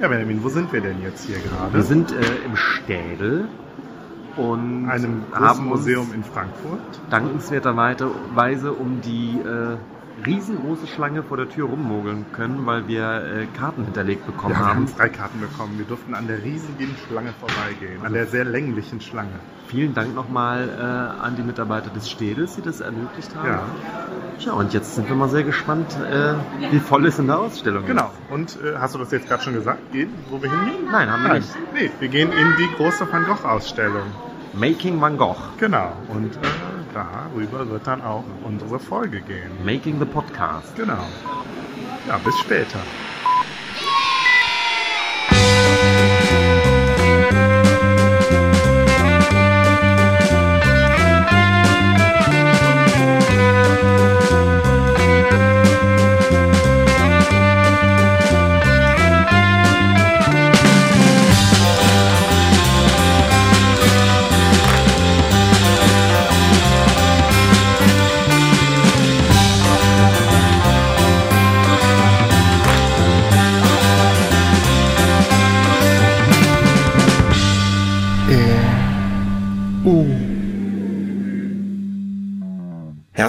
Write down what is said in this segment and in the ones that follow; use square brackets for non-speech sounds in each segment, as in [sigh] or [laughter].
Ja, Benjamin, wo sind wir denn jetzt hier gerade? Wir sind äh, im Städel und einem großen haben Museum in Frankfurt. dankenswerterweise um die äh, riesengroße Schlange vor der Tür rummogeln können, weil wir äh, Karten hinterlegt bekommen Ja, wir haben haben. Freikarten bekommen. Wir durften an der riesigen Schlange vorbeigehen, an der sehr länglichen Schlange. Vielen Dank nochmal äh, an die Mitarbeiter des Städels, die das ermöglicht haben. Ja, Tja, und jetzt sind wir mal sehr gespannt, äh, wie voll es in der Ausstellung genau. Und äh, hast du das jetzt gerade schon gesagt, gehen, wo wir hingehen? Nein, haben wir Nein, nicht. nee, wir gehen in die große Van Gogh-Ausstellung. Making Van Gogh. Genau. Und äh, darüber wird dann auch unsere Folge gehen. Making the Podcast. Genau. Ja, bis später.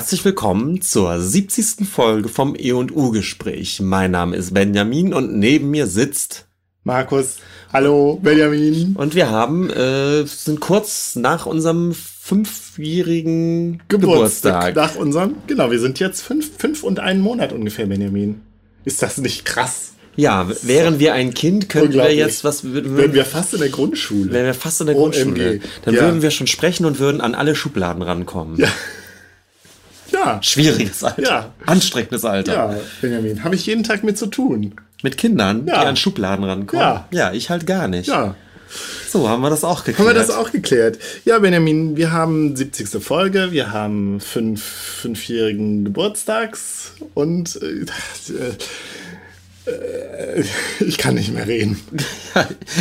Herzlich willkommen zur 70. Folge vom E&U Gespräch. Mein Name ist Benjamin und neben mir sitzt Markus, hallo, Benjamin. und wir haben äh, sind kurz nach unserem fünfjährigen Geburtstag. Nach unserem, genau, wir sind jetzt fünf, fünf und einen Monat ungefähr, Benjamin. Ist das nicht krass? Ja, wären wir ein Kind, könnten wir jetzt was würden Wären wir fast in der Grundschule. wären wir fast in der OMG. Grundschule. Dann Ja. würden wir schon sprechen und würden an alle Schubladen rankommen. Ja. Ja, Schwieriges Alter. Ja. Anstrengendes Alter. ja, Benjamin, habe ich jeden Tag mit zu tun. Mit Kindern, Ja. die an Schubladen rankommen. Ja. ja, ich halt gar nicht. Ja, So, haben wir das auch geklärt. haben wir das auch geklärt. Ja, Benjamin, wir haben 70. Folge, wir haben fünf, fünfjährigen Geburtstags und äh, ich kann nicht mehr reden. [laughs]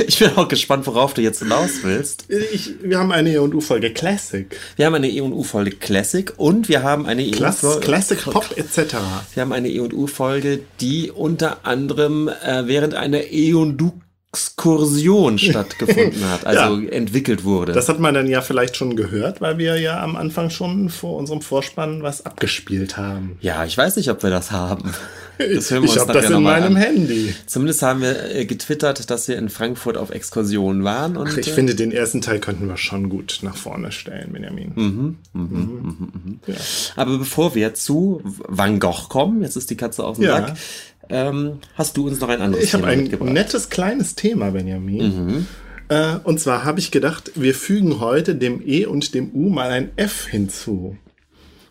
Ich bin auch gespannt, worauf du jetzt hinaus willst. Ich, wir haben eine E&U-Folge Classic. Wir haben eine E&U-Folge Classic und wir haben eine E&U-Folge... Classic Pop etc. Wir haben eine E&U-Folge, die unter anderem äh, während einer E&U-Exkursion stattgefunden hat, [laughs] also entwickelt wurde. Das hat man dann ja vielleicht schon gehört, weil wir ja am Anfang schon vor unserem Vorspann was abgespielt haben. ja, ich weiß nicht, ob wir das haben. [laughs] Das hören wir ich habe das in meinem an. Handy. Zumindest haben wir äh, getwittert, dass wir in Frankfurt auf Exkursion waren. Und, Ach, ich äh, finde, den ersten Teil könnten wir schon gut nach vorne stellen, Benjamin. Mhm. Ja. Aber bevor wir zu Van Gogh kommen, jetzt ist die Katze auf dem Ja. Sack, ähm, hast du uns noch ein anderes Ich habe Thema ein mitgebracht. nettes kleines Thema, Benjamin. Mhm. Äh, und zwar habe ich gedacht, wir fügen heute dem E und dem U mal ein F hinzu.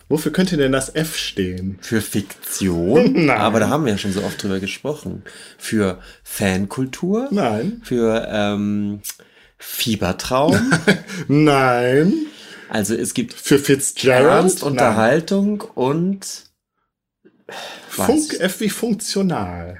Wofür könnte denn das F stehen? Für Fiktion, [laughs] Nein. aber da haben wir ja schon so oft drüber gesprochen. Für Fankultur, Nein. für ähm, Fiebertraum. [laughs] Nein. also es gibt Für Fitzgerald? Ernst, Unterhaltung und? Funk, F wie funktional.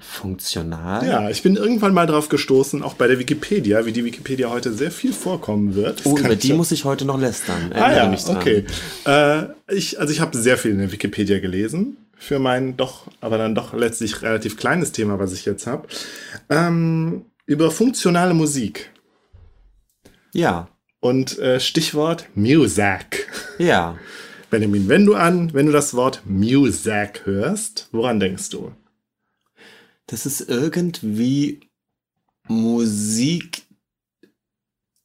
funktional. Ja, ich bin irgendwann mal drauf gestoßen, auch bei der Wikipedia, wie die Wikipedia heute sehr viel vorkommen wird. Das Oh, über die ja- muss ich heute noch lästern. Ah ja, mich dran. okay. Äh, ich, also ich habe sehr viel in der Wikipedia gelesen für mein doch, aber dann doch letztlich relativ kleines Thema, was ich jetzt habe. Ähm, über funktionale Musik. Ja, Und äh, Stichwort Music. ja. [laughs] Benjamin, wenn du an, wenn du das Wort Music hörst, woran denkst du? Das ist irgendwie Musik.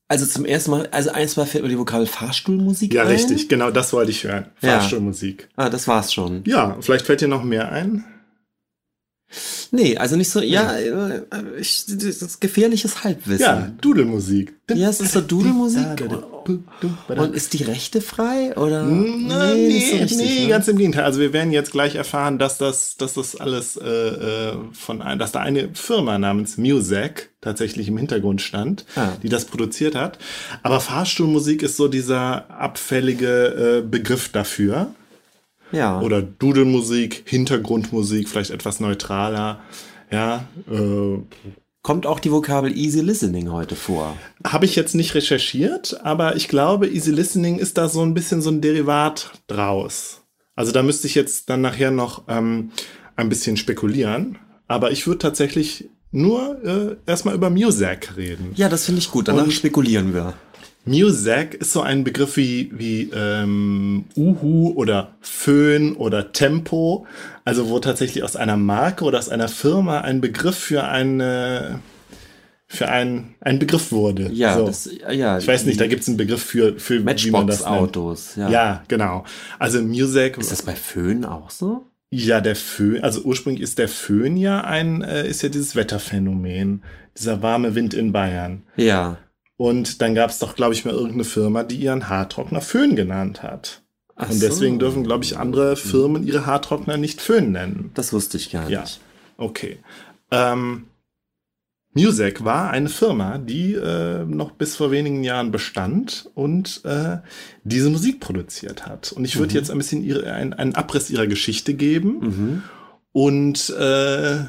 Also zum ersten Mal, also eins Mal fällt mir die Vokabel Fahrstuhlmusik Ja, ein. richtig, genau das wollte ich hören. Ja. Fahrstuhlmusik. Ah, das war's schon. Ja, vielleicht fällt dir noch mehr ein. Nee, also nicht so, ja, äh, ich, das ist gefährliches Halbwissen. Ja, Dudelmusik. Ja, es ist so Dudelmusik. Und ist die Rechte frei? Oder? Na, nee, nicht so richtig, nee ne? ganz im Gegenteil. Also wir werden jetzt gleich erfahren, dass das, dass das alles äh, äh, von ein, dass da eine Firma namens Music tatsächlich im Hintergrund stand, Ah. die das produziert hat. Aber Fahrstuhlmusik ist so dieser abfällige äh, Begriff dafür. Ja. Oder Dudelmusik, Hintergrundmusik, vielleicht etwas neutraler. Ja, äh, Kommt auch die Vokabel Easy Listening heute vor? Habe ich jetzt nicht recherchiert, aber ich glaube, Easy Listening ist da so ein bisschen so ein Derivat draus. Also da müsste ich jetzt dann nachher noch ähm, ein bisschen spekulieren. Aber ich würde tatsächlich nur äh, erstmal über Muzak reden. Ja, das finde ich gut. Danach Und- spekulieren wir. Muzak ist so ein Begriff wie, wie ähm, Uhu oder Föhn oder Tempo, also wo tatsächlich aus einer Marke oder aus einer Firma ein Begriff für eine für ein, ein Begriff wurde. Ja, so. das, ja. ich weiß nicht, da gibt es einen Begriff für, für wie man das nennt. Matchbox-Autos. Ja. Ja, genau. Also Muzak, Ist das bei Föhn auch so? ja, der Föhn, also ursprünglich ist der Föhn ja ein, äh, ist ja dieses Wetterphänomen, dieser warme Wind in Bayern. Ja. Und dann gab es doch, glaube ich, mal irgendeine Firma, die ihren Haartrockner Föhn genannt hat. Ach Und deswegen so. dürfen, glaube ich, andere Firmen ihre Haartrockner nicht Föhn nennen. Das wusste ich gar Ja. nicht. Okay. Ähm, Muzak war eine Firma, die äh, noch bis vor wenigen Jahren bestand und äh, diese Musik produziert hat. Und ich würde Mhm. jetzt ein bisschen ihre, ein, einen Abriss ihrer Geschichte geben. Mhm. Und äh,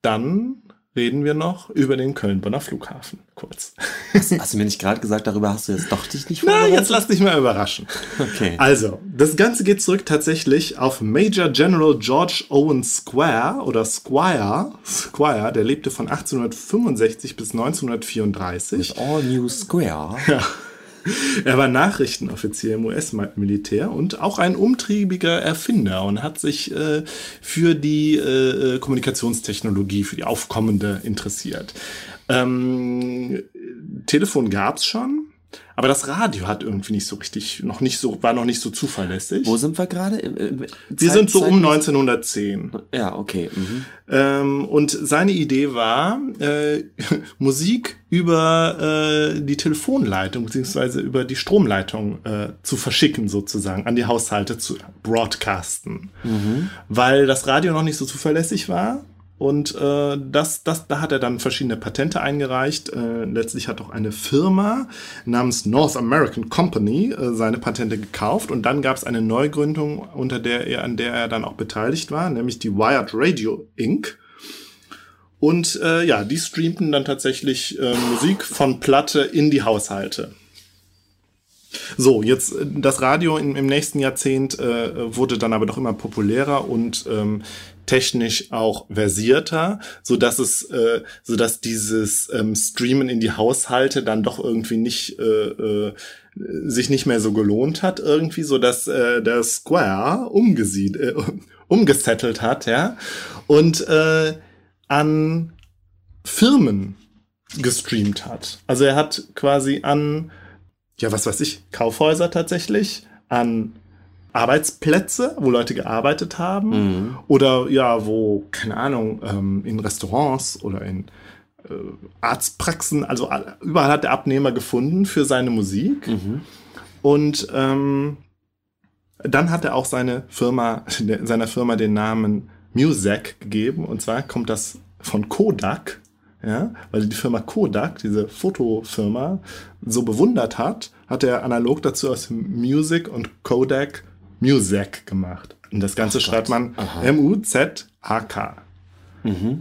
dann reden wir noch über den Köln-Bonner Flughafen. Kurz. Hast, hast du mir nicht gerade gesagt, darüber hast du jetzt doch dich nicht [laughs] Na, vorbereitet? jetzt lass dich mal überraschen. Okay. Also, das Ganze geht zurück tatsächlich auf Major General George Owen Square oder Squire. Squire, der lebte von 1865 bis 1934. All New Square. Er war Nachrichtenoffizier im US-Militär und auch ein umtriebiger Erfinder und hat sich äh, für die äh, Kommunikationstechnologie, für die aufkommende interessiert. Ähm, Telefon gab's schon, aber das Radio hat irgendwie nicht so richtig, noch nicht so, war noch nicht so zuverlässig. Wo sind wir gerade? Wir sind so um Zeit- 1910. Ja, okay. Mhm. Ähm, und seine Idee war, äh, [laughs] Musik über äh, die Telefonleitung beziehungsweise über die Stromleitung äh, zu verschicken sozusagen, an die Haushalte zu broadcasten. Weil das Radio noch nicht so zuverlässig war. Und äh, das, das, da hat er dann verschiedene Patente eingereicht. Äh, letztlich hat auch eine Firma namens North American Company äh, seine Patente gekauft. Und dann gab es eine Neugründung, unter der er, an der er dann auch beteiligt war, nämlich die Wired Radio Inc. Und äh, ja, die streamten dann tatsächlich äh, Musik von Platte in die Haushalte. So, jetzt äh, das Radio im, im nächsten Jahrzehnt äh, wurde dann aber doch immer populärer und ähm, technisch auch versierter, so dass es, äh, so dass dieses ähm, Streamen in die Haushalte dann doch irgendwie nicht äh, äh, sich nicht mehr so gelohnt hat irgendwie, so dass äh, der Square umgesied, äh, umgesettelt hat, ja, und äh, an Firmen gestreamt hat. Also er hat quasi an, ja, was weiß ich, Kaufhäuser tatsächlich, an Arbeitsplätze, wo Leute gearbeitet haben, Mhm. oder ja, wo, keine Ahnung, ähm, in Restaurants oder in äh, Arztpraxen, also all- überall hat der Abnehmer gefunden für seine Musik. Mhm. Und ähm, dann hat er auch seine Firma, seiner Firma den Namen Muzak gegeben. Und zwar kommt das von Kodak, ja, weil die Firma Kodak, diese Fotofirma, so bewundert hat, hat er analog dazu aus Music und Kodak Muzak gemacht. Und das Ganze Ach schreibt Gott. man. M-U-Z-A-K. Mhm.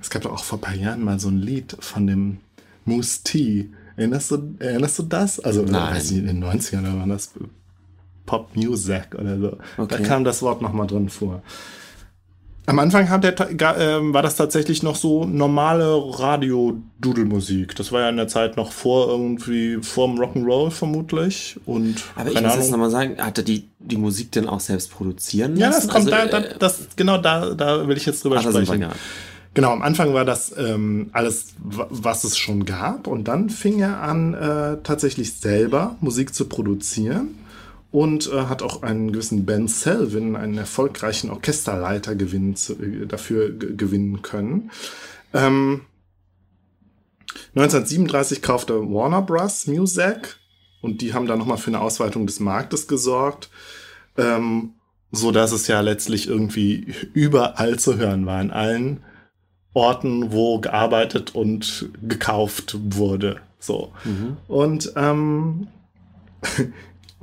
Es gab doch auch vor ein paar Jahren mal so ein Lied von dem Moose T. Erinnerst du, erinnerst du das? Also, Nein. weiß nicht, in den 90ern oder war das Pop Music oder so. Da Okay. kam das Wort nochmal drin vor. Am Anfang hat der, ähm, war das tatsächlich noch so normale Radio-Dudelmusik. Das war ja in der Zeit noch vor irgendwie, vor dem Rock'n'Roll vermutlich. Und Aber ich muss jetzt nochmal sagen, hat er die, die Musik denn auch selbst produzieren Ja, lassen? das kommt Also, da, da, äh, das, genau da, da will ich jetzt drüber wir sprechen. ja. Genau, am Anfang war das ähm, alles, wa- was es schon gab. Und dann fing er an, äh, tatsächlich selber Musik zu produzieren. Und äh, hat auch einen gewissen Ben Selvin, einen erfolgreichen Orchesterleiter, gewinnen äh, dafür ge- gewinnen können. Ähm, 1937 kaufte Warner Bros. Music und die haben dann nochmal für eine Ausweitung des Marktes gesorgt. Ähm, so dass es ja letztlich irgendwie überall zu hören war, in allen Orten, wo gearbeitet und gekauft wurde. So. Mhm. Und ähm,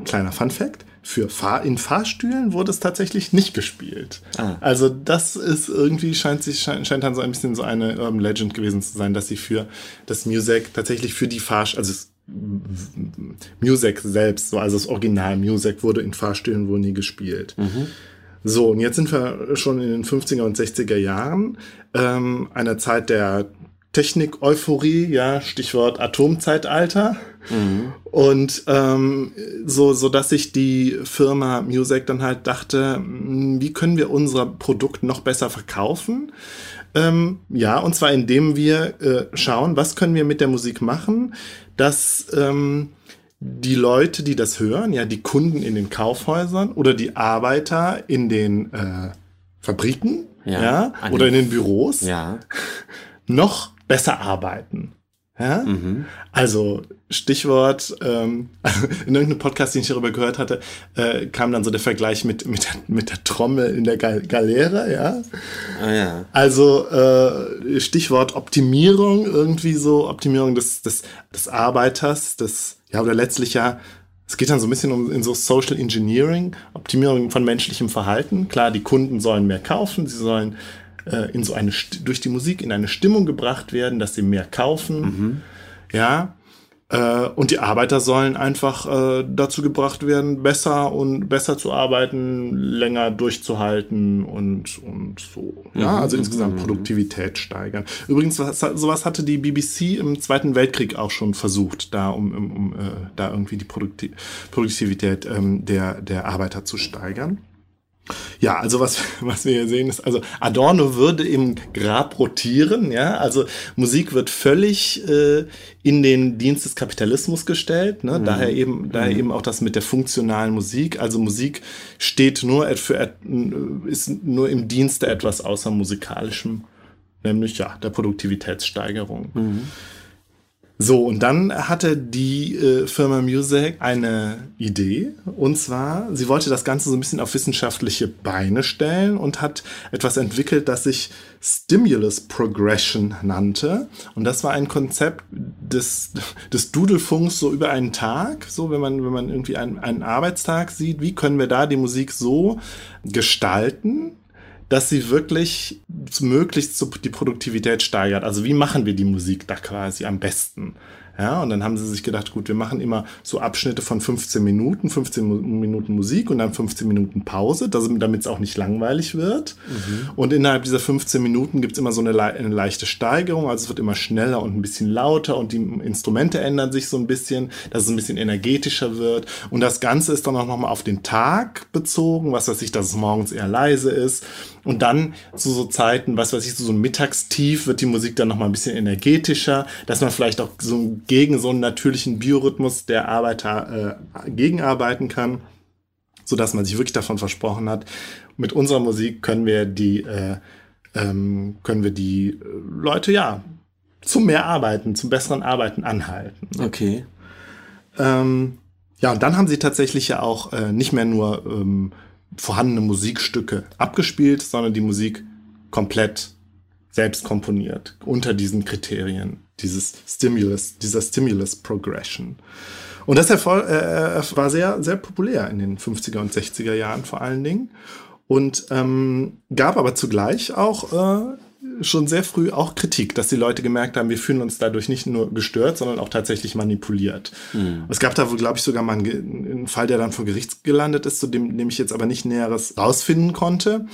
kleiner Fun Fact: Für Fahr in Fahrstühlen wurde es tatsächlich nicht gespielt. Ah. Also das ist irgendwie scheint sich scheint, scheint dann so ein bisschen so eine Urban Legend gewesen zu sein, dass sie für das Music tatsächlich für die Fahrstühle, also es, Music selbst, so also das Original Music wurde in Fahrstühlen wohl nie gespielt. Mhm. So, und jetzt sind wir schon in den 50er und 60er Jahren, ähm, einer Zeit der Technik-Euphorie, ja, Stichwort Atomzeitalter. Und ähm, so, so dass sich die Firma Music dann halt dachte, mh, wie können wir unser Produkt noch besser verkaufen? Ähm, ja, und zwar indem wir äh, schauen, was können wir mit der Musik machen, dass ähm, die Leute, die das hören, ja, die Kunden in den Kaufhäusern oder die Arbeiter in den äh, Fabriken, Ja, ja, oder in den- den Büros Ja. [laughs] noch besser arbeiten. Ja? Mhm. Also Stichwort, ähm, [laughs] in irgendeinem Podcast, den ich darüber gehört hatte, äh, kam dann so der Vergleich mit, mit, der, mit der Trommel in der Gal Galera, ja. Ah ja. Also äh, Stichwort Optimierung, irgendwie so Optimierung des, des, des Arbeiters, des, ja, oder letztlich ja, es geht dann so ein bisschen um in so Social Engineering, Optimierung von menschlichem Verhalten. Klar, die Kunden sollen mehr kaufen, sie sollen äh, in so eine durch die Musik in eine Stimmung gebracht werden, dass sie mehr kaufen. Ja. Äh, und die Arbeiter sollen einfach äh, dazu gebracht werden, besser und besser zu arbeiten, länger durchzuhalten und, und so. Ja, also insgesamt Produktivität steigern. Übrigens, was, sowas hatte die BBC im Zweiten Weltkrieg auch schon versucht, da um, um, um äh, da irgendwie die Produkti Produktivität ähm, der, der Arbeiter zu steigern. Ja, also was, was wir hier sehen ist, also Adorno würde im Grab rotieren, ja, also Musik wird völlig äh, in den Dienst des Kapitalismus gestellt, ne? daher eben, daher eben auch das mit der funktionalen Musik, also Musik steht nur für, ist nur im Dienste etwas außer musikalischem, nämlich ja, der Produktivitätssteigerung. So, und dann hatte die äh, Firma Music eine Idee. Und zwar, sie wollte das Ganze so ein bisschen auf wissenschaftliche Beine stellen und hat etwas entwickelt, das sich Stimulus Progression nannte. Und das war ein Konzept des, des Dudelfunks so über einen Tag. So, wenn man, wenn man irgendwie einen, einen Arbeitstag sieht, wie können wir da die Musik so gestalten, dass sie wirklich möglichst so die Produktivität steigert. Also wie machen wir die Musik da quasi am besten? Ja, und dann haben sie sich gedacht, gut, wir machen immer so Abschnitte von 15 Minuten, 15 Mu- Minuten Musik und dann 15 Minuten Pause, damit es auch nicht langweilig wird. Und innerhalb dieser 15 Minuten gibt es immer so eine, lei- eine leichte Steigerung, also es wird immer schneller und ein bisschen lauter und die Instrumente ändern sich so ein bisschen, dass es ein bisschen energetischer wird. Und das Ganze ist dann auch nochmal auf den Tag bezogen, was weiß ich, dass es morgens eher leise ist. Und dann zu so Zeiten, was weiß ich, so ein Mittagstief wird die Musik dann nochmal ein bisschen energetischer, dass man vielleicht auch so gegen so einen natürlichen Biorhythmus der Arbeiter äh, gegenarbeiten kann, so dass man sich wirklich davon versprochen hat, mit unserer Musik können wir die, äh, ähm, können wir die äh, Leute ja zum mehr Arbeiten, zum besseren Arbeiten anhalten. Okay. Ähm, ja, und dann haben sie tatsächlich ja auch äh, nicht mehr nur ähm, vorhandene Musikstücke abgespielt, sondern die Musik komplett selbst komponiert unter diesen Kriterien dieses Stimulus, dieser Stimulus Progression. Und das erfol- äh, war sehr, sehr populär in den 50er und 60er Jahren vor allen Dingen. Und ähm, gab aber zugleich auch äh, schon sehr früh auch Kritik, dass die Leute gemerkt haben, wir fühlen uns dadurch nicht nur gestört, sondern auch tatsächlich manipuliert. Es gab da wohl, glaube ich, sogar mal einen, einen Fall, der dann vor Gericht gelandet ist, zu dem, dem ich jetzt aber nicht Näheres rausfinden konnte.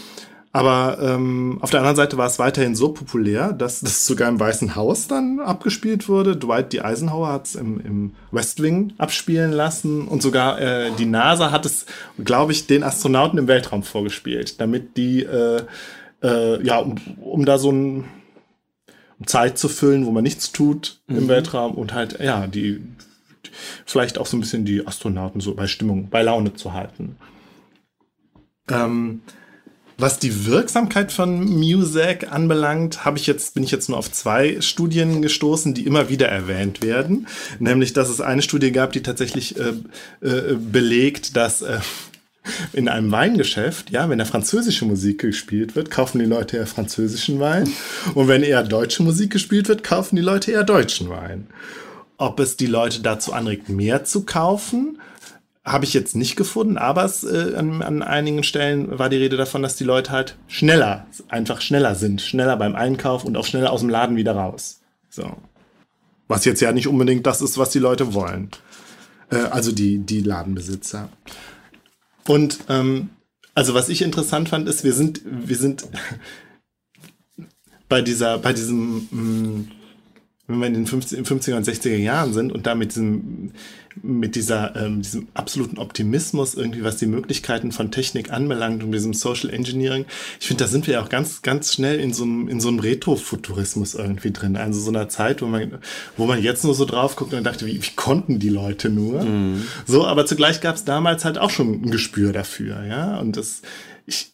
Aber ähm, auf der anderen Seite war es weiterhin so populär, dass das sogar im Weißen Haus dann abgespielt wurde. Dwight D. Eisenhower hat es im, im West Wing abspielen lassen und sogar äh, die NASA hat es, glaube ich, den Astronauten im Weltraum vorgespielt, damit die, äh, äh, ja, um, um da so ein um Zeit zu füllen, wo man nichts tut im Weltraum und halt, ja, die vielleicht auch so ein bisschen die Astronauten so bei Stimmung, bei Laune zu halten. Ähm, was die Wirksamkeit von Music anbelangt, habe ich jetzt, bin ich jetzt nur auf zwei Studien gestoßen, die immer wieder erwähnt werden. Nämlich, dass es eine Studie gab, die tatsächlich äh, äh, belegt, dass äh, in einem Weingeschäft, ja, wenn da französische Musik gespielt wird, kaufen die Leute eher französischen Wein. Und wenn eher deutsche Musik gespielt wird, kaufen die Leute eher deutschen Wein. Ob es die Leute dazu anregt, mehr zu kaufen, habe ich jetzt nicht gefunden, aber es, äh, an, an einigen Stellen war die Rede davon, dass die Leute halt schneller, einfach schneller sind, schneller beim Einkauf und auch schneller aus dem Laden wieder raus. So. Was jetzt ja nicht unbedingt das ist, was die Leute wollen. Äh, also die, die Ladenbesitzer. Und ähm, also was ich interessant fand, ist, wir sind, wir sind [laughs] bei dieser, bei diesem, mh, wenn wir in den 50, 50er und 60er Jahren sind und da mit diesem, mit dieser, ähm, diesem absoluten Optimismus irgendwie, was die Möglichkeiten von Technik anbelangt und diesem Social Engineering, ich finde, da sind wir ja auch ganz, ganz schnell in so einem, in so einem Retrofuturismus irgendwie drin. Also so einer Zeit, wo man, wo man jetzt nur so drauf guckt und dachte, wie, wie konnten die Leute nur? Mhm. So, aber zugleich gab es damals halt auch schon ein Gespür dafür, ja. Und das, ich,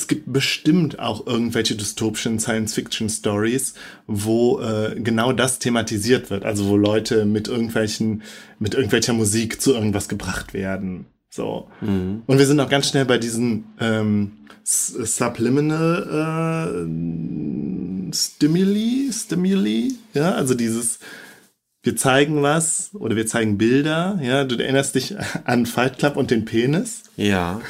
es gibt bestimmt auch irgendwelche dystopischen Science-Fiction-Stories, wo äh, genau das thematisiert wird. Also wo Leute mit irgendwelchen, mit irgendwelcher Musik zu irgendwas gebracht werden. So. Mhm. Und wir sind auch ganz schnell bei diesen ähm, Subliminal äh, Stimuli, Stimuli, ja, also dieses wir zeigen was oder wir zeigen Bilder, ja, du erinnerst dich an Fight Club und den Penis. Ja.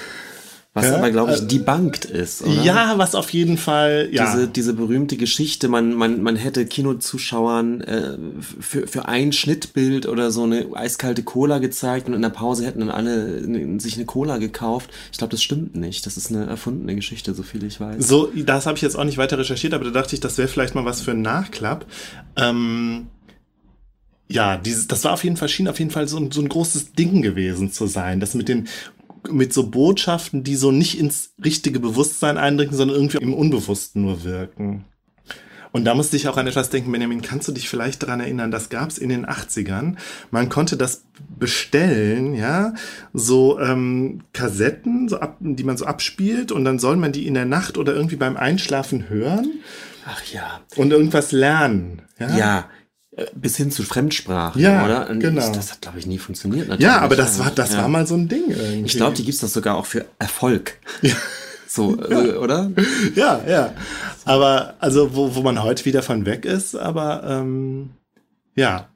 Was Ja, aber, glaube ich, äh, debunked ist, oder? Ja, was auf jeden Fall, ja. Diese, diese berühmte Geschichte, man, man, man hätte Kinozuschauern äh, für, für ein Schnittbild oder so eine eiskalte Cola gezeigt und in der Pause hätten dann alle ne- sich eine Cola gekauft. Ich glaube, das stimmt nicht. Das ist eine erfundene Geschichte, so viel ich weiß. So, das habe ich jetzt auch nicht weiter recherchiert, aber da dachte ich, das wäre vielleicht mal was für einen Nachklapp. Ähm, ja, dieses, das war auf jeden Fall, schien auf jeden Fall so ein, so ein großes Ding gewesen zu sein. Das mit den, mit so Botschaften, die so nicht ins richtige Bewusstsein eindringen, sondern irgendwie im Unbewussten nur wirken. Und da musste ich auch an etwas denken, Benjamin, kannst du dich vielleicht daran erinnern, das gab's in den 80ern. Man konnte das bestellen, ja, so ähm, Kassetten, so ab, die man so abspielt und dann soll man die in der Nacht oder irgendwie beim Einschlafen hören Ach ja. und irgendwas lernen. Ja, Ja. Bis hin zu Fremdsprachen, Ja, oder? Und genau. Das hat, glaube ich, nie funktioniert. Natürlich. ja aber das war, das Ja. war mal so ein Ding irgendwie. Ich glaube, die gibt's doch sogar auch für Erfolg. [laughs] So, äh, oder? Ja, ja. Aber, also, wo, wo man heute wieder von weg ist, aber, ähm, ja.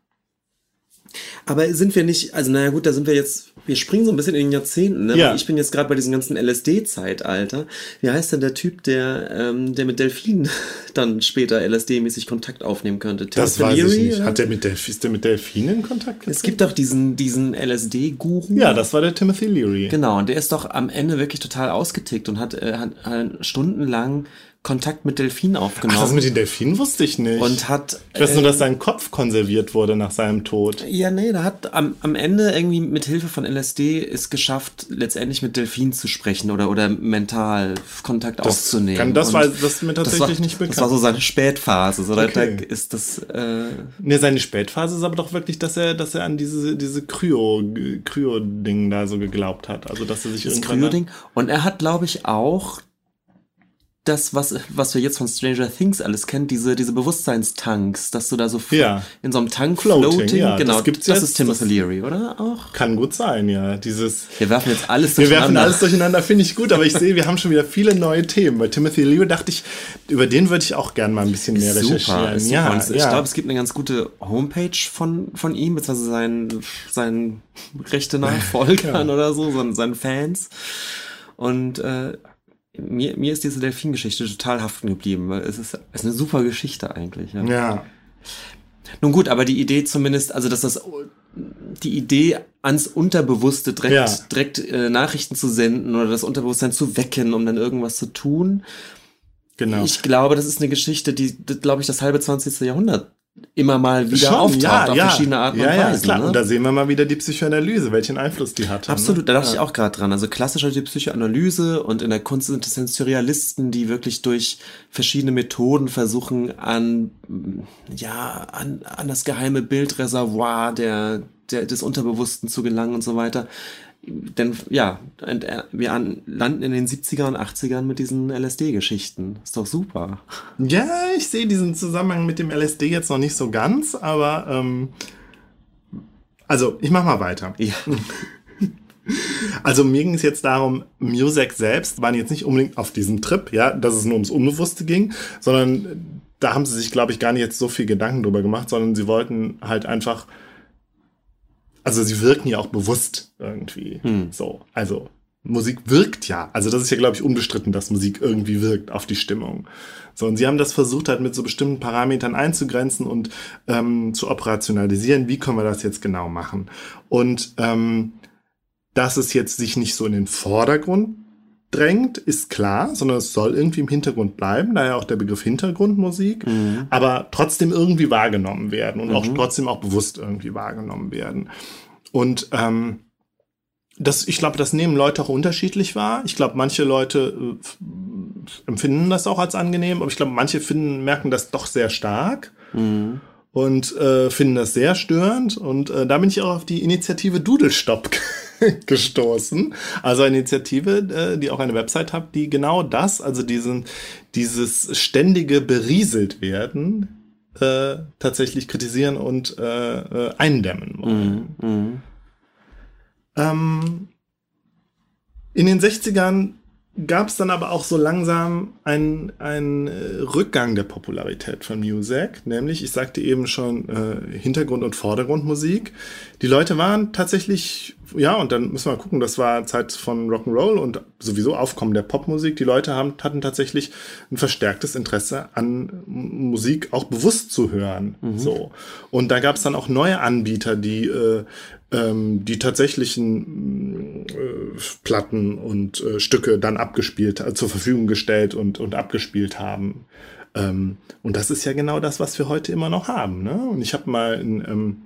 Aber sind wir nicht, also naja gut, da sind wir jetzt, wir springen so ein bisschen in den Jahrzehnten, ne? Ja. Ich bin jetzt gerade bei diesem ganzen LSD-Zeitalter. Wie heißt denn der Typ, der, ähm, der mit Delfinen [laughs] dann später LSD-mäßig Kontakt aufnehmen könnte? Das Tim weiß ich Leary, nicht. oder? Hat der mit Delf ist der mit Delfinen in Kontakt? es gibt doch diesen, diesen LSD-Guru. ja, das war der Timothy Leary. Genau, und der ist doch am Ende wirklich total ausgetickt und hat, äh, hat, hat stundenlang Kontakt mit Delfinen Ach, aufgenommen. das mit den Delfinen wusste ich nicht. und hat. ich weiß äh, nur, dass sein Kopf konserviert wurde nach seinem Tod. Ja, nee, da hat am, am Ende irgendwie mit Hilfe von LSD es geschafft, letztendlich mit Delfinen zu sprechen oder, oder mental Kontakt aufzunehmen. kann- das Und war- das ist mir tatsächlich war, nicht bekannt. Das war so seine Spätphase. So, Okay. da ist das, äh, Ne, seine Spätphase ist aber doch wirklich, dass er, dass er an diese, diese Kryo, Kryo-Ding da so geglaubt hat. Also, dass er sich das. Kryo-Ding. Und er hat, glaube ich, auch das, was, was wir jetzt von Stranger Things alles kennen, diese, diese Bewusstseinstanks, dass du da so Ja. in so einem Tank Floating, floating, ja, genau, das gibt's das jetzt, ist Timothy Leary, oder? Auch? Kann gut sein, ja. Dieses. Wir werfen jetzt alles Wir werfen durcheinander. alles durcheinander, finde ich gut, aber ich sehe, wir haben schon wieder viele neue Themen. Bei Timothy Leary dachte ich, über den würde ich auch gern mal ein bisschen mehr Super, recherchieren. super. Ja, Und ich ja. glaube, es gibt eine ganz gute Homepage von, von ihm, beziehungsweise seinen, seinen rechte [laughs] Nachfolgern oder so, seinen, seinen Fans. Und äh, mir, mir ist diese Delfin-Geschichte total haften geblieben, weil es ist, es ist eine super Geschichte eigentlich. Ja. ja. Nun gut, aber die Idee zumindest, also dass das die Idee ans Unterbewusste direkt, Ja. direkt äh, Nachrichten zu senden oder das Unterbewusstsein zu wecken, um dann irgendwas zu tun, Genau. ich glaube, das ist eine Geschichte, die, glaube ich, das halbe 20. Jahrhundert immer mal wieder auftaucht auf verschiedene Arten ja, und ja, Weisen. klar. ne? Und da sehen wir mal wieder die Psychoanalyse, welchen Einfluss die hat. Absolut, da dachte ja. ich auch gerade dran. Also klassischer die Psychoanalyse und in der Kunst sind es Surrealisten, die wirklich durch verschiedene Methoden versuchen, an, ja, an, an das geheime Bildreservoir der, der, des Unterbewussten zu gelangen und so weiter. Denn ja, äh, wir an, landen in den 70er und 80ern mit diesen LSD-Geschichten. Ist doch super. Ja, ich sehe diesen Zusammenhang mit dem LSD jetzt noch nicht so ganz, aber ähm, also ich mach mal weiter. Ja. [laughs] Also mir ging es jetzt darum, Music selbst waren jetzt nicht unbedingt auf diesem Trip, ja, dass es nur ums Unbewusste ging, sondern da haben sie sich, glaube ich, gar nicht jetzt so viel Gedanken drüber gemacht, sondern sie wollten halt einfach, also sie wirken ja auch bewusst irgendwie. Hm. So, also Musik wirkt ja. Also das ist ja, glaube ich, unbestritten, dass Musik irgendwie wirkt auf die Stimmung. So, und sie haben das versucht halt mit so bestimmten Parametern einzugrenzen und ähm, zu operationalisieren. Wie können wir das jetzt genau machen? Und ähm, dass es jetzt sich nicht so in den Vordergrund drängt, ist klar, sondern es soll irgendwie im Hintergrund bleiben, daher auch der Begriff Hintergrundmusik, Mhm. aber trotzdem irgendwie wahrgenommen werden und auch trotzdem auch bewusst irgendwie wahrgenommen werden. Und ähm, das, ich glaube, das nehmen Leute auch unterschiedlich wahr. Ich glaube, manche Leute äh, empfinden das auch als angenehm, aber ich glaube, manche finden, merken das doch sehr stark Mhm. und äh, finden das sehr störend. Und äh, da bin ich auch auf die Initiative Dudelstopp [laughs] gestoßen. Also eine Initiative, äh, die auch eine Website hat, die genau das, also diesen, dieses ständige berieselt werden, äh, tatsächlich kritisieren und äh, äh, eindämmen wollen. Mhm. Mhm. Ähm, in den 60ern gab es dann aber auch so langsam einen, einen äh, Rückgang der Popularität von Music, nämlich, ich sagte eben schon, äh, Hintergrund- und Vordergrundmusik. Die Leute waren tatsächlich, ja, und dann müssen wir mal gucken, das war Zeit von Rock'n'Roll und sowieso Aufkommen der Popmusik. Die Leute haben, hatten tatsächlich ein verstärktes Interesse an Musik auch bewusst zu hören. So. Und da gab es dann auch neue Anbieter, die äh, ähm, die tatsächlichen äh, Platten und äh, Stücke dann abgespielt, äh, zur Verfügung gestellt und, und abgespielt haben. Ähm, und das ist ja genau das, was wir heute immer noch haben. Ne? Und ich habe mal ein, ähm,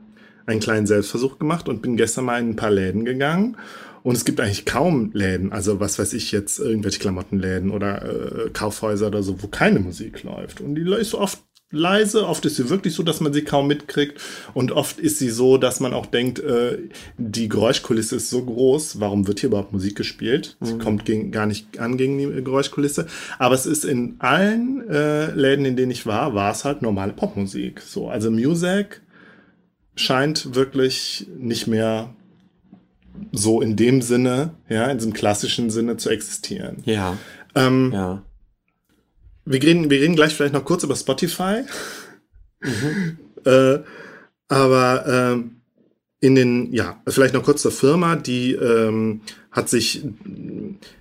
einen kleinen Selbstversuch gemacht und bin gestern mal in ein paar Läden gegangen. Und es gibt eigentlich kaum Läden, also was weiß ich jetzt, irgendwelche Klamottenläden oder äh, Kaufhäuser oder so, wo keine Musik läuft. Und die ist oft leise, oft ist sie wirklich so, dass man sie kaum mitkriegt. Und oft ist sie so, dass man auch denkt, äh, die Geräuschkulisse ist so groß, warum wird hier überhaupt Musik gespielt? Sie kommt gegen, gar nicht an gegen die Geräuschkulisse. Aber es ist in allen äh, Läden, in denen ich war, war es halt normale Popmusik. So, also Music scheint wirklich nicht mehr so in dem Sinne, ja, in diesem klassischen Sinne zu existieren. Ja, Ähm, ja. Wir, reden, wir reden gleich vielleicht noch kurz über Spotify. [laughs] äh, aber ähm, in den, ja, vielleicht noch kurz zur Firma, die ähm, hat sich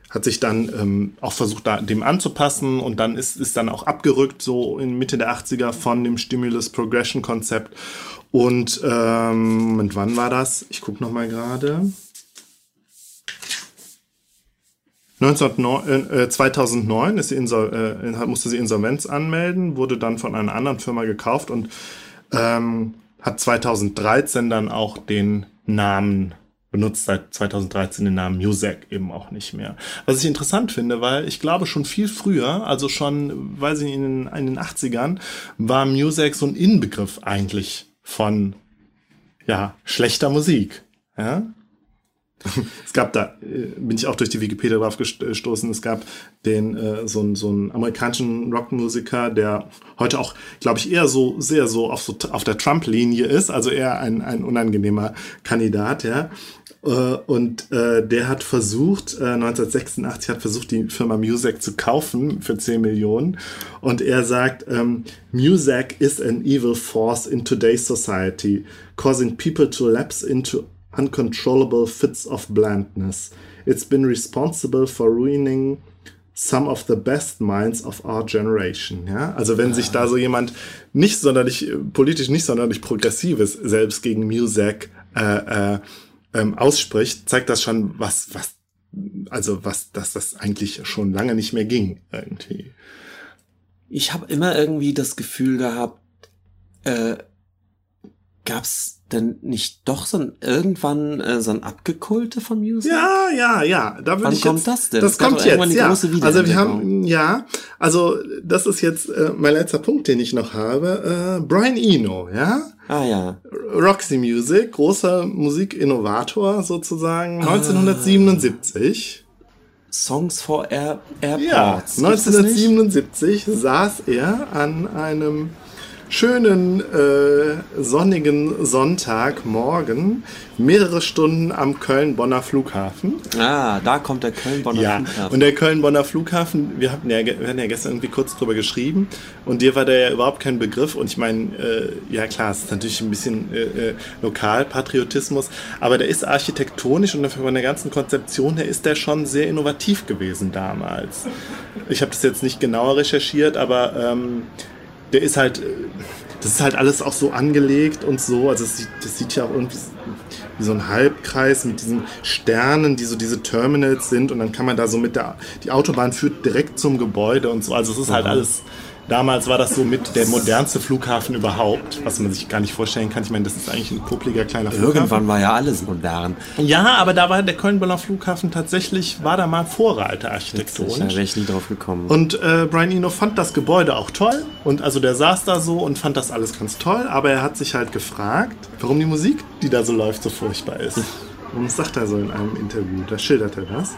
hat sich dann ähm, auch versucht, da, dem anzupassen und dann ist, ist dann auch abgerückt, so in Mitte der 80er von dem Stimulus Progression Konzept. Und ähm, Moment, wann war das? Ich gucke noch mal gerade. 1909, äh, 2009 ist sie äh, musste sie Insolvenz anmelden, wurde dann von einer anderen Firma gekauft und ähm, hat 2013 dann auch den Namen benutzt, seit 2013 den Namen Music eben auch nicht mehr. Was ich interessant finde, weil ich glaube schon viel früher, also schon, weiß ich, in den, in den 80ern, war Music so ein Inbegriff eigentlich von, ja, schlechter Musik. Ja? [laughs] Es gab da, äh, bin ich auch durch die Wikipedia drauf gestoßen, es gab den, äh, so, einen- so einen amerikanischen Rockmusiker, der heute auch, glaube ich, eher so, sehr so auf, so auf der Trump-Linie ist, also eher ein, ein unangenehmer Kandidat, ja. Äh, Und äh, der hat versucht, äh, 1986 hat versucht, die Firma Music zu kaufen für 10 Millionen. Und er sagt, ähm, Music is an evil force in today's society, causing people to lapse into uncontrollable fits of blandness. It's been responsible for ruining some of the best minds of our generation. Ja? Also wenn sich da so jemand nicht sonderlich, äh, politisch nicht sonderlich progressives selbst gegen Music äh, äh, ähm, ausspricht, zeigt das schon, was, was, also was, dass das eigentlich schon lange nicht mehr ging, irgendwie. Ich habe immer irgendwie das Gefühl gehabt, äh, gab's denn nicht doch so ein, irgendwann äh, so ein Abgekulte von Music? Ja, ja, ja. Da Wann ich kommt jetzt, das denn? Das gab kommt jetzt, ja. Also wir haben, ja, also das ist jetzt äh, mein letzter Punkt, den ich noch habe. Äh, Brian Eno, ja. Ah ja. Roxy Music, großer Musikinnovator sozusagen, 1977. Songs for Air Ja, Airports. Das nicht? 1977 saß er an einem schönen äh, sonnigen Sonntagmorgen mehrere Stunden am Köln-Bonner Flughafen. Ah, da kommt der Köln-Bonner Ja, Flughafen. und der Köln-Bonner Flughafen, wir hatten ja, wir hatten ja gestern irgendwie kurz drüber geschrieben und dir war der ja überhaupt kein Begriff und ich meine, äh, ja klar, es ist natürlich ein bisschen äh, äh, Lokalpatriotismus, aber der ist architektonisch und von der ganzen Konzeption her ist der schon sehr innovativ gewesen damals. Ich habe das jetzt nicht genauer recherchiert, aber ähm, der ist halt, das ist halt alles auch so angelegt und so, also es sieht, das sieht ja auch irgendwie wie so ein Halbkreis mit diesen Sternen, die so diese Terminals sind. Und dann kann man da so mit der, die Autobahn führt direkt zum Gebäude und so. Also es ist halt alles Damals war das so mit der modernste Flughafen überhaupt, was man sich gar nicht vorstellen kann. Ich meine, das ist eigentlich ein popliger kleiner Flughafen. Irgendwann war ja alles modern. Ja, aber da war der Köln-Bonner Flughafen tatsächlich, war da mal Vorreiter architektonisch. Da wäre ich nie drauf gekommen. Und äh, Brian Eno fand das Gebäude auch toll. Und also der saß da so und fand das alles ganz toll. Aber er hat sich halt gefragt, warum die Musik, die da so läuft, so furchtbar ist. [laughs] Und das sagt er so in einem Interview, da schildert er das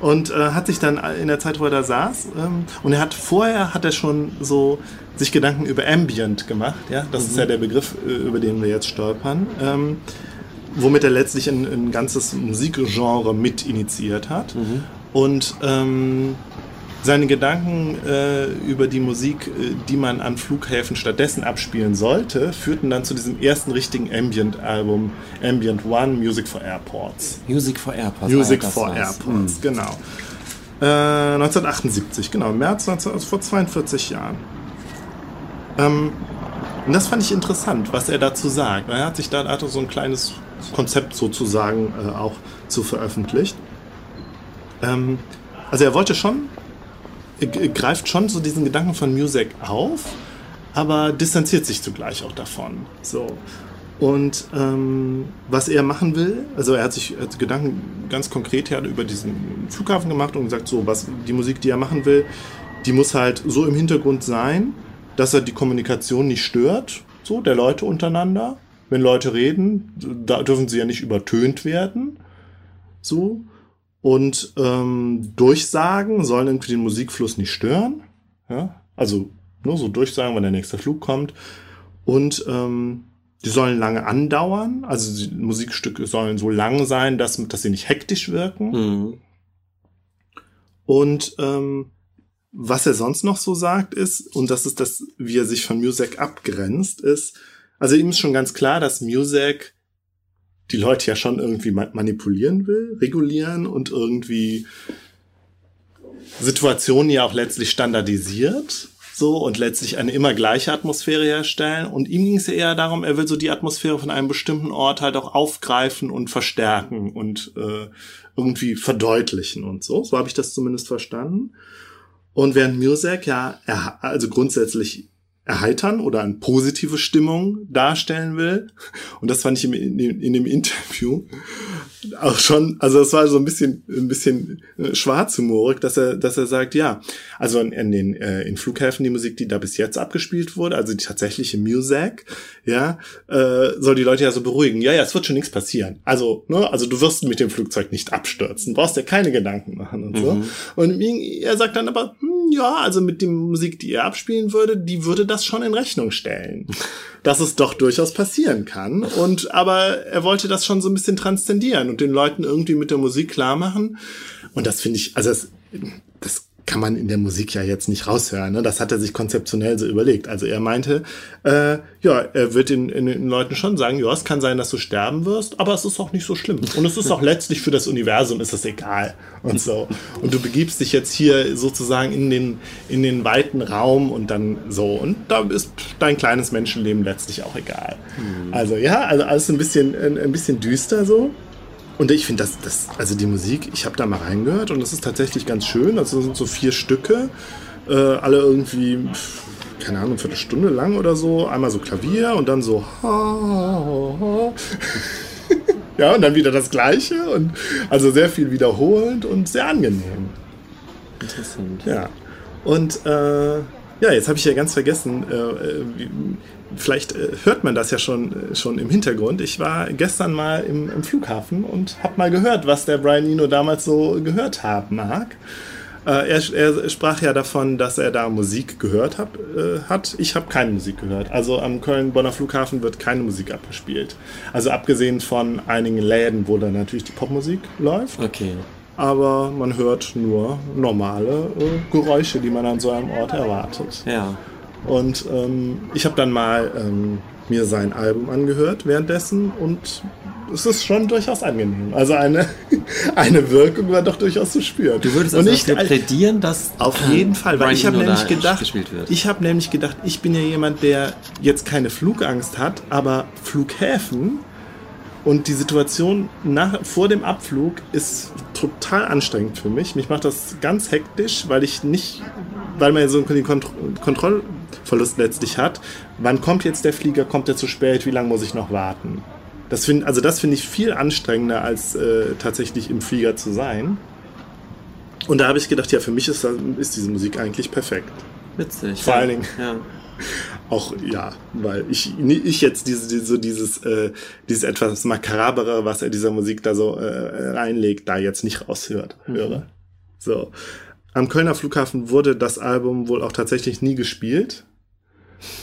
und äh, hat sich dann in der Zeit, wo er da saß, ähm, und er hat vorher hat er schon so sich Gedanken über Ambient gemacht, ja, das mhm. ist ja der Begriff, äh, über den wir jetzt stolpern, ähm, womit er letztlich ein, ein ganzes Musikgenre mit initiiert hat. Mhm. Und ähm, seine Gedanken äh, über die Musik, äh, die man an Flughäfen stattdessen abspielen sollte, führten dann zu diesem ersten richtigen Ambient-Album, Ambient One, Music for Airports. Music for Airports. Music ah, for Airports, mhm. genau. Äh, 1978, genau, im März 19, also vor 42 Jahren. Ähm, und das fand ich interessant, was er dazu sagt. Er hat sich da hat so ein kleines Konzept sozusagen äh, auch zu veröffentlicht. Ähm, also er wollte schon greift schon so diesen Gedanken von Music auf, aber distanziert sich zugleich auch davon. So. Und ähm, was er machen will, also er hat sich Gedanken ganz konkret her über diesen Flughafen gemacht und gesagt, so was die Musik, die er machen will, die muss halt so im Hintergrund sein, dass er die Kommunikation nicht stört, so der Leute untereinander. Wenn Leute reden, da dürfen sie ja nicht übertönt werden, so. Und ähm, Durchsagen sollen irgendwie den Musikfluss nicht stören. Ja? Also nur so Durchsagen, wann der nächste Flug kommt. Und ähm, die sollen lange andauern. Also die Musikstücke sollen so lang sein, dass, dass sie nicht hektisch wirken. Mhm. Und ähm, was er sonst noch so sagt ist, und das ist das, wie er sich von Music abgrenzt, ist, also ihm ist schon ganz klar, dass Music die Leute ja schon irgendwie manipulieren will, regulieren und irgendwie Situationen ja auch letztlich standardisiert so und letztlich eine immer gleiche Atmosphäre herstellen. Und ihm ging es ja eher darum, er will so die Atmosphäre von einem bestimmten Ort halt auch aufgreifen und verstärken und äh, irgendwie verdeutlichen und so. So habe ich das zumindest verstanden. Und während Music ja, er, also grundsätzlich erheitern oder eine positive Stimmung darstellen will. Und das fand ich in, in, in dem Interview auch schon, also das war so ein bisschen, ein bisschen äh, schwarzhumorig, dass er, dass er sagt, ja, also in, in den, äh, in Flughäfen die Musik, die da bis jetzt abgespielt wurde, also die tatsächliche Music, ja, äh, soll die Leute ja so beruhigen. Ja, ja, es wird schon nichts passieren. Also, ne, also du wirst mit dem Flugzeug nicht abstürzen, brauchst dir keine Gedanken machen und so. Mhm. Und er sagt dann aber, hm, ja, also mit der Musik, die er abspielen würde, die würde das schon in Rechnung stellen [laughs] dass es doch durchaus passieren kann. Und aber er wollte das schon so ein bisschen transzendieren und den Leuten irgendwie mit der Musik klar machen. Und das finde ich, also das, das kann man in der Musik ja jetzt nicht raushören. Ne? Das hat er sich konzeptionell so überlegt. Also er meinte, äh, ja, er wird den, den Leuten schon sagen, ja, es kann sein, dass du sterben wirst, aber es ist auch nicht so schlimm. Und es ist auch letztlich für das Universum ist es egal und so. Und du begibst dich jetzt hier sozusagen in den, in den weiten Raum und dann so. Und da ist dein kleines Menschenleben letztlich auch egal. Mhm. Also ja, also alles ein bisschen, ein, ein bisschen düster so. Und ich finde das, das, also die Musik, ich habe da mal reingehört und das ist tatsächlich ganz schön. Also sind so vier Stücke, äh, alle irgendwie, keine Ahnung, eine Stunde lang oder so. Einmal so Klavier und dann so. [laughs] ja, und dann wieder das Gleiche. Und also sehr viel wiederholend und sehr angenehm. Interessant. Ja. Und äh, ja, jetzt habe ich ja ganz vergessen, äh, äh wie, vielleicht äh, hört man das ja schon, äh, schon im Hintergrund. Ich war gestern mal im, im Flughafen und habe mal gehört, was der Brian Eno damals so gehört haben mag. Äh, er, er, sprach ja davon, dass er da Musik gehört hab, äh, hat. Ich habe keine Musik gehört. Also am Köln-Bonner Flughafen wird keine Musik abgespielt. Also abgesehen von einigen Läden, wo dann natürlich die Popmusik läuft. Okay. Aber man hört nur normale äh, Geräusche, die man an so einem Ort erwartet. Ja. Und ähm, ich habe dann mal ähm, mir sein Album angehört währenddessen und es ist schon durchaus angenehm. Also eine, [laughs] eine Wirkung war doch durchaus zu spüren. Du würdest also nicht plädieren, dass auf jeden Fall, weil ich habe nämlich gedacht, ich habe nämlich gedacht, ich bin ja jemand, der jetzt keine Flugangst hat, aber Flughäfen Und die Situation nach, vor dem Abflug ist total anstrengend für mich. Mich macht das ganz hektisch, weil ich nicht, weil man so einen Kont Kontrollverlust letztlich hat. Wann kommt jetzt der Flieger? Kommt er zu spät? Wie lange muss ich noch warten? Das find, also das finde ich viel anstrengender, als äh, tatsächlich im Flieger zu sein. Und da habe ich gedacht, ja, für mich ist, ist diese Musik eigentlich perfekt. Witzig. Vor ja. allen Dingen. Ja. [laughs] Auch ja, weil ich, ich jetzt diese, diese, so dieses, äh, dieses etwas makarabere, was er dieser Musik da so äh, reinlegt, da jetzt nicht raushört, höre. So. Am Kölner Flughafen wurde das Album wohl auch tatsächlich nie gespielt.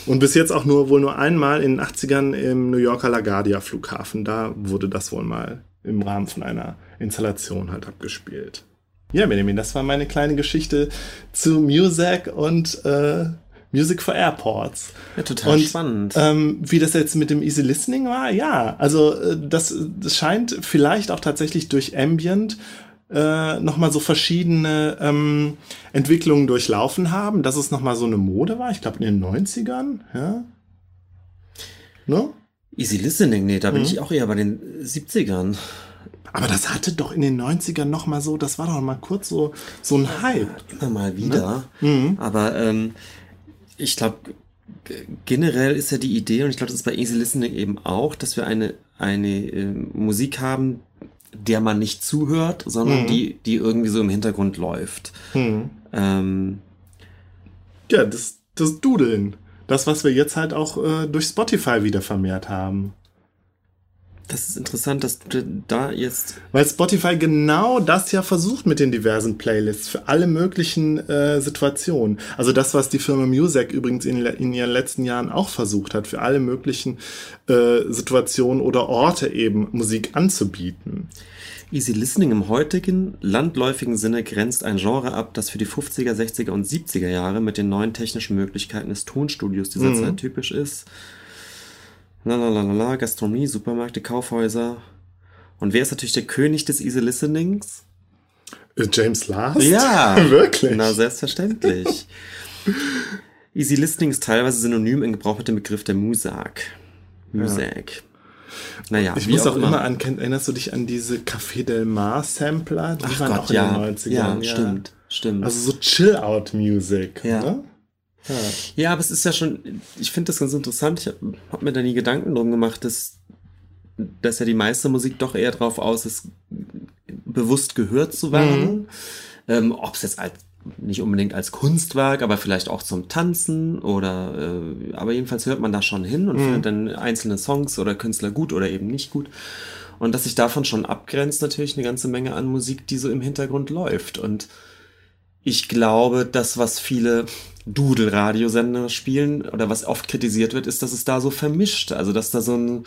Und bis jetzt auch nur wohl nur einmal in den 80ern im New Yorker LaGuardia Flughafen. Da wurde das wohl mal im Rahmen von einer Installation halt abgespielt. Ja, Benjamin, das war meine kleine Geschichte zu Music und äh, Music for Airports. Ja, total Und, spannend. Ähm, wie das jetzt mit dem Easy Listening war, ja, also äh, das, das scheint vielleicht auch tatsächlich durch Ambient äh, nochmal so verschiedene ähm, Entwicklungen durchlaufen haben, dass es nochmal so eine Mode war, ich glaube in den 90ern, ja. Ne? Easy Listening, nee, da bin Mhm. ich auch eher bei den 70ern. Aber das hatte doch in den 90ern nochmal so, das war doch mal kurz so, so ein Hype. Immer mal wieder. Mhm. Aber ähm, ich glaube, generell ist ja die Idee, und ich glaube, das ist bei Easy Listening eben auch, dass wir eine, eine ähm, Musik haben, der man nicht zuhört, sondern Mhm. die, die irgendwie so im Hintergrund läuft. Hm. Ähm, Ja, das, das Dudeln. Das, was wir jetzt halt auch äh, durch Spotify wieder vermehrt haben. Das ist interessant, dass du da jetzt Weil Spotify genau das ja versucht mit den diversen Playlists für alle möglichen äh, Situationen. Also das, was die Firma Music übrigens in, in ihren letzten Jahren auch versucht hat, für alle möglichen äh, Situationen oder Orte eben Musik anzubieten. Easy Listening im heutigen, landläufigen Sinne grenzt ein Genre ab, das für die 50er, 60er und 70er Jahre mit den neuen technischen Möglichkeiten des Tonstudios dieser Mhm. Zeit typisch ist. Lalalala, Gastronomie, Supermärkte, Kaufhäuser. Und wer ist natürlich der König des Easy Listenings? Äh, James Last? Ja, [laughs] Wirklich? Na, selbstverständlich. [laughs] Easy Listening ist teilweise synonym in Gebrauch mit dem Begriff der Musak. Musak. Naja, Ich muss auch immer an, erinnerst du dich an diese Café Del Mar Sampler? Die Ach waren Gott, auch in ja. den 90ern. ja, stimmt, stimmt. Also so Chill-Out-Music. Ja. Ne? Ja. Ja, aber es ist ja schon, ich finde das ganz interessant. Ich habe hab mir da nie Gedanken drum gemacht, dass, dass ja die meiste Musik doch eher drauf aus ist, bewusst gehört zu werden. Ähm, Ob es jetzt als, nicht unbedingt als Kunstwerk, aber vielleicht auch zum Tanzen oder, äh, aber jedenfalls hört man da schon hin und findet dann einzelne Songs oder Künstler gut oder eben nicht gut. Und dass sich davon schon abgrenzt natürlich eine ganze Menge an Musik, die so im Hintergrund läuft. Und ich glaube, das, was viele Doodle-Radiosender spielen oder was oft kritisiert wird, ist, dass es da so vermischt. Also, dass da so ein,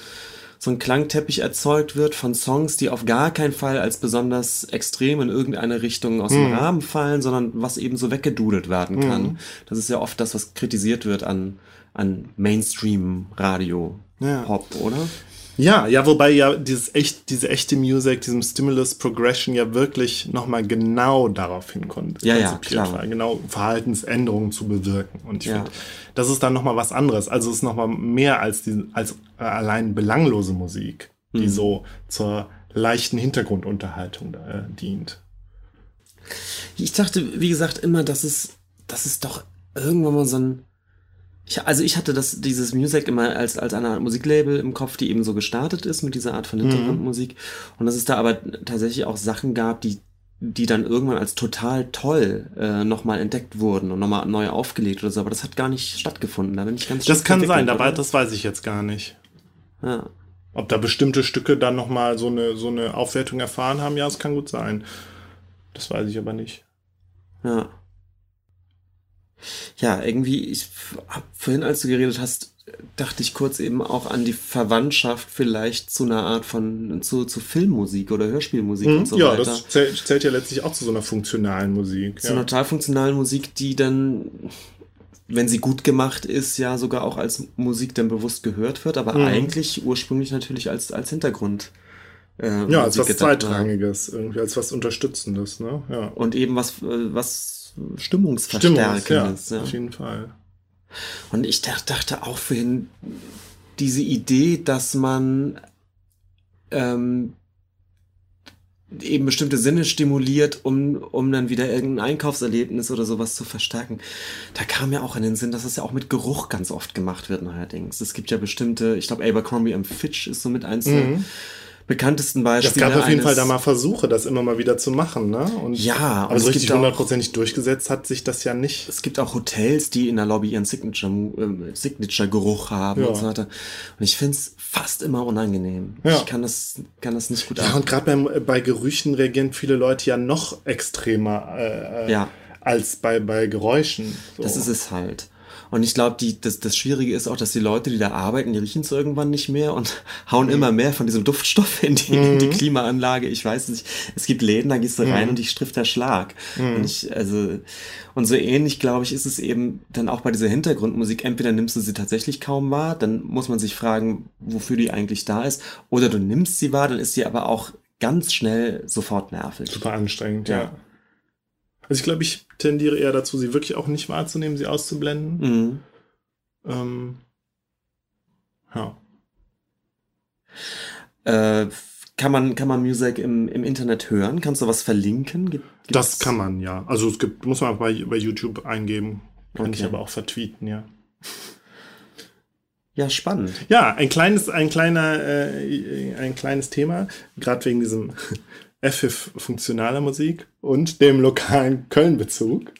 so ein Klangteppich erzeugt wird von Songs, die auf gar keinen Fall als besonders extrem in irgendeine Richtung aus dem Rahmen fallen, sondern was eben so weggedudelt werden kann. Das ist ja oft das, was kritisiert wird an, an Mainstream-Radio. Ja. Pop, oder? Ja, ja, wobei ja dieses echt, diese echte Music, diesem Stimulus Progression ja wirklich nochmal genau darauf hin kon- Ja, ja, konzipiert klar. war, genau Verhaltensänderungen zu bewirken. Und ich Ja. finde, das ist dann nochmal was anderes. Also es ist nochmal mehr als die, als äh, allein belanglose Musik, die so zur leichten Hintergrundunterhaltung äh, dient. Ich dachte, wie gesagt, immer, dass es, dass es doch irgendwann mal so ein. Ich, also ich hatte das, dieses Music immer als, als eine Art Musiklabel im Kopf, die eben so gestartet ist mit dieser Art von Hintergrundmusik. Und dass es da aber tatsächlich auch Sachen gab, die, die dann irgendwann als total toll äh, nochmal entdeckt wurden und nochmal neu aufgelegt oder so. Aber das hat gar nicht stattgefunden. Da bin ich ganz Das kann sein, dabei, das weiß ich jetzt gar nicht. Ja. Ob da bestimmte Stücke dann nochmal so eine, so eine Aufwertung erfahren haben, ja, es kann gut sein. Das weiß ich aber nicht. Ja. Ja, irgendwie, ich hab vorhin, als du geredet hast, dachte ich kurz eben auch an die Verwandtschaft vielleicht zu einer Art von, zu, zu Filmmusik oder Hörspielmusik und so ja, weiter. das zählt, zählt ja letztlich auch zu so einer funktionalen Musik. zu einer Ja. total funktionalen Musik, die dann, wenn sie gut gemacht ist, ja sogar auch als Musik dann bewusst gehört wird, aber Mhm. eigentlich ursprünglich natürlich als, als Hintergrund. Äh, ja, als was. Zweitrangiges, irgendwie als was Unterstützendes, ne? Ja. Und eben was, äh, was Stimmung, Stimmungsverstärkendes. ja, ja. auf jeden Fall. Und ich dach- dachte auch vorhin, diese Idee, dass man ähm, eben bestimmte Sinne stimuliert, um, um dann wieder irgendein Einkaufserlebnis oder sowas zu verstärken. Da kam ja auch in den Sinn, dass das ja auch mit Geruch ganz oft gemacht wird neuerdings. Es gibt ja bestimmte, ich glaube Abercrombie Fitch ist so mit eins der Mhm. Bekanntesten Es Beispiele. gab auf jeden Fall da mal Versuche, das immer mal wieder zu machen, ne? Und Ja, und aber es so richtig hundertprozentig durchgesetzt hat sich das ja nicht. Es gibt auch Hotels, die in der Lobby ihren Signature, ähm, Signature-Geruch haben Ja. und so weiter. Und ich find's fast immer unangenehm. Ja. Ich kann das, kann das nicht gut Ja, und gerade bei Gerüchen reagieren viele Leute ja noch extremer äh, äh, Ja. als bei, bei Geräuschen. So. Das ist es halt. Und ich glaube, das, das Schwierige ist auch, dass die Leute, die da arbeiten, die riechen es irgendwann nicht mehr und [laughs] hauen immer mehr von diesem Duftstoff in die, in die Klimaanlage. Ich weiß nicht. Es gibt Läden, da gehst du rein und dich trifft der Schlag. Und ich, also, und so ähnlich, glaube ich, ist es eben dann auch bei dieser Hintergrundmusik. Entweder nimmst du sie tatsächlich kaum wahr, dann muss man sich fragen, wofür die eigentlich da ist. Oder du nimmst sie wahr, dann ist sie aber auch ganz schnell sofort nervig. super anstrengend, Ja. ja. Also ich glaube, ich tendiere eher dazu, sie wirklich auch nicht wahrzunehmen, sie auszublenden. Mhm. Ähm, ja. Äh, kann man, kann man Music im, im Internet hören? Kannst du was verlinken? Gibt, Das kann man, ja. Also es gibt, muss man bei, bei YouTube eingeben. Kann ich Okay. aber auch vertweeten, ja. Ja, spannend. Ja, ein kleines, ein kleiner, äh, ein kleines Thema, gerade wegen diesem FIF funktionaler Musik und dem lokalen Köln-Bezug.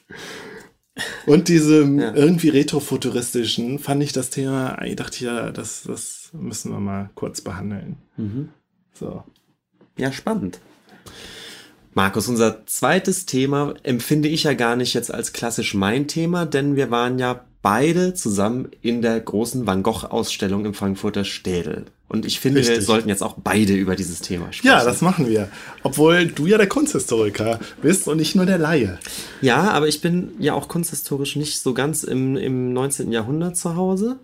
Und diesem Ja. irgendwie retrofuturistischen fand ich das Thema, ich dachte ja, das, das müssen wir mal kurz behandeln. Mhm. So. Ja, spannend. Markus, unser zweites Thema empfinde ich ja gar nicht jetzt als klassisch mein Thema, denn wir waren ja beide zusammen in der großen Van Gogh-Ausstellung im Frankfurter Städel. Und ich finde, wir Richtig. sollten jetzt auch beide über dieses Thema sprechen. Ja, das machen wir. Obwohl du ja der Kunsthistoriker bist und nicht nur der Laie. Ja, aber ich bin ja auch kunsthistorisch nicht so ganz im, im 19. Jahrhundert zu Hause.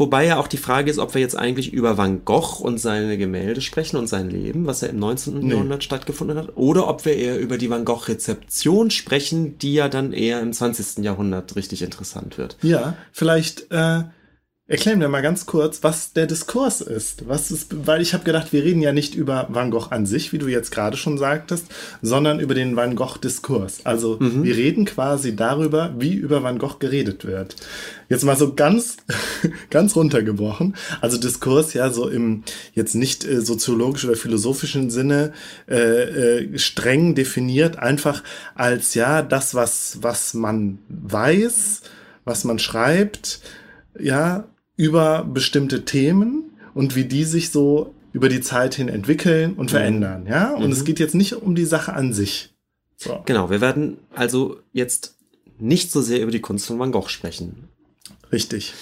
Wobei ja auch die Frage ist, ob wir jetzt eigentlich über Van Gogh und seine Gemälde sprechen und sein Leben, was ja im 19. Nee. Jahrhundert stattgefunden hat, oder ob wir eher über die Van Gogh-Rezeption sprechen, die ja dann eher im 20. Jahrhundert richtig interessant wird. Ja, vielleicht äh, erklären wir mal ganz kurz, was der Diskurs ist. Was ist, weil ich habe gedacht, wir reden ja nicht über Van Gogh an sich, wie du jetzt gerade schon sagtest, sondern über den Van Gogh-Diskurs. Also wir reden quasi darüber, wie über Van Gogh geredet wird. Jetzt mal so ganz, [laughs] ganz runtergebrochen. Also Diskurs ja so im jetzt nicht äh, soziologisch oder philosophischen Sinne äh, äh, streng definiert, einfach als ja das, was, was man weiß, was man schreibt, ja, über bestimmte Themen und wie die sich so über die Zeit hin entwickeln und verändern, ja. Und es geht jetzt nicht um die Sache an sich. So. Genau, wir werden also jetzt nicht so sehr über die Kunst von Van Gogh sprechen. Richtig.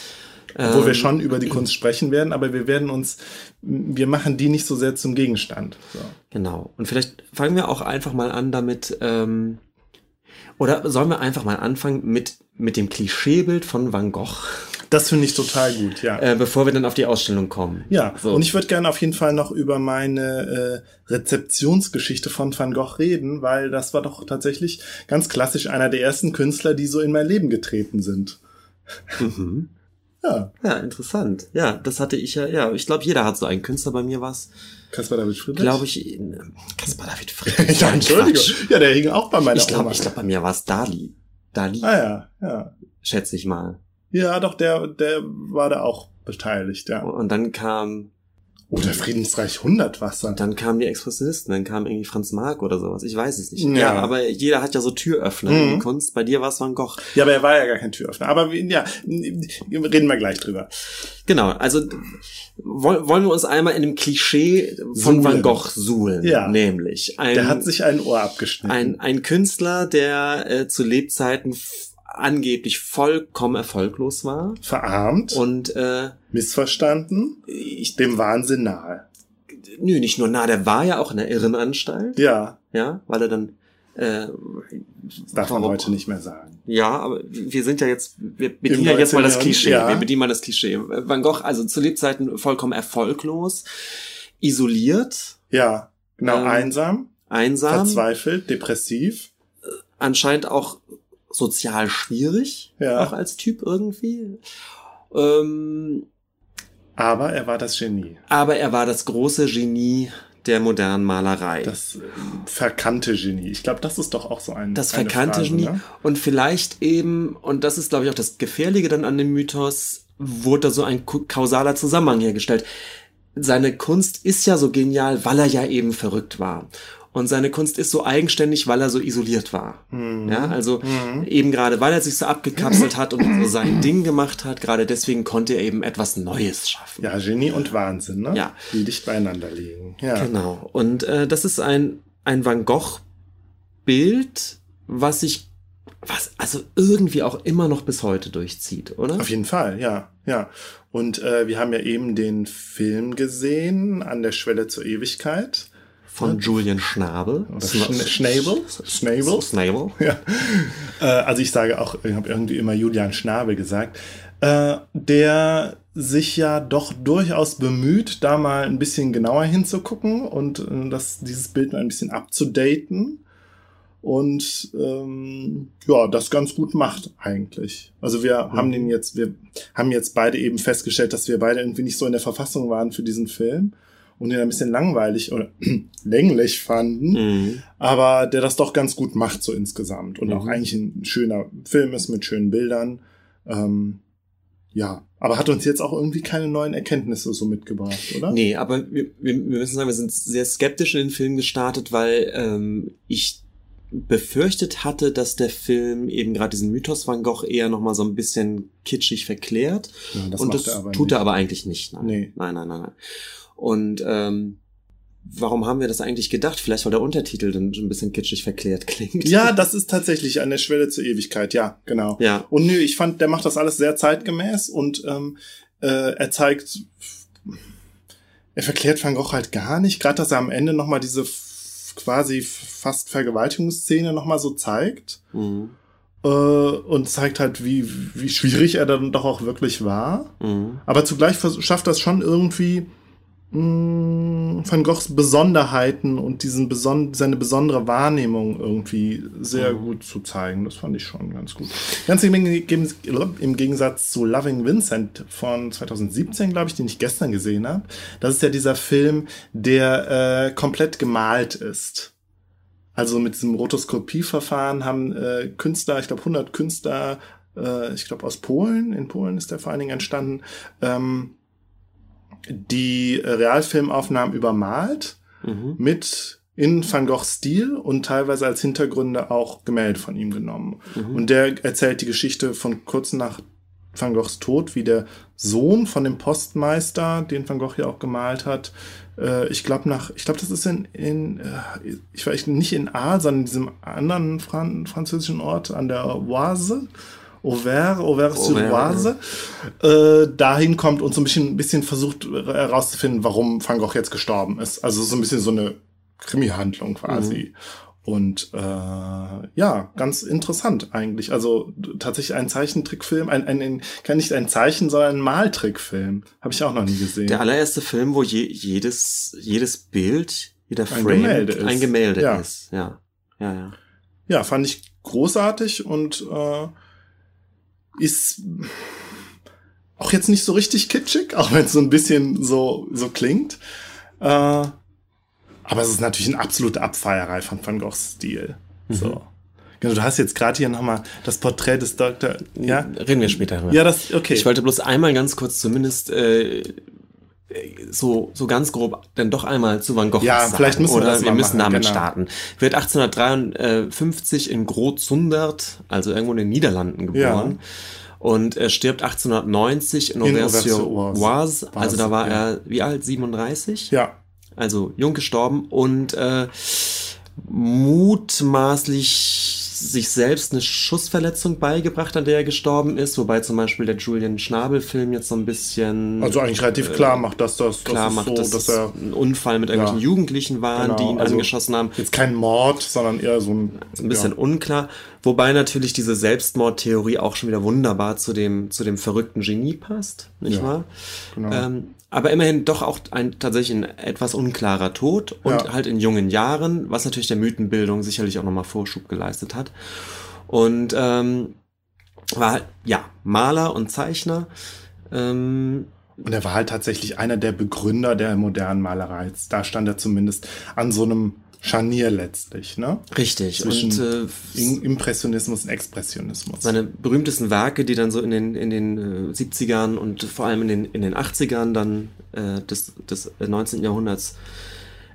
Obwohl wir Ähm, schon über die Kunst [clears throat] sprechen werden, aber wir werden uns, wir machen die nicht so sehr zum Gegenstand. So. Genau. Und vielleicht fangen wir auch einfach mal an damit, ähm, oder sollen wir einfach mal anfangen mit, mit dem Klischeebild von Van Gogh, Das finde ich total gut, ja. äh, bevor wir dann auf die Ausstellung kommen. Ja, so. und ich würde gerne auf jeden Fall noch über meine äh, Rezeptionsgeschichte von Van Gogh reden, weil das war doch tatsächlich ganz klassisch einer der ersten Künstler, die so in mein Leben getreten sind. Mhm. [laughs] Ja, Ja, interessant. Ja, das hatte ich ja, ja, ich glaube, jeder hat so einen Künstler. Bei mir war es, Kaspar David Friedrich. glaube ich, ähm, Caspar David Friedrich. [laughs] ja, Entschuldigung. Ja, der hing auch bei meiner Ich glaube, Oma. ich glaube, bei mir war es Dali. Dali, Ah ja, ja. schätze ich mal. Ja, doch, der, der war da auch beteiligt, ja. Und dann kam, Oh, der Friedensreich 100 Wasser. dann kamen die Expressionisten, dann kam irgendwie Franz Marc oder sowas. Ich weiß es nicht. Ja. Ja, aber jeder hat ja so Türöffner in Mhm. der Kunst. Bei dir war es Van Gogh. Ja, aber er war ja gar kein Türöffner. Aber ja, reden wir gleich drüber. Genau, also woll- wollen wir uns einmal in dem Klischee von Suhlen. Van Gogh suhlen. Ja. Nämlich ein, Der hat sich ein Ohr abgeschnitten. ein, ein Künstler, der äh, zu Lebzeiten angeblich vollkommen erfolglos war. Verarmt, Und äh, missverstanden, ich, dem Wahnsinn nahe. nö, nicht nur nah, der war ja auch in der Irrenanstalt, Ja, ja, weil er dann äh, das darf man heute nicht mehr sagen. Ja, aber wir sind ja jetzt, wir bedienen ja jetzt mal 19. das Klischee. Ja. Wir bedienen mal das Klischee. Van Gogh, also zu Lebzeiten vollkommen erfolglos, isoliert, Ja, genau, Ähm, einsam, einsam, verzweifelt, depressiv. anscheinend auch sozial schwierig, Ja. auch als Typ irgendwie. Ähm, Aber er war das Genie. Aber er war das große Genie der modernen Malerei. Das verkannte Genie. Ich glaube, das ist doch auch so ein. das verkannte Genie. Ne? Und vielleicht eben, und das ist, glaube ich, auch das Gefährliche dann an dem Mythos, wurde da so ein kausaler Zusammenhang hergestellt. Seine Kunst ist ja so genial, weil er ja eben verrückt war. Und seine Kunst ist so eigenständig, weil er so isoliert war. Mhm. Ja, also eben gerade, weil er sich so abgekapselt hat und so sein [clears throat] Ding gemacht hat, gerade deswegen konnte er eben etwas Neues schaffen. Ja, Genie und Wahnsinn, ne? Ja. Die dicht beieinander liegen. Ja. Genau. Und äh, das ist ein, ein Van Gogh-Bild, was sich, was also irgendwie auch immer noch bis heute durchzieht, oder? Auf jeden Fall, ja, ja. Und äh, wir haben ja eben den Film gesehen, An der Schwelle zur Ewigkeit. Von Julian Schnabel. Schnabel? Schnabel? Schnabel. Ja. [laughs] Äh, also ich sage auch, ich habe irgendwie immer Julian Schnabel gesagt, äh, der sich ja doch durchaus bemüht, da mal ein bisschen genauer hinzugucken und äh, das, dieses Bild mal ein bisschen abzudaten. Und ähm, ja, das ganz gut macht eigentlich. Also wir haben den jetzt, wir haben jetzt beide eben festgestellt, dass wir beide irgendwie nicht so in der Verfassung waren für diesen Film und ihn ein bisschen langweilig oder [clears throat] länglich fanden Mhm. aber der das doch ganz gut macht so insgesamt und Mhm. auch eigentlich ein schöner Film ist mit schönen Bildern. Ähm, ja, aber hat uns jetzt auch irgendwie keine neuen Erkenntnisse so mitgebracht, oder? Nee, aber wir, wir, müssen sagen, wir sind sehr skeptisch in den Film gestartet, weil ähm, ich befürchtet hatte, dass der Film eben gerade diesen Mythos Van Gogh eher noch mal so ein bisschen kitschig verklärt. Ja, das und das er aber tut nicht. er aber eigentlich nicht. Nein. Nee. nein, nein, nein, nein. Und ähm, warum haben wir das eigentlich gedacht? Vielleicht, weil der Untertitel dann ein bisschen kitschig verklärt klingt. Ja, [laughs] das ist tatsächlich an der Schwelle zur Ewigkeit, ja, genau. Ja. Und nö, ich fand, der macht das alles sehr zeitgemäß und ähm, äh, er zeigt, er verklärt Van Gogh halt gar nicht, gerade dass er am Ende nochmal diese quasi fast Vergewaltigungsszene nochmal so zeigt. Mhm. äh, und zeigt halt, wie, wie schwierig er dann doch auch wirklich war. Mhm. Aber zugleich schafft das schon irgendwie Van Goghs Besonderheiten und diesen beson seine besondere Wahrnehmung irgendwie sehr Mhm. gut zu zeigen. Das fand ich schon ganz gut. Ganz im Gegensatz zu Loving Vincent von 2017, glaube ich, den ich gestern gesehen habe. Das ist ja dieser Film, der äh, komplett gemalt ist. Also mit diesem Rotoskopieverfahren haben äh, Künstler, ich glaube 100 Künstler, äh, ich glaube aus Polen, in Polen ist der vor allen Dingen entstanden, ähm, die Realfilmaufnahmen übermalt Mhm. mit in Van Goghs Stil und teilweise als Hintergründe auch Gemälde von ihm genommen. Mhm. Und der erzählt die Geschichte von kurz nach Van Goghs Tod, wie der Sohn von dem Postmeister, den Van Gogh ja auch gemalt hat, äh, ich glaube nach, ich glaube, das ist in, in äh, ich weiß nicht in Aal, sondern in diesem anderen Fran französischen Ort an der Oise, Auvers, Auvers-sur-Oise, äh, dahin kommt und so ein bisschen, ein bisschen versucht herauszufinden, warum Van Gogh jetzt gestorben ist. Also so ein bisschen so eine Krimi-Handlung quasi. Und äh, ja, ganz interessant eigentlich. Also tatsächlich ein Zeichentrickfilm, ein, ein, ein kann nicht ein Zeichen, sondern ein Maltrickfilm. Habe ich auch noch nie gesehen. Der allererste Film, wo je, jedes, jedes Bild, jeder Ein Frame Gemälde ist. ein Gemälde Ja. ist. Ja. Ja, ja. ja, fand ich großartig und äh, ist auch jetzt nicht so richtig kitschig, auch wenn es so ein bisschen so, so klingt. Äh, aber es ist natürlich eine absolute Abfeierei von Van Goghs Stil. So. Genau, du hast jetzt gerade hier nochmal das Porträt des Dr. Ja? Reden wir später darüber. Ja, das, okay. Ich wollte bloß einmal ganz kurz zumindest äh, so, so ganz grob dann doch einmal zu Van Gogh Ja, sagen. vielleicht müssen wir Oder wir mal müssen machen, damit genau. starten. Wird 1853 in Groot-Zundert, also irgendwo in den Niederlanden geboren. Und er stirbt 1890 in. Auvers-sur-Oise. Also da war Ja. er, wie alt? 37? ja, also jung gestorben und äh, mutmaßlich sich selbst eine Schussverletzung beigebracht, an der er gestorben ist, wobei zum Beispiel der Julian Schnabel-Film jetzt so ein bisschen also eigentlich relativ klar macht, dass das, klar das macht, so, dass, dass er ein Unfall mit irgendwelchen Ja. Jugendlichen waren, Genau, die ihn also angeschossen haben. jetzt kein Mord, sondern eher so ein, Ein bisschen ja. unklar, wobei natürlich diese Selbstmordtheorie auch schon wieder wunderbar zu dem, zu dem verrückten Genie passt, nicht Ja, wahr? genau. Ähm, aber immerhin doch auch ein tatsächlich ein etwas unklarer Tod und Ja. halt in jungen Jahren, was natürlich der Mythenbildung sicherlich auch nochmal Vorschub geleistet hat. Und ähm, war halt, ja, Maler und Zeichner. Ähm, Und er war halt tatsächlich einer der Begründer der modernen Malerei. Da stand er zumindest an so einem Scharnier letztlich, ne? Richtig. Zwischen und äh, Impressionismus und Expressionismus. seine berühmtesten Werke, die dann so in den, in den äh, 70ern und vor allem in den, in den 80ern dann äh, des, des 19. Jahrhunderts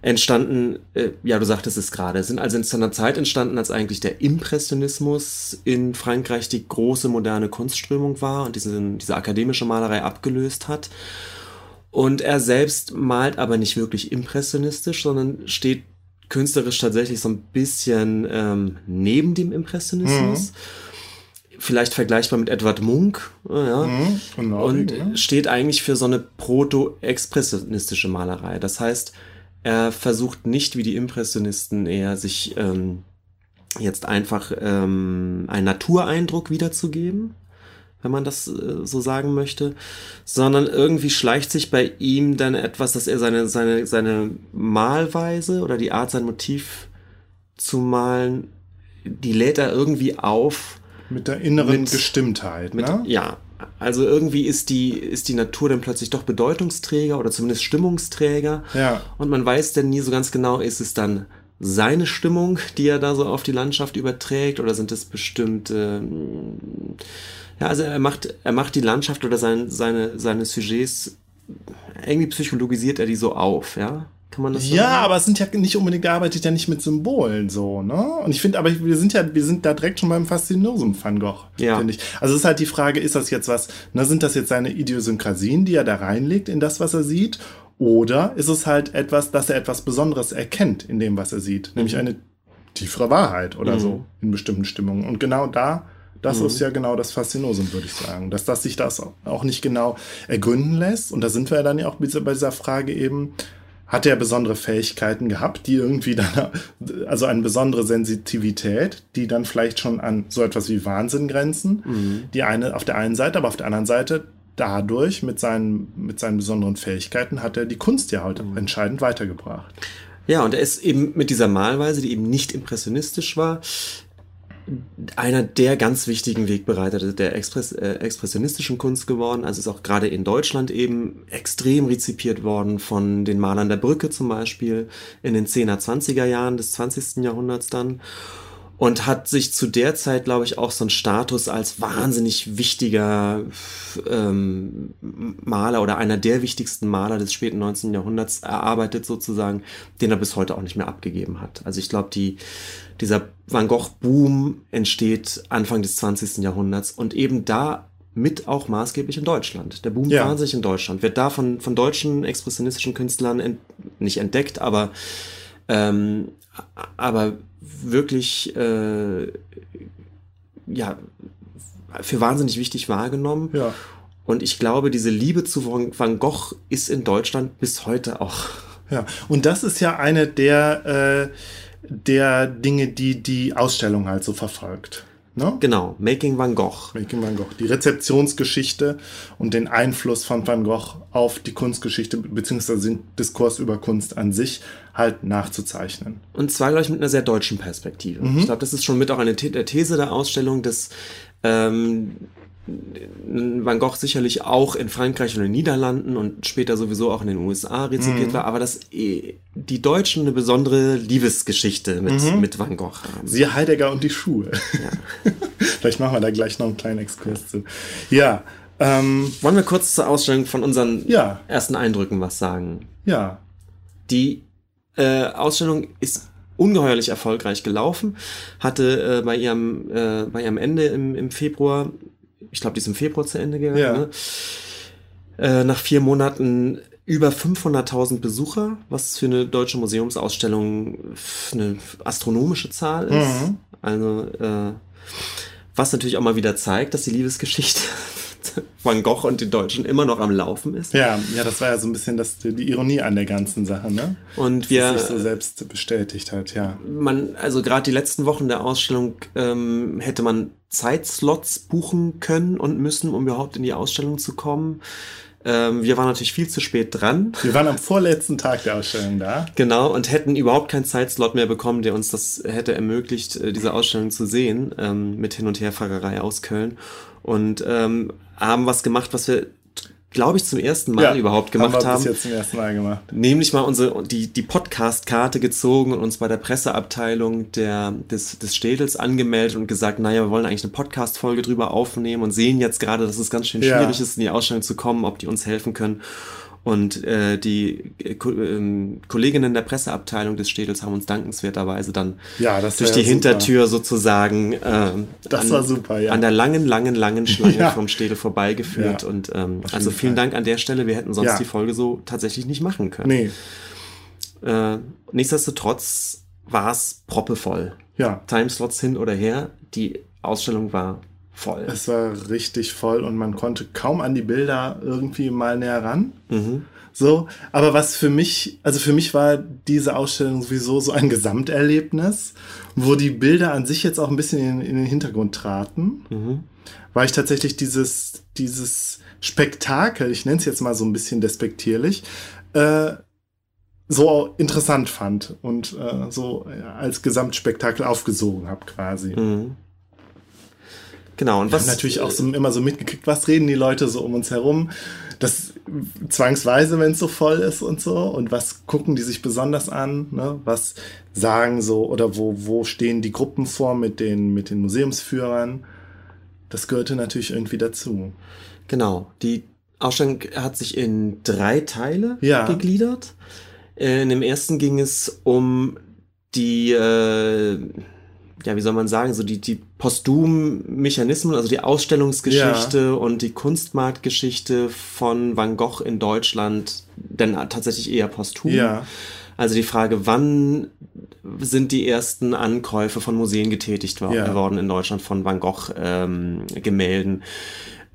entstanden, äh, ja, du sagtest es gerade, sind also in so einer Zeit entstanden, als eigentlich der Impressionismus in Frankreich die große moderne Kunstströmung war und diese, diese akademische Malerei abgelöst hat. Und er selbst malt aber nicht wirklich impressionistisch, sondern steht künstlerisch tatsächlich so ein bisschen ähm, neben dem Impressionismus. Vielleicht vergleichbar mit Edward Munk. äh, Ja. Mhm, von Und ne? steht eigentlich für so eine proto-expressionistische Malerei. Das heißt, er versucht nicht wie die Impressionisten eher sich ähm, jetzt einfach ähm, einen Natureindruck wiederzugeben, wenn man das äh, so sagen möchte, sondern irgendwie schleicht sich bei ihm dann etwas, dass er seine, seine, seine Malweise oder die Art, sein Motiv zu malen, die lädt er irgendwie auf. Mit der inneren mit- Gestimmtheit, Mit, ne? Ja, also irgendwie ist die, ist die Natur dann plötzlich doch Bedeutungsträger oder zumindest Stimmungsträger. Ja. Und man weiß dann nie so ganz genau, ist es dann seine Stimmung, die er da so auf die Landschaft überträgt, oder sind es bestimmte, ähm, ja, also er macht, er macht die Landschaft oder sein, seine, seine Sujets, irgendwie psychologisiert er die so auf, ja? Kann man das so Ja, sagen? aber es sind ja nicht unbedingt, er arbeitet ja nicht mit Symbolen so, ne? Und ich finde, aber wir sind ja, wir sind da direkt schon beim Faszinosum Van Gogh, Ja. finde ich. Also es ist halt die Frage, ist das jetzt was, ne, sind das jetzt seine Idiosynkrasien, die er da reinlegt in das, was er sieht? Oder ist es halt etwas, dass er etwas Besonderes erkennt in dem, was er sieht? Nämlich eine tiefere Wahrheit oder Mhm. so in bestimmten Stimmungen. Und genau da, das ist ja genau das Faszinosum, würde ich sagen. Dass, dass sich das auch nicht genau ergründen lässt. Und da sind wir ja dann ja auch bei dieser- bei dieser Frage eben, hat er besondere Fähigkeiten gehabt, die irgendwie [laughs] dann, also eine besondere Sensitivität, die dann vielleicht schon an so etwas wie Wahnsinn grenzen. Die eine auf der einen Seite, aber auf der anderen Seite dadurch mit seinen, mit seinen besonderen Fähigkeiten hat er die Kunst ja halt entscheidend weitergebracht. Ja, und er ist eben mit dieser Malweise, die eben nicht impressionistisch war, einer der ganz wichtigen Wegbereiter der Express, äh, expressionistischen Kunst geworden. Also ist auch gerade in Deutschland eben extrem rezipiert worden von den Malern der Brücke zum Beispiel in den 10er, 20er Jahren des 20. Jahrhunderts dann. Und hat sich zu der Zeit, glaube ich, auch so einen Status als wahnsinnig wichtiger ähm, Maler oder einer der wichtigsten Maler des späten 19. Jahrhunderts erarbeitet sozusagen, den er bis heute auch nicht mehr abgegeben hat. Also ich glaube, die, dieser Van Gogh-Boom entsteht Anfang des 20. Jahrhunderts und eben da mit auch maßgeblich in Deutschland. Der Boom Ja. wahnsinnig in Deutschland. Wird da von, von deutschen expressionistischen Künstlern ent, nicht entdeckt, aber, ähm, aber wirklich äh, ja, für wahnsinnig wichtig wahrgenommen. Ja. Und ich glaube, diese Liebe zu Van Gogh ist in Deutschland bis heute auch. Ja, und das ist ja eine der, äh, der Dinge, die die Ausstellung halt so verfolgt. Ne? Genau, Making Van Gogh. Making Van Gogh. Die Rezeptionsgeschichte und den Einfluss von Van Gogh auf die Kunstgeschichte beziehungsweise den Diskurs über Kunst an sich halt nachzuzeichnen. Und zwar, glaube ich, mit einer sehr deutschen Perspektive. Ich glaube, das ist schon mit auch eine The der These der Ausstellung, dass ähm, Van Gogh sicherlich auch in Frankreich und in den Niederlanden und später sowieso auch in den USA rezipiert war, aber dass eh die Deutschen eine besondere Liebesgeschichte mit, mit Van Gogh haben. Siehe Heidegger und die Schuhe. [laughs] Vielleicht machen wir da gleich noch einen kleinen Exkurs zu. Ja, ähm, Wollen wir kurz zur Ausstellung von unseren Ja. ersten Eindrücken was sagen? ja, Die äh, Ausstellung ist ungeheuerlich erfolgreich gelaufen, hatte äh, bei, ihrem, äh, bei ihrem Ende im, im Februar, ich glaube, die ist im Februar zu Ende gegangen, Ja. ne? äh, nach vier Monaten über 500.000 Besucher, was für eine deutsche Museumsausstellung eine astronomische Zahl ist. Mhm. Also, äh, was natürlich auch mal wieder zeigt, dass die Liebesgeschichte Van Gogh und den Deutschen immer noch am Laufen ist. ja, ja, das war ja so ein bisschen das, die Ironie an der ganzen Sache, ne? Und Dass wir, es sich so selbst bestätigt hat, ja. man, also gerade die letzten Wochen der Ausstellung ähm, hätte man Zeitslots buchen können und müssen, um überhaupt in die Ausstellung zu kommen. Ähm, wir waren natürlich viel zu spät dran. Wir waren am vorletzten Tag der Ausstellung da. Genau, und hätten überhaupt keinen Zeitslot mehr bekommen, der uns das hätte ermöglicht, äh, diese Ausstellung zu sehen, ähm, mit Hin- und Herfahrerei aus Köln. Und ähm, haben was gemacht, was wir glaube ich, zum ersten Mal Ja, überhaupt gemacht haben. Wir haben. bis jetzt zum ersten Mal gemacht. Nämlich mal unsere, die, die Podcast-Karte gezogen und uns bei der Presseabteilung der, des, des Städels angemeldet und gesagt, naja, wir wollen eigentlich eine Podcast-Folge drüber aufnehmen und sehen jetzt gerade, dass es ganz schön Ja. schwierig ist, in die Ausstellung zu kommen, ob die uns helfen können. Und äh, die äh, Ko ähm, Kolleginnen der Presseabteilung des Städels haben uns dankenswerterweise dann Ja, das durch die super. Hintertür sozusagen Das an, war super, ja. an der langen, langen, langen [laughs] Schlange Ja. vom Städel vorbeigeführt. Und ähm, also vielen Fall. Dank an der Stelle. Wir hätten sonst die Folge so tatsächlich nicht machen können. Nee, Äh, nichtsdestotrotz war es proppevoll. ja. Timeslots hin oder her, die Ausstellung war voll. Es war richtig voll und man konnte kaum an die Bilder irgendwie mal näher ran. Mhm. So, aber was für mich, also für mich war diese Ausstellung sowieso so ein Gesamterlebnis, wo die Bilder an sich jetzt auch ein bisschen in, in den Hintergrund traten, Mhm. weil ich tatsächlich dieses, dieses Spektakel, ich nenne es jetzt mal so ein bisschen despektierlich, äh, so interessant fand und äh, so äh, als Gesamtspektakel aufgesogen habe quasi. Mhm. Genau, und Wir was haben natürlich auch so, immer so mitgekriegt, was reden die Leute so um uns herum. Das zwangsweise, wenn es so voll ist und so. Und was gucken die sich besonders an? Ne? Was sagen so oder wo, wo stehen die Gruppen vor mit den, mit den Museumsführern? Das gehörte natürlich irgendwie dazu. Genau, die Ausstellung hat sich in drei Teile Ja. gegliedert. Äh, In dem ersten ging es um die, äh, ja, wie soll man sagen, so die, die Posthum-Mechanismen, also die Ausstellungsgeschichte und die Kunstmarktgeschichte von Van Gogh in Deutschland, denn tatsächlich eher posthum. Ja, Also die Frage, wann sind die ersten Ankäufe von Museen getätigt Ja. worden in Deutschland von Van Gogh ähm?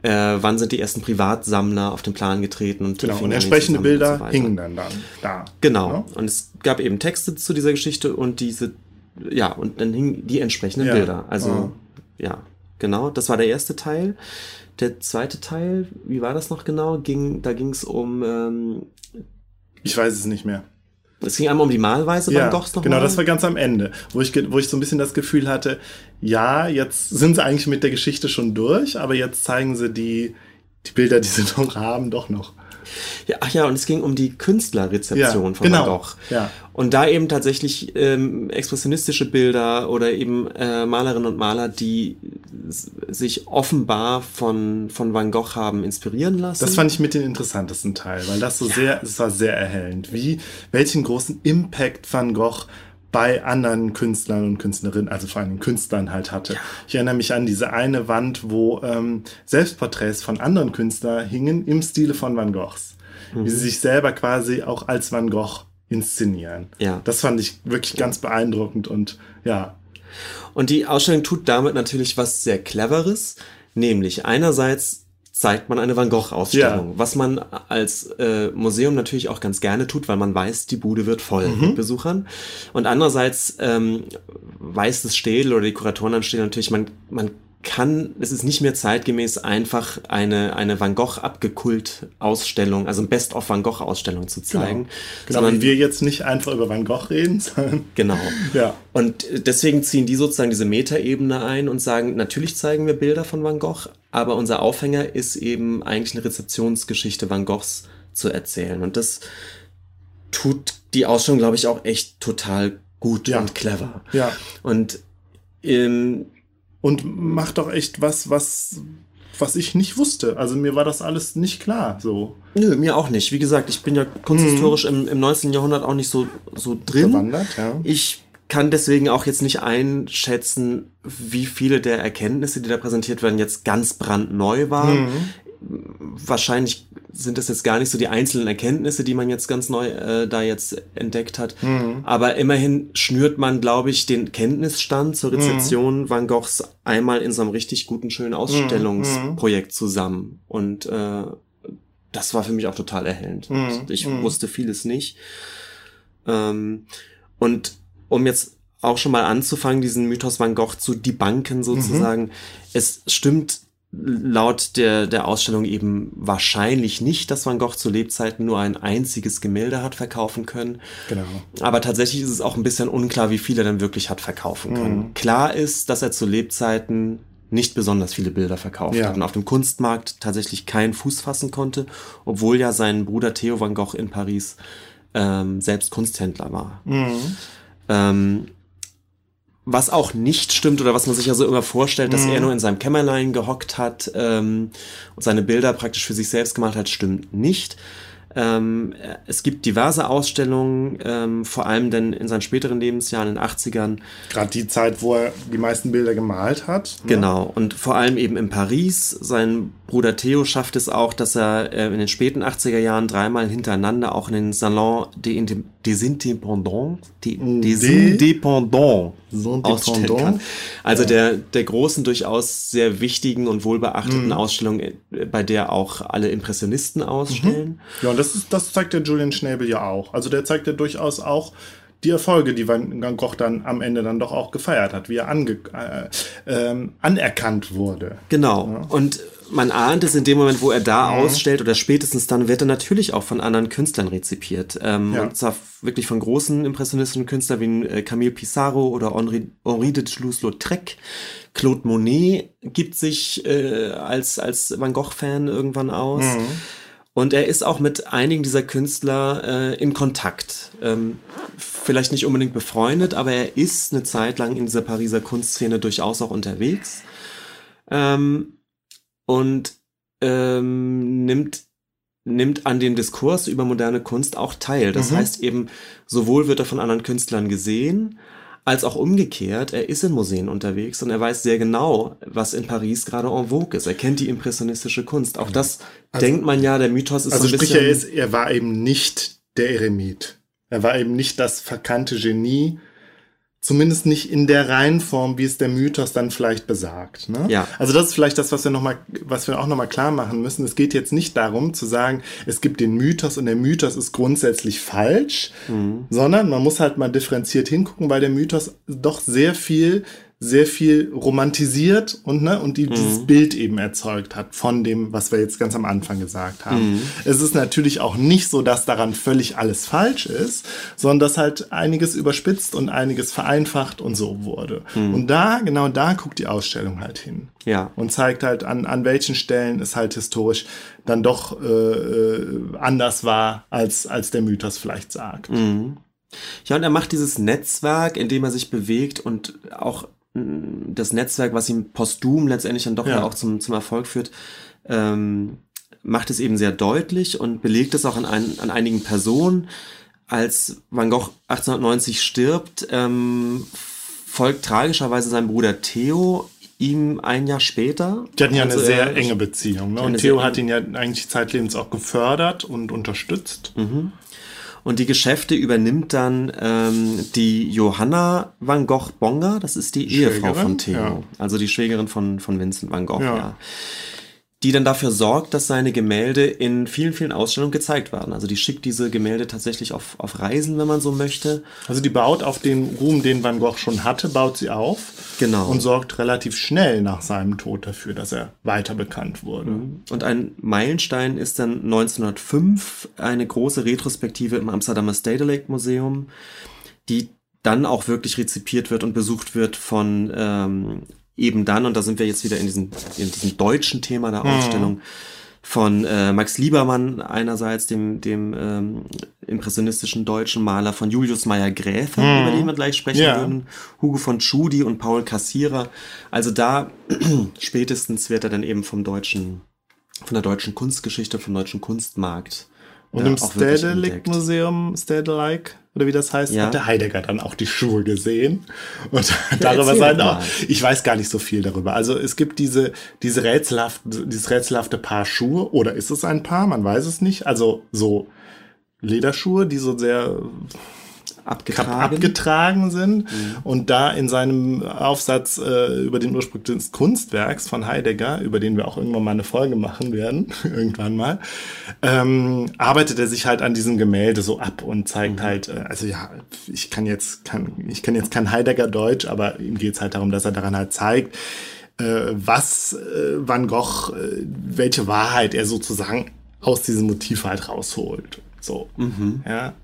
Äh, wann sind die ersten Privatsammler auf den Plan getreten und genau. Und entsprechende sammeln und Bilder so hingen dann, dann da. Genau. Ne? Und es gab eben Texte zu dieser Geschichte und diese, ja, und dann hingen die entsprechenden Ja. Bilder. Also, Ah. ja, genau. Das war der erste Teil. Der zweite Teil, wie war das noch genau? Ging, da ging es um, ähm, Ich weiß es nicht mehr. es ging einmal um die Malweise Van Goghs noch genau, mal. das war ganz am Ende, wo ich, wo ich so ein bisschen das Gefühl hatte, ja, jetzt sind sie eigentlich mit der Geschichte schon durch, aber jetzt zeigen sie die, die Bilder, die sie [laughs] noch haben, doch noch. Ja, ach ja, und es ging um die Künstlerrezeption Ja, von genau. Van Gogh. Ja. Und da eben tatsächlich ähm, expressionistische Bilder oder eben äh, Malerinnen und Maler, die sich offenbar von, von Van Gogh haben inspirieren lassen. Das fand ich mit den interessantesten Teil, weil das so sehr, es war sehr erhellend, wie, welchen großen Impact Van Gogh bei anderen Künstlern und Künstlerinnen, also vor allem Künstlern halt hatte. Ich erinnere mich an diese eine Wand, wo ähm, Selbstporträts von anderen Künstlern hingen im Stile von Van Goghs. Wie sie sich selber quasi auch als Van Gogh inszenieren. Ja. Das fand ich wirklich ganz beeindruckend und ja, Und die Ausstellung tut damit natürlich was sehr Cleveres, nämlich einerseits zeigt man eine Van Gogh-Ausstellung, Ja. was man als äh, Museum natürlich auch ganz gerne tut, weil man weiß, die Bude wird voll Mhm. mit Besuchern. Und andererseits ähm, weiß das Städel oder die Kuratoren am Städel natürlich, man, man kann, es ist nicht mehr zeitgemäß, einfach eine, eine Van Gogh abgekult Ausstellung, also ein Best-of Van Gogh Ausstellung zu zeigen, genau, sondern wie wir jetzt nicht einfach über Van Gogh reden, [laughs] sondern genau. ja. Und deswegen ziehen die sozusagen diese Metaebene ein und sagen, natürlich zeigen wir Bilder von Van Gogh, aber unser Aufhänger ist eben eigentlich eine Rezeptionsgeschichte Van Goghs zu erzählen. Und das tut die Ausstellung, glaube ich, auch echt total gut Ja. und clever. Ja. Und ähm, und macht doch echt was, was, was ich nicht wusste. Also mir war das alles nicht klar. So nö, mir auch nicht. Wie gesagt, ich bin ja kunsthistorisch im, im 19. Jahrhundert auch nicht so, so drin. bewandert, ja. Ich kann deswegen auch jetzt nicht einschätzen, wie viele der Erkenntnisse, die da präsentiert werden, jetzt ganz brandneu waren. Wahrscheinlich sind das jetzt gar nicht so die einzelnen Erkenntnisse, die man jetzt ganz neu äh, da jetzt entdeckt hat. Aber immerhin schnürt man, glaube ich, den Kenntnisstand zur Rezeption Van Goghs einmal in so einem richtig guten, schönen Ausstellungsprojekt zusammen. Und äh, das war für mich auch total erhellend. Mhm. Ich Mhm. wusste vieles nicht. Ähm, und um jetzt auch schon mal anzufangen, diesen Mythos Van Gogh zu debunken sozusagen, es stimmt laut der, der Ausstellung eben wahrscheinlich nicht, dass Van Gogh zu Lebzeiten nur ein einziges Gemälde hat verkaufen können. Genau. Aber tatsächlich ist es auch ein bisschen unklar, wie viel er dann wirklich hat verkaufen können. Klar ist, dass er zu Lebzeiten nicht besonders viele Bilder verkauft Ja. hat und auf dem Kunstmarkt tatsächlich keinen Fuß fassen konnte, obwohl ja sein Bruder Theo van Gogh in Paris ähm, selbst Kunsthändler war. Ähm, was auch nicht stimmt oder was man sich ja so immer vorstellt, dass er nur in seinem Kämmerlein gehockt hat ähm, und seine Bilder praktisch für sich selbst gemacht hat, stimmt nicht. Ähm, es gibt diverse Ausstellungen, ähm, vor allem denn in seinen späteren Lebensjahren, in den 80ern, Gerade die Zeit, wo er die meisten Bilder gemalt hat. ne? Genau, und vor allem eben in Paris. Sein Bruder Theo schafft es auch, dass er äh, in den späten 80er Jahren dreimal hintereinander auch in den Salon des, Indépendants, des Indépendants. Ausstellen kann. Also der, der großen, durchaus sehr wichtigen und wohlbeachteten Mhm. Ausstellung, äh, bei der auch alle Impressionisten ausstellen. Ja, und das, ist, das zeigt der Julian Schnabel ja auch. Also der zeigt ja durchaus auch die Erfolge, die Van Gogh dann am Ende dann doch auch gefeiert hat, wie er ange, äh, ähm, anerkannt wurde. Genau. Und man ahnt es in dem Moment, wo er da Mhm. ausstellt oder spätestens dann wird er natürlich auch von anderen Künstlern rezipiert. Ähm, Ja. Und zwar wirklich von großen impressionistischen Künstlern wie äh, Camille Pissarro oder Henri, Henri de Toulouse-Lautrec. Claude Monet gibt sich äh, als, als Van Gogh-Fan irgendwann aus. Mhm. Und er ist auch mit einigen dieser Künstler äh, in Kontakt. Ähm, vielleicht nicht unbedingt befreundet, aber er ist eine Zeit lang in dieser Pariser Kunstszene durchaus auch unterwegs. Ähm, und ähm, nimmt, nimmt an dem Diskurs über moderne Kunst auch teil. Das Mhm. heißt eben, sowohl wird er von anderen Künstlern gesehen, als auch umgekehrt, er ist in Museen unterwegs und er weiß sehr genau, was in Paris gerade en vogue ist. Er kennt die impressionistische Kunst. Auch das denkt man ja, der Mythos ist Also so ein sprich, bisschen... er, ist, er war eben nicht der Eremit. Er war eben nicht das verkannte Genie. Zumindest nicht in der Reihenform, wie es der Mythos dann vielleicht besagt. Ne? Ja. Also das ist vielleicht das, was wir noch mal, was wir auch nochmal klar machen müssen. Es geht jetzt nicht darum zu sagen, es gibt den Mythos und der Mythos ist grundsätzlich falsch, sondern man muss halt mal differenziert hingucken, weil der Mythos doch sehr viel sehr viel romantisiert und ne und die, dieses Bild eben erzeugt hat von dem, was wir jetzt ganz am Anfang gesagt haben. Es ist natürlich auch nicht so, dass daran völlig alles falsch ist, sondern dass halt einiges überspitzt und einiges vereinfacht und so wurde. Und da, genau da guckt die Ausstellung halt hin ja. und zeigt halt an, an welchen Stellen es halt historisch dann doch äh, äh, anders war, als, als der Mythos vielleicht sagt. Ja, und er macht dieses Netzwerk, in dem er sich bewegt und auch das Netzwerk, was ihm posthum letztendlich dann doch ja, Ja. auch zum, zum Erfolg führt, ähm, macht es eben sehr deutlich und belegt es auch an, ein, an einigen Personen. Als Van Gogh 1890 stirbt, ähm, folgt tragischerweise sein Bruder Theo ihm ein Jahr später. Die hatten ja eine Also sehr er- enge Beziehung. Ne? eine Und sehr Theo hat ihn ja eigentlich zeitlebens auch gefördert und unterstützt. Und die Geschäfte übernimmt dann ähm, die Johanna Van Gogh Bonga, das ist die Ehefrau von Theo, ja. also die Schwägerin von, von Vincent Van Gogh, ja. Ja. Die dann dafür sorgt, dass seine Gemälde in vielen, vielen Ausstellungen gezeigt werden. Also die schickt diese Gemälde tatsächlich auf, auf Reisen, wenn man so möchte. Also die baut auf den Ruhm, den Van Gogh schon hatte, baut sie auf. Genau. Und sorgt relativ schnell nach seinem Tod dafür, dass er weiter bekannt wurde. Und ein Meilenstein ist dann 1905 eine große Retrospektive im Amsterdamer Stedelijk Museum, die dann auch wirklich rezipiert wird und besucht wird von ähm, eben dann, und da sind wir jetzt wieder in diesem, in diesem deutschen Thema der Ausstellung, von äh, Max Liebermann einerseits, dem, dem ähm, impressionistischen deutschen Maler, von Julius Meyer-Gräfe, über den wir gleich sprechen Ja. würden, Hugo von Tschudi und Paul Kassierer. Also da [clears throat] spätestens wird er dann eben vom deutschen, von der deutschen Kunstgeschichte, vom deutschen Kunstmarkt. Und äh, im auch wirklich Stedelijk entdeckt. Museum, Stedelijk, oder wie das heißt, Ja. hat der Heidegger dann auch die Schuhe gesehen. Und [laughs] darüber sein auch. Ich weiß gar nicht so viel darüber. Also es gibt diese, diese rätselhafte, dieses rätselhafte Paar Schuhe, oder ist es ein Paar? Man weiß es nicht. Also so Lederschuhe, die so sehr abgetragen. abgetragen sind. Und da in seinem Aufsatz äh, über den Ursprung des Kunstwerks von Heidegger, über den wir auch irgendwann mal eine Folge machen werden, [laughs] irgendwann mal, ähm, arbeitet er sich halt an diesem Gemälde so ab und zeigt halt, äh, also ja, ich kann jetzt, kann, ich kann jetzt kein Heidegger Deutsch, aber ihm geht's halt darum, dass er daran halt zeigt, äh, was äh, Van Gogh, äh, welche Wahrheit er sozusagen aus diesem Motiv halt rausholt. So. Ja.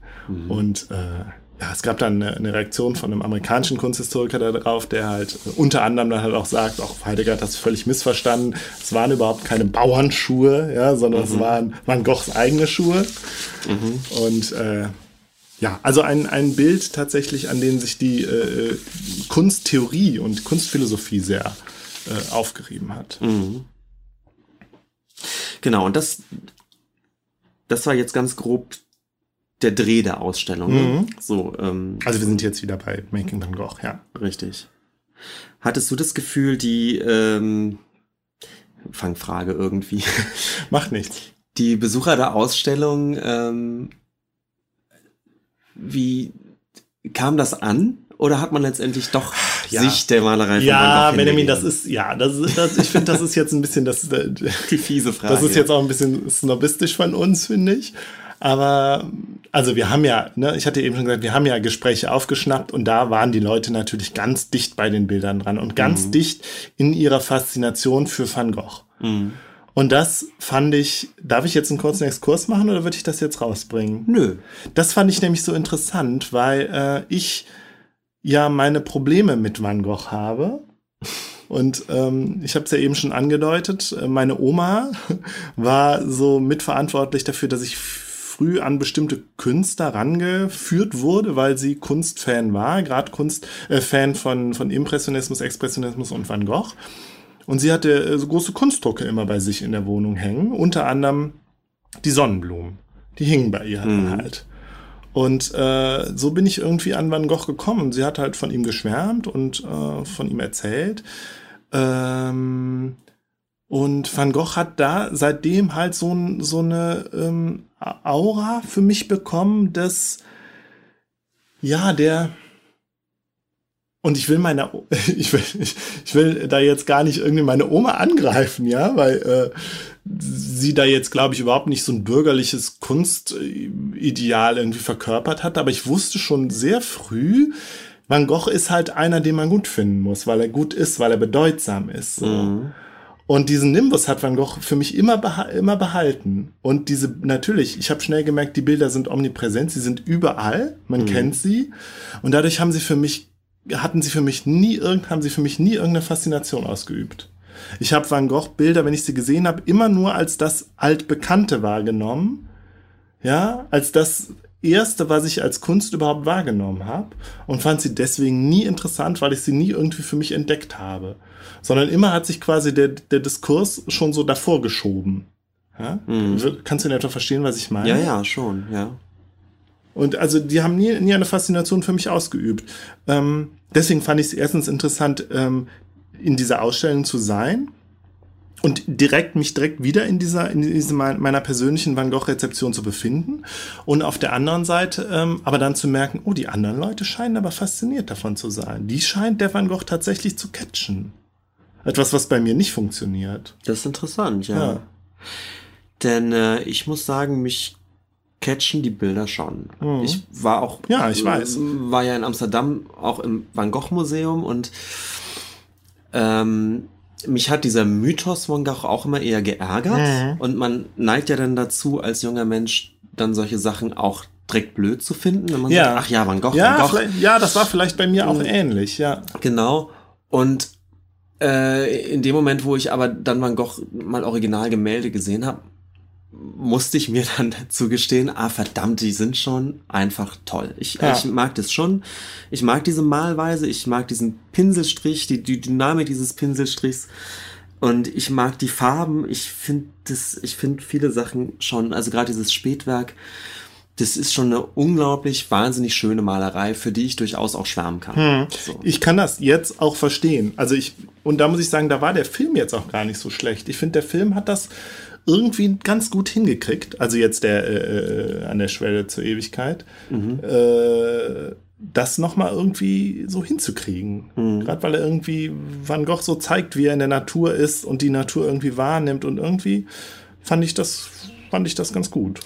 Und äh, ja, es gab dann eine, eine Reaktion von einem amerikanischen Kunsthistoriker darauf, der halt äh, unter anderem dann halt auch sagt, auch Heidegger hat das völlig missverstanden. Es waren überhaupt keine Bauernschuhe, ja, sondern es waren Van Goghs eigene Schuhe. Und äh, ja, also ein, ein Bild tatsächlich, an dem sich die äh, Kunsttheorie und Kunstphilosophie sehr äh, aufgerieben hat. Genau, und das, das war jetzt ganz grob der Dreh der Ausstellung. Ne? So, ähm, Also wir sind jetzt wieder bei Making Van Gogh, ja. richtig. Hattest du das Gefühl, die, ähm, Fangfrage irgendwie, [laughs] Macht nichts. die Besucher der Ausstellung, ähm, wie kam das an? Oder hat man letztendlich doch Ja. sich der Malerei von Ja, Benjamin, das ist, ja, das, ist- das ich finde, das ist jetzt ein bisschen das, [laughs] die fiese Frage. Das ist jetzt auch ein bisschen snobistisch von uns, finde ich. Aber, also wir haben ja, ne, ich hatte eben schon gesagt, wir haben ja Gespräche aufgeschnappt und da waren die Leute natürlich ganz dicht bei den Bildern dran und ganz dicht in ihrer Faszination für Van Gogh. Und das fand ich, darf ich jetzt einen kurzen Exkurs machen oder würde ich das jetzt rausbringen? Nö. Das fand ich nämlich so interessant, weil äh, ich ja meine Probleme mit Van Gogh habe. Und ähm, ich habe es ja eben schon angedeutet, äh, meine Oma [laughs] war so mitverantwortlich dafür, dass ich früh an bestimmte Künstler rangeführt wurde, weil sie Kunstfan war, gerade Kunst äh, von von Impressionismus, Expressionismus und Van Gogh. Und sie hatte äh, so große Kunstdrucke immer bei sich in der Wohnung hängen, unter anderem die Sonnenblumen. Die hingen bei ihr halt. Und äh, so bin ich irgendwie an Van Gogh gekommen. Sie hat halt von ihm geschwärmt und äh, von ihm erzählt. Ähm, und Van Gogh hat da seitdem halt so, so eine ähm, Aura für mich bekommen, dass ja, der und ich will meine, [laughs] ich will, ich, will da jetzt gar nicht irgendwie meine Oma angreifen, ja, weil äh, sie da jetzt, glaube ich, überhaupt nicht so ein bürgerliches Kunstideal irgendwie verkörpert hat. Aber ich wusste schon sehr früh, Van Gogh ist halt einer, den man gut finden muss, weil er gut ist, weil er bedeutsam ist. So. Und diesen Nimbus hat Van Gogh für mich immer, beha immer behalten. Und diese, natürlich, ich habe schnell gemerkt, die Bilder sind omnipräsent, sie sind überall, man kennt sie. Und dadurch haben sie für mich, hatten sie für mich nie irgend, haben sie für mich nie irgendeine Faszination ausgeübt. Ich habe Van Gogh Bilder, wenn ich sie gesehen habe, immer nur als das altbekannte wahrgenommen. Ja, als das erste, was ich als Kunst überhaupt wahrgenommen habe und fand sie deswegen nie interessant, weil ich sie nie irgendwie für mich entdeckt habe. Sondern immer hat sich quasi der, der Diskurs schon so davor geschoben. Ja? Kannst du in etwa verstehen, was ich meine? Ja, ja, schon, ja. Und also die haben nie, nie eine Faszination für mich ausgeübt. Ähm, deswegen fand ich es erstens interessant, ähm, in dieser Ausstellung zu sein und direkt mich direkt wieder in dieser in dieser meiner persönlichen Van Gogh Rezeption zu befinden und auf der anderen Seite ähm, aber dann zu merken, oh die anderen Leute scheinen aber fasziniert davon zu sein. Die scheint der Van Gogh tatsächlich zu catchen. Etwas, was bei mir nicht funktioniert. Das ist interessant, ja. Ja. Denn äh, ich muss sagen, mich catchen die Bilder schon. Ich war auch, Mhm. Ja, ich weiß. war ja in Amsterdam auch im Van Gogh Museum und ähm, mich hat dieser Mythos Van Gogh auch immer eher geärgert Mhm. und man neigt ja dann dazu, als junger Mensch dann solche Sachen auch direkt blöd zu finden, wenn man Ja. sagt, ach ja, Van Gogh, Ja, Van Gogh. ja, das war vielleicht bei mir auch ähnlich, ja. Genau. Und äh, in dem Moment, wo ich aber dann Van Gogh mal Originalgemälde gesehen habe, musste ich mir [laughs] dann zugestehen, ah verdammt, die sind schon einfach toll. Ich, Ja. ich mag das schon. Ich mag diese Malweise, ich mag diesen Pinselstrich, die, die Dynamik dieses Pinselstrichs. Und ich mag die Farben. Ich finde das, ich finde viele Sachen schon, also gerade dieses Spätwerk, das ist schon eine unglaublich wahnsinnig schöne Malerei, für die ich durchaus auch schwärmen kann. So. Ich kann das jetzt auch verstehen. Also ich, und da muss ich sagen, da war der Film jetzt auch gar nicht so schlecht. Ich finde, der Film hat das irgendwie ganz gut hingekriegt. Also jetzt der äh, äh, an der Schwelle zur Ewigkeit. Äh, das nochmal irgendwie so hinzukriegen. Gerade weil er irgendwie Van Gogh so zeigt, wie er in der Natur ist und die Natur irgendwie wahrnimmt. Und irgendwie fand ich das, fand ich das ganz gut.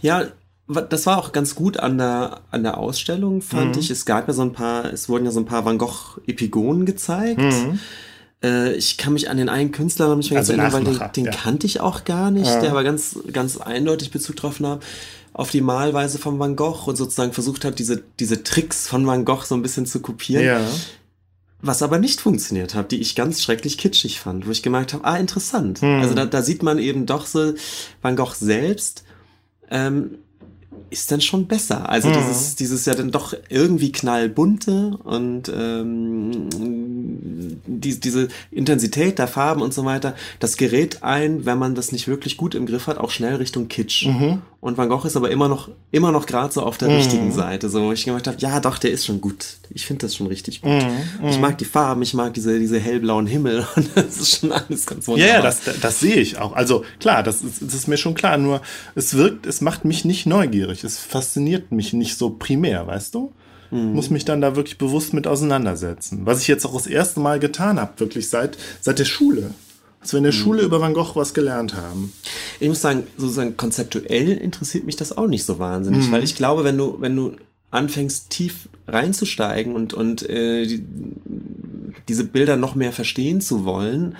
Ja, das war auch ganz gut an der, an der Ausstellung, fand ich. Es gab ja so ein paar, es wurden ja so ein paar Van Gogh-Epigonen gezeigt. Äh, ich kann mich an den einen Künstler noch nicht mehr ganz Also erinnern, weil den, den ja. kannte ich auch gar nicht, der aber ganz, ganz eindeutig Bezug drauf nahm auf die Malweise von Van Gogh und sozusagen versucht hat, diese, diese Tricks von Van Gogh so ein bisschen zu kopieren. Ja. Was aber nicht funktioniert hat, die ich ganz schrecklich kitschig fand, wo ich gemerkt habe, ah, interessant. Hm. Also da, da sieht man eben doch so, Van Gogh selbst ähm, ist dann schon besser. Also Hm. dieses, dieses ja dann doch irgendwie knallbunte und ähm, die, diese Intensität der Farben und so weiter, das gerät ein, wenn man das nicht wirklich gut im Griff hat, auch schnell Richtung Kitsch. Mhm. Und Van Gogh ist aber immer noch, immer noch gerade so auf der richtigen Seite, so wo ich gemerkt habe, ja doch, der ist schon gut. Ich finde das schon richtig gut. Mhm. Ich mag die Farben, ich mag diese, diese hellblauen Himmel [laughs] und das ist schon alles ganz Ja, wunderbar. ja, das, das sehe ich auch. Also klar, das ist, das ist mir schon klar. Nur es wirkt, es macht mich nicht neugierig. Es fasziniert mich nicht so primär, weißt du? Muss mich dann da wirklich bewusst mit auseinandersetzen. Was ich jetzt auch das erste Mal getan habe, wirklich seit, seit der Schule. Als wir in der Schule über Van Gogh was gelernt haben. Ich muss sagen, sozusagen konzeptuell interessiert mich das auch nicht so wahnsinnig, weil ich glaube, wenn du, wenn du anfängst tief reinzusteigen und, und äh, die, diese Bilder noch mehr verstehen zu wollen,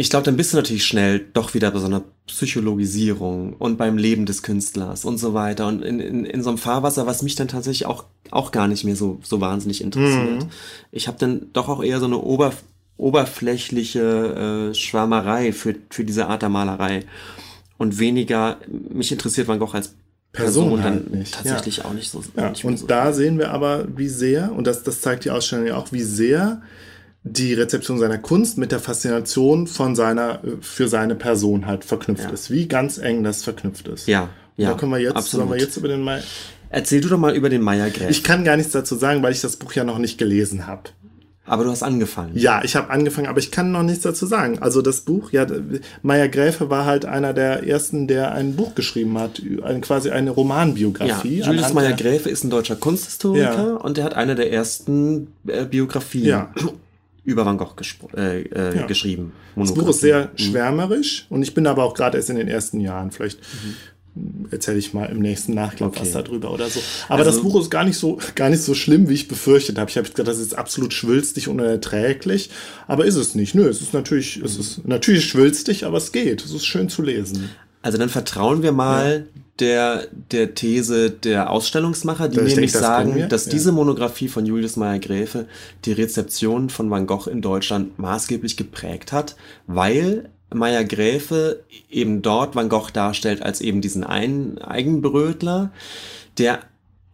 ich glaube, dann bist du natürlich schnell doch wieder bei so einer Psychologisierung und beim Leben des Künstlers und so weiter und in, in, in so einem Fahrwasser, was mich dann tatsächlich auch, auch gar nicht mehr so, so wahnsinnig interessiert. Ich habe dann doch auch eher so eine Ober, oberflächliche äh, Schwärmerei für, für diese Art der Malerei und weniger, mich interessiert Van Gogh als Person, Person halt dann nicht, tatsächlich auch nicht so. Ja, nicht und so. da sehen wir aber, wie sehr, und das, das zeigt die Ausstellung ja auch, wie sehr die Rezeption seiner Kunst mit der Faszination von seiner, äh, für seine Person halt verknüpft Ja. ist. Wie ganz eng das verknüpft ist. Ja, ja. Da können wir jetzt, absolut. sollen wir jetzt über den Mai. Erzähl du doch mal über den Meyer Gräf. Ich kann gar nichts dazu sagen, weil ich das Buch ja noch nicht gelesen habe. Aber du hast angefangen. Ja, ich habe angefangen, aber ich kann noch nichts dazu sagen. Also das Buch, ja, Meyer Gräfe war halt einer der ersten, der ein Buch geschrieben hat, ein, quasi eine Ja, Romanbiografie. Julius anhand Meyer Gräfe ist ein deutscher Kunsthistoriker Ja. und der hat eine der ersten äh, Biografien Ja. [clears throat] über Van Gogh äh, äh, Ja. geschrieben. Das Buch ist sehr schwärmerisch und ich bin aber auch gerade erst in den ersten Jahren. Vielleicht erzähle ich mal im nächsten Nachklapp Okay. was darüber oder so. Aber Also- das Buch ist gar nicht so gar nicht so schlimm, wie ich befürchtet habe. Ich habe gedacht, das ist absolut schwülstig und unerträglich, aber ist es nicht. Nö, es ist natürlich, es ist natürlich schwülstig, aber es geht. Es ist schön zu lesen. Also dann vertrauen wir mal der, der These der Ausstellungsmacher, die Ich nämlich denke, sagen, dass ja. diese Monographie von Julius Meyer Gräfe die Rezeption von Van Gogh in Deutschland maßgeblich geprägt hat, weil Meyer Gräfe eben dort Van Gogh darstellt als eben diesen einen Eigenbrötler, der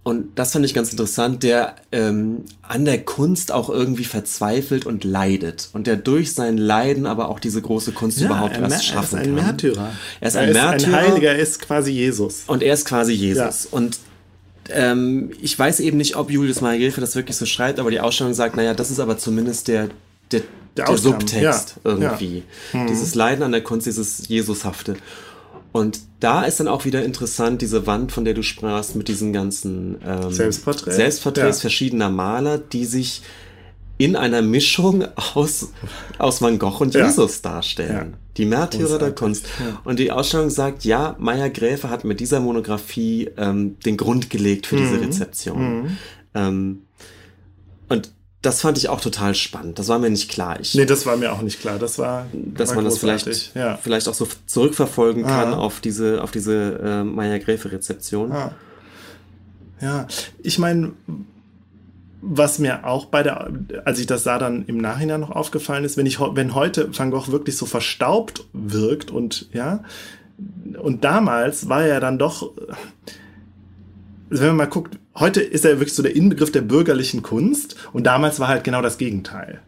und das fand ich ganz interessant, der ähm, an der Kunst auch irgendwie verzweifelt und leidet. Und der durch sein Leiden aber auch diese große Kunst überhaupt ein Mer- erst schaffen er ist ein kann. Märtyrer. Er ist ein Märtyrer. ein Heiliger, er ist quasi Jesus. Und er ist quasi Jesus. Und ähm, ich weiß eben nicht, ob Julius Meyer Gräfe das wirklich so schreibt, aber die Ausstellung sagt, naja, das ist aber zumindest der, der, der, Ausgang, Subtext ja, irgendwie. Dieses Leiden an der Kunst, dieses Jesushafte. Und da ist dann auch wieder interessant, diese Wand, von der du sprachst, mit diesen ganzen ähm, Selbstporträts. Selbstporträts Ja. verschiedener Maler, die sich in einer Mischung aus, aus Van Gogh und Ja. Jesus darstellen. Ja. Die Märtyrer der. Kunst. Und die Ausstellung sagt, ja, Meyer Gräfe hat mit dieser Monographie ähm, den Grund gelegt für Mhm. diese Rezeption. Ähm, und das fand ich auch total spannend. Das war mir nicht klar. Ich, Nee, das war mir auch nicht klar. Das war, dass war man das großartig. vielleicht, ja. vielleicht auch so zurückverfolgen kann Ah. auf diese, auf diese äh, Meyer Gräfe Rezeption. Ah. Ja, ich meine, was mir auch bei der, als ich das sah, dann im Nachhinein noch aufgefallen ist, wenn ich, wenn heute Van Gogh wirklich so verstaubt wirkt und ja, und damals war er dann doch, wenn man mal guckt, heute ist er wirklich so der Inbegriff der bürgerlichen Kunst und damals war halt genau das Gegenteil.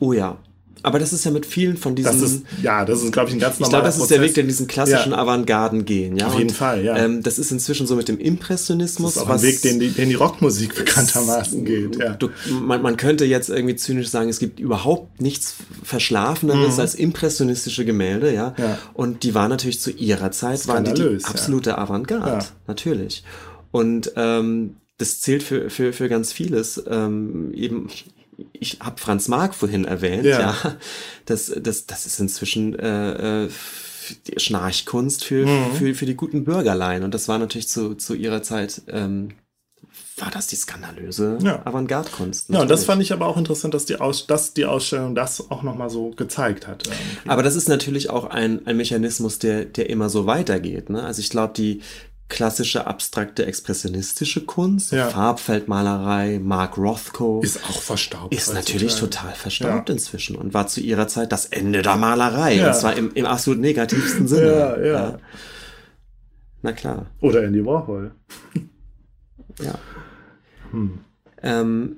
Oh ja. Aber das ist ja mit vielen von diesen. Das ist, ja, das ist, glaube ich, ein ganz ich normaler glaube, das ist Prozess. der Weg, der in diesen klassischen Ja. Avantgarden gehen. Ja? Auf jeden Und, Fall, ja. Ähm, das ist inzwischen so mit dem Impressionismus. Das ist auch ein Weg, den die, den die Rockmusik bekanntermaßen [laughs] geht. Ja. Du, man, man könnte jetzt irgendwie zynisch sagen, es gibt überhaupt nichts Verschlafeneres als impressionistische Gemälde, ja? Mhm. Ja. Und die waren natürlich zu ihrer Zeit, waren die, die absolute Avantgarde, Ja. natürlich. Und ähm, das zählt für, für, für ganz vieles. Ähm, eben, ich habe Franz Marc vorhin erwähnt, ja. Ja. Das, das, das ist inzwischen äh, äh, Schnarchkunst für, Mhm. für, für die guten Bürgerlein. Und das war natürlich zu, zu ihrer Zeit ähm, war das die skandalöse Ja. Avantgarde-Kunst. Ja, und das fand ich aber auch interessant, dass die, Aus dass die Ausstellung das auch nochmal so gezeigt hat. irgendwie. Aber das ist natürlich auch ein, ein Mechanismus, der, der immer so weitergeht. Ne? Also ich glaube, die klassische abstrakte expressionistische Kunst, Ja. Farbfeldmalerei, Mark Rothko, ist, ist auch verstaubt. natürlich heutzutage. total verstaubt Ja. inzwischen und war zu ihrer Zeit das Ende der Malerei. Ja. Und zwar im, im absolut negativsten Sinne. Ja, ja. Na klar, Oder Andy Warhol. ja. Hm. Ähm,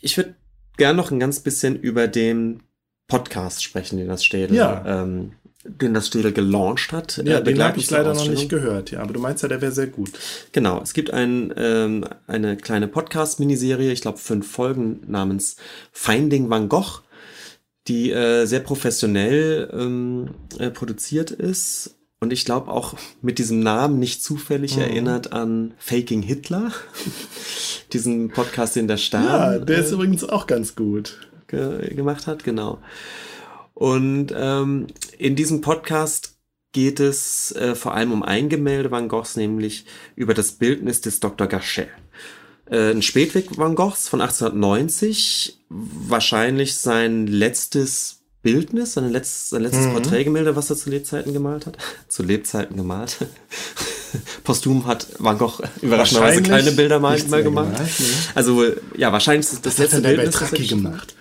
ich würde gern noch ein ganz bisschen über den Podcast sprechen, den das Städel, Ja. ähm, den das Städel gelauncht hat. Ja, äh, den habe ich leider noch nicht gehört, ja. Aber du meinst ja, der wäre sehr gut. Genau, es gibt ein, ähm, eine kleine Podcast-Miniserie, ich glaube fünf Folgen namens Finding Van Gogh, die äh, sehr professionell ähm, äh, produziert ist und ich glaube auch mit diesem Namen nicht zufällig Mhm. erinnert an Faking Hitler, [laughs] diesen Podcast, den der Stern Ja, der ist äh, übrigens auch ganz gut. ge gemacht hat, genau. Und ähm, in diesem Podcast geht es äh, vor allem um ein Gemälde Van Goghs, nämlich über das Bildnis des Dr. Gachet. Äh, ein Spätwerk Van Goghs von 1890, wahrscheinlich sein letztes Bildnis, sein letztes, sein letztes Mhm. Porträtgemälde, was er zu Lebzeiten gemalt hat. [laughs] zu Lebzeiten gemalt. [laughs] Posthum hat Van Gogh [laughs] überraschenderweise keine Bilder mal, mal mehr gemacht. gemalt, ne? Also ja, wahrscheinlich ist das Das hat letzte er bei Bildnis. das er Beltracchi geschaffen hat. gemacht.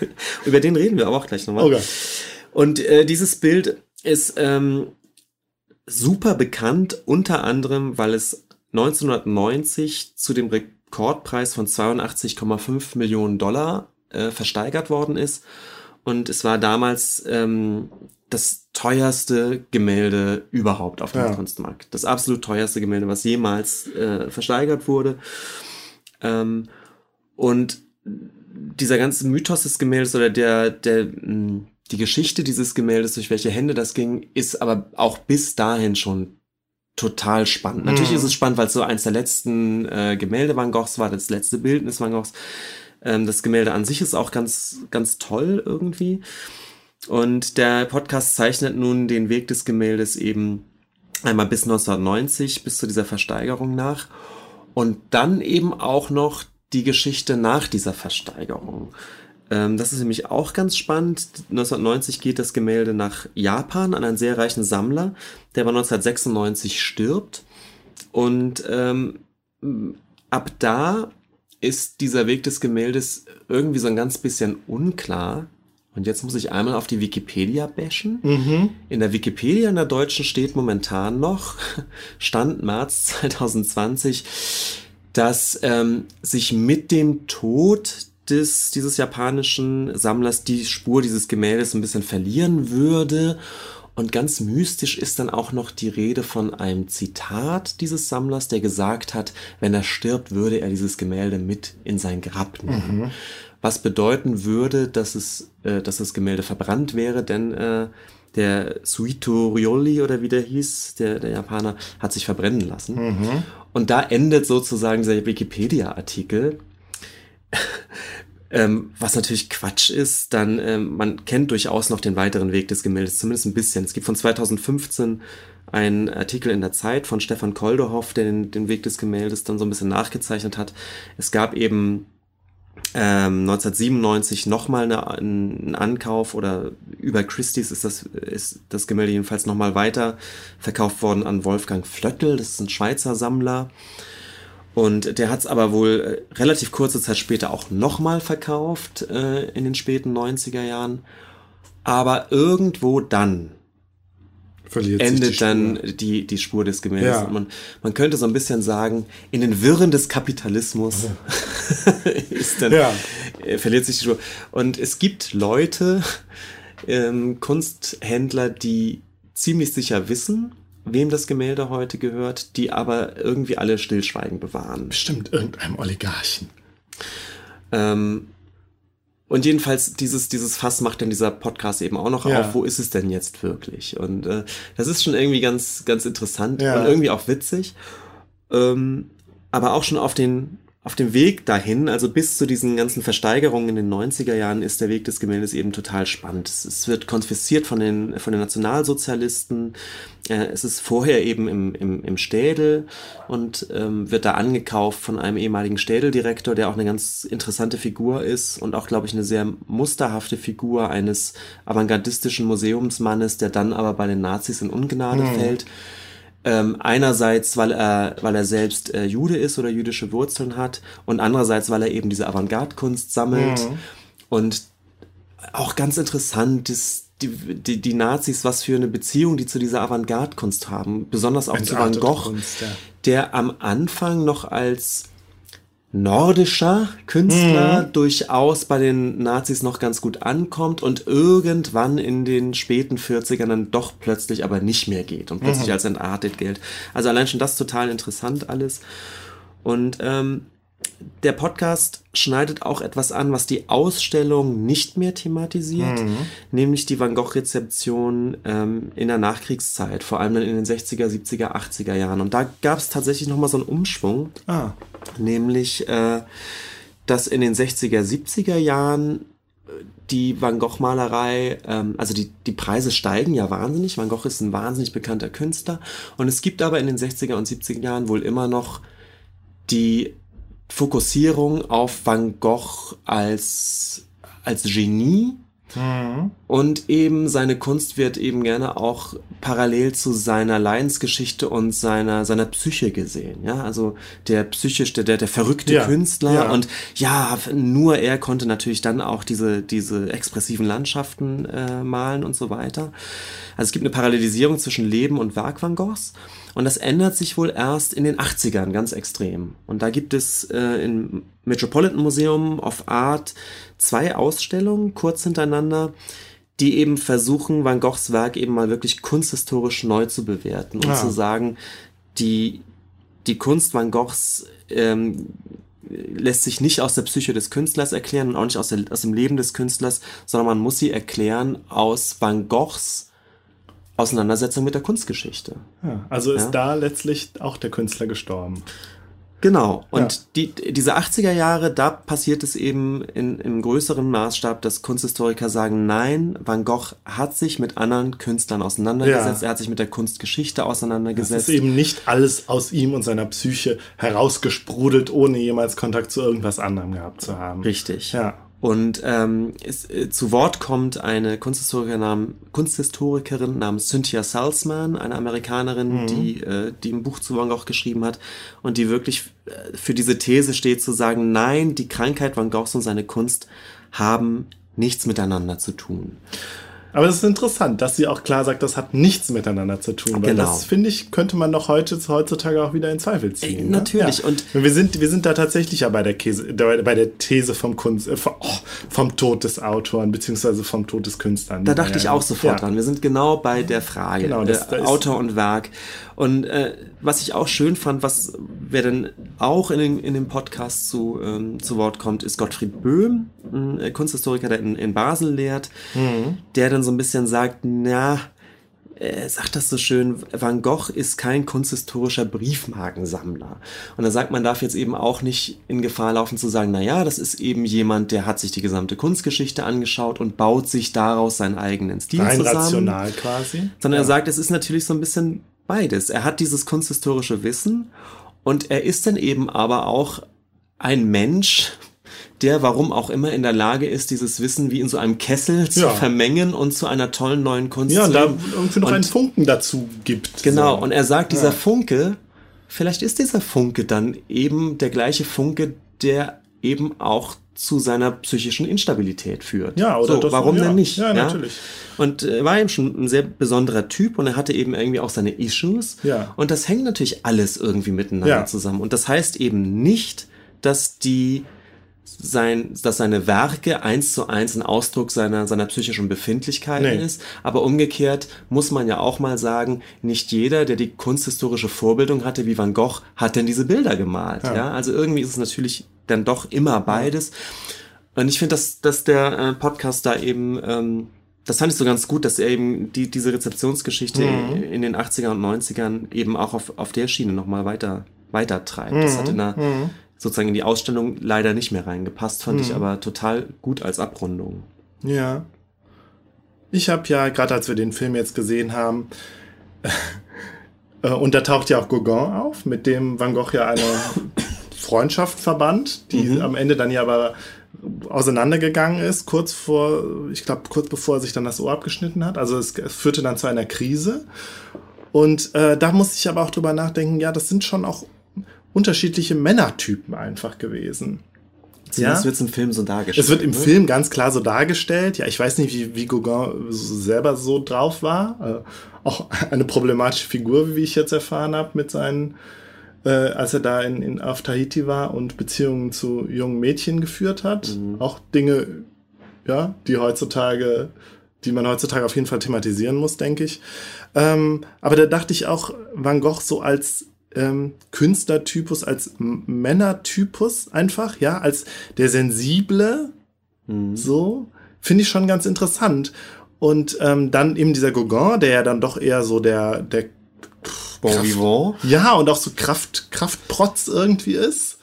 [laughs] Über den reden wir aber auch gleich nochmal. Okay. Und äh, dieses Bild ist ähm, super bekannt, unter anderem, weil es 1990 zu dem Rekordpreis von 82,5 Millionen Dollar äh, versteigert worden ist. Und es war damals ähm, das teuerste Gemälde überhaupt auf dem Ja. Kunstmarkt. Das absolut teuerste Gemälde, was jemals äh, versteigert wurde. Ähm, und dieser ganze Mythos des Gemäldes oder der, der, mh, die Geschichte dieses Gemäldes, durch welche Hände das ging, ist aber auch bis dahin schon total spannend. Natürlich Mhm. ist es spannend, weil es so eins der letzten äh, Gemälde Van Goghs war, das letzte Bildnis Van Goghs. Ähm, das Gemälde an sich ist auch ganz, ganz toll irgendwie. Und der Podcast zeichnet nun den Weg des Gemäldes eben einmal bis 1990, bis zu dieser Versteigerung nach. Und dann eben auch noch die Geschichte nach dieser Versteigerung. Ähm, das ist nämlich auch ganz spannend. 1990 geht das Gemälde nach Japan an einen sehr reichen Sammler, der aber 1996 stirbt. Und ähm, ab da ist dieser Weg des Gemäldes irgendwie so ein ganz bisschen unklar. Und jetzt muss ich einmal auf die Wikipedia bashen. Mhm. In der Wikipedia in der Deutschen steht momentan noch, [laughs] Stand März 2020, dass ähm, sich mit dem Tod des, dieses japanischen Sammlers die Spur dieses Gemäldes ein bisschen verlieren würde. Und ganz mystisch ist dann auch noch die Rede von einem Zitat dieses Sammlers, der gesagt hat, wenn er stirbt, würde er dieses Gemälde mit in sein Grab nehmen. Was bedeuten würde, dass es, äh, dass das Gemälde verbrannt wäre, denn äh, der Suito Rioli oder wie der hieß, der, der Japaner, hat sich verbrennen lassen. Mhm. Und da endet sozusagen dieser Wikipedia-Artikel. [laughs] ähm, was natürlich Quatsch ist, dann ähm, man kennt durchaus noch den weiteren Weg des Gemäldes, zumindest ein bisschen. Es gibt von 2015 einen Artikel in der Zeit von Stefan Kolderhoff, der den, den Weg des Gemäldes dann so ein bisschen nachgezeichnet hat. Es gab eben ähm, 1997 nochmal eine, einen Ankauf oder über Christie's ist das, ist das Gemälde jedenfalls nochmal weiter verkauft worden an Wolfgang Flöttl, das ist ein Schweizer Sammler. Und der hat es aber wohl äh, relativ kurze Zeit später auch nochmal verkauft äh, in den späten 90er Jahren. Aber irgendwo dann Verliert sich die endet Spur. dann die, die Spur des Gemäldes. Ja. Man, man könnte so ein bisschen sagen, in den Wirren des Kapitalismus [laughs] ist dann, Ja. äh, verliert sich die Spur. Und es gibt Leute, ähm, Kunsthändler, die ziemlich sicher wissen, wem das Gemälde heute gehört, die aber irgendwie alle Stillschweigen bewahren. Bestimmt irgendeinem Oligarchen. Ähm, und jedenfalls, dieses, dieses Fass macht dann dieser Podcast eben auch noch Ja. auf, wo ist es denn jetzt wirklich? Und äh, das ist schon irgendwie ganz, ganz interessant Ja. und irgendwie auch witzig. Ähm, aber auch schon auf den auf dem Weg dahin, also bis zu diesen ganzen Versteigerungen in den 90er Jahren, ist der Weg des Gemäldes eben total spannend. Es, wird konfisziert von den, von den Nationalsozialisten. Äh, es ist vorher eben im, im, im Städel und ähm, wird da angekauft von einem ehemaligen Städeldirektor, der auch eine ganz interessante Figur ist und auch, glaube ich, eine sehr musterhafte Figur eines avantgardistischen Museumsmannes, der dann aber bei den Nazis in Ungnade Hm. fällt. Ähm, einerseits, weil er, weil er selbst äh, Jude ist oder jüdische Wurzeln hat und andererseits, weil er eben diese Avantgarde-Kunst sammelt. Mhm. Und auch ganz interessant ist, die, die, die Nazis, was für eine Beziehung die zu dieser Avantgarde-Kunst haben. Besonders auch zu Van Entartete Gogh, Kunst, ja. der am Anfang noch als nordischer Künstler Mhm. durchaus bei den Nazis noch ganz gut ankommt und irgendwann in den späten 40ern dann doch plötzlich aber nicht mehr geht und plötzlich Mhm. als entartet gilt. Also allein schon das total interessant alles. Und ähm, der Podcast schneidet auch etwas an, was die Ausstellung nicht mehr thematisiert, Mhm. nämlich die Van Gogh-Rezeption ähm, in der Nachkriegszeit, vor allem dann in den 60er, 70er, 80er Jahren. Und da gab es tatsächlich nochmal so einen Umschwung, Ah, nämlich äh, dass in den 60er, 70er Jahren äh, die Van Gogh-Malerei, ähm, also die, die Preise steigen ja wahnsinnig. Van Gogh ist ein wahnsinnig bekannter Künstler. Und es gibt aber in den 60er und 70er Jahren wohl immer noch die Fokussierung auf Van Gogh als, als Genie. Mhm. Und eben seine Kunst wird eben gerne auch parallel zu seiner Leidensgeschichte und seiner, seiner Psyche gesehen. Ja, also der psychisch, der, der, verrückte Ja, Künstler. ja. Und ja, nur er konnte natürlich dann auch diese, diese expressiven Landschaften äh, malen und so weiter. Also es gibt eine Parallelisierung zwischen Leben und Werk Van Goghs. Und das ändert sich wohl erst in den 80ern ganz extrem. Und da gibt es äh, im Metropolitan Museum of Art zwei Ausstellungen kurz hintereinander, die eben versuchen, Van Goghs Werk eben mal wirklich kunsthistorisch neu zu bewerten und Ah. zu sagen, die, die Kunst Van Goghs ähm, lässt sich nicht aus der Psyche des Künstlers erklären und auch nicht aus, der, aus dem Leben des Künstlers, sondern man muss sie erklären aus Van Goghs Auseinandersetzung mit der Kunstgeschichte. Ja, also ist Ja. da letztlich auch der Künstler gestorben. Genau. Und Ja. die, diese 80er Jahre, da passiert es eben in, im größeren Maßstab, dass Kunsthistoriker sagen, nein, Van Gogh hat sich mit anderen Künstlern auseinandergesetzt, Ja. er hat sich mit der Kunstgeschichte Es auseinandergesetzt. ist eben nicht alles aus ihm und seiner Psyche herausgesprudelt, ohne jemals Kontakt zu irgendwas anderem gehabt zu haben. Richtig. Ja. Und ähm, es, äh, zu Wort kommt eine nam, Kunsthistorikerin namens Cynthia Salzman, eine Amerikanerin, die, äh, die ein Buch zu Van Gogh geschrieben hat und die wirklich äh, für diese These steht, zu sagen, nein, die Krankheit Van Goghs und seine Kunst haben nichts miteinander zu tun. Aber es ist interessant, dass sie auch klar sagt, das hat nichts miteinander zu tun. Weil Genau. das, finde ich, könnte man doch heute, heutzutage auch wieder in Zweifel ziehen. Äh, ne? natürlich. Ja. Und- wir sind, wir sind da tatsächlich ja bei der, Käse, bei der These vom Kunst, äh, vom, oh, vom Tod des Autoren, beziehungsweise vom Tod des Künstlers. Da dachte ich auch sofort ja. dran. Wir sind genau bei der Frage, Genau, das- äh, da ist- Autor und Werk. Und äh, was ich auch schön fand, was wer denn auch in, den, in dem Podcast zu, ähm, zu Wort kommt, ist Gottfried Böhm, ein äh, Kunsthistoriker, der in, in Basel lehrt, Mhm. der dann so ein bisschen sagt, na, er sagt das so schön, Van Gogh ist kein kunsthistorischer Briefmarkensammler. Und er sagt, man darf jetzt eben auch nicht in Gefahr laufen zu sagen, na ja, das ist eben jemand, der hat sich die gesamte Kunstgeschichte angeschaut und baut sich daraus seinen eigenen Stil Rein zusammen. rational quasi. Sondern ja. er sagt, es ist natürlich so ein bisschen beides. Er hat dieses kunsthistorische Wissen und er ist dann eben aber auch ein Mensch, der, warum auch immer, in der Lage ist, dieses Wissen wie in so einem Kessel zu Ja. vermengen und zu einer tollen neuen Kunst Ja, zu und da irgendwie noch Und- einen Funken dazu gibt. Genau, So. und er sagt, dieser Ja. Funke, vielleicht ist dieser Funke dann eben der gleiche Funke, der eben auch zu seiner psychischen Instabilität führt. Ja, oder so, das- warum ja. denn nicht? Ja, natürlich. Und äh, er war eben schon ein sehr besonderer Typ und er hatte eben irgendwie auch seine Issues. Ja. Und das hängt natürlich alles irgendwie miteinander Ja. zusammen. Und das heißt eben nicht, dass die sein, dass seine Werke eins zu eins ein Ausdruck seiner, seiner psychischen Befindlichkeiten Nee. ist. Aber umgekehrt muss man ja auch mal sagen, nicht jeder, der die kunsthistorische Vorbildung hatte, wie Van Gogh, hat denn diese Bilder gemalt. Ja. Ja. Also irgendwie ist es natürlich dann doch immer beides. Und ich finde, dass, dass der äh, Podcast da eben, ähm, das fand ich so ganz gut, dass er eben die, diese Rezeptionsgeschichte Mhm. in den 80er und 90ern eben auch auf, auf der Schiene nochmal weiter, weiter treibt. Das hat in einer Mhm. Sozusagen in die Ausstellung leider nicht mehr reingepasst, fand ich aber total gut als Abrundung. Ja. Ich habe ja, gerade als wir den Film jetzt gesehen haben, [laughs] äh, und da taucht ja auch Gauguin auf, mit dem Van Gogh ja eine [coughs] Freundschaft verband, die Mhm. am Ende dann ja aber auseinandergegangen ist, kurz vor, ich glaube, kurz bevor er sich dann das Ohr abgeschnitten hat. Also es, es führte dann zu einer Krise. Und äh, da musste ich aber auch drüber nachdenken, ja, das sind schon auch unterschiedliche Männertypen einfach gewesen. Zumindest Ja. wird es im Film so dargestellt. Es wird im ne? Film ganz klar so dargestellt. Ja, ich weiß nicht, wie, wie Gauguin selber so drauf war. Äh, auch [laughs] eine problematische Figur, wie ich jetzt erfahren habe, mit seinen, äh, als er da in, in, auf Tahiti war und Beziehungen zu jungen Mädchen geführt hat. Auch Dinge, ja, die heutzutage, die man heutzutage auf jeden Fall thematisieren muss, denke ich. Ähm, aber da dachte ich auch, Van Gogh so als ähm, Künstlertypus, als Männertypus einfach, ja, als der sensible, so, finde ich schon ganz interessant. Und ähm, dann eben dieser Gauguin, der ja dann doch eher so der, der Bon vivant. ja, und auch so Kraft, Kraftprotz irgendwie ist.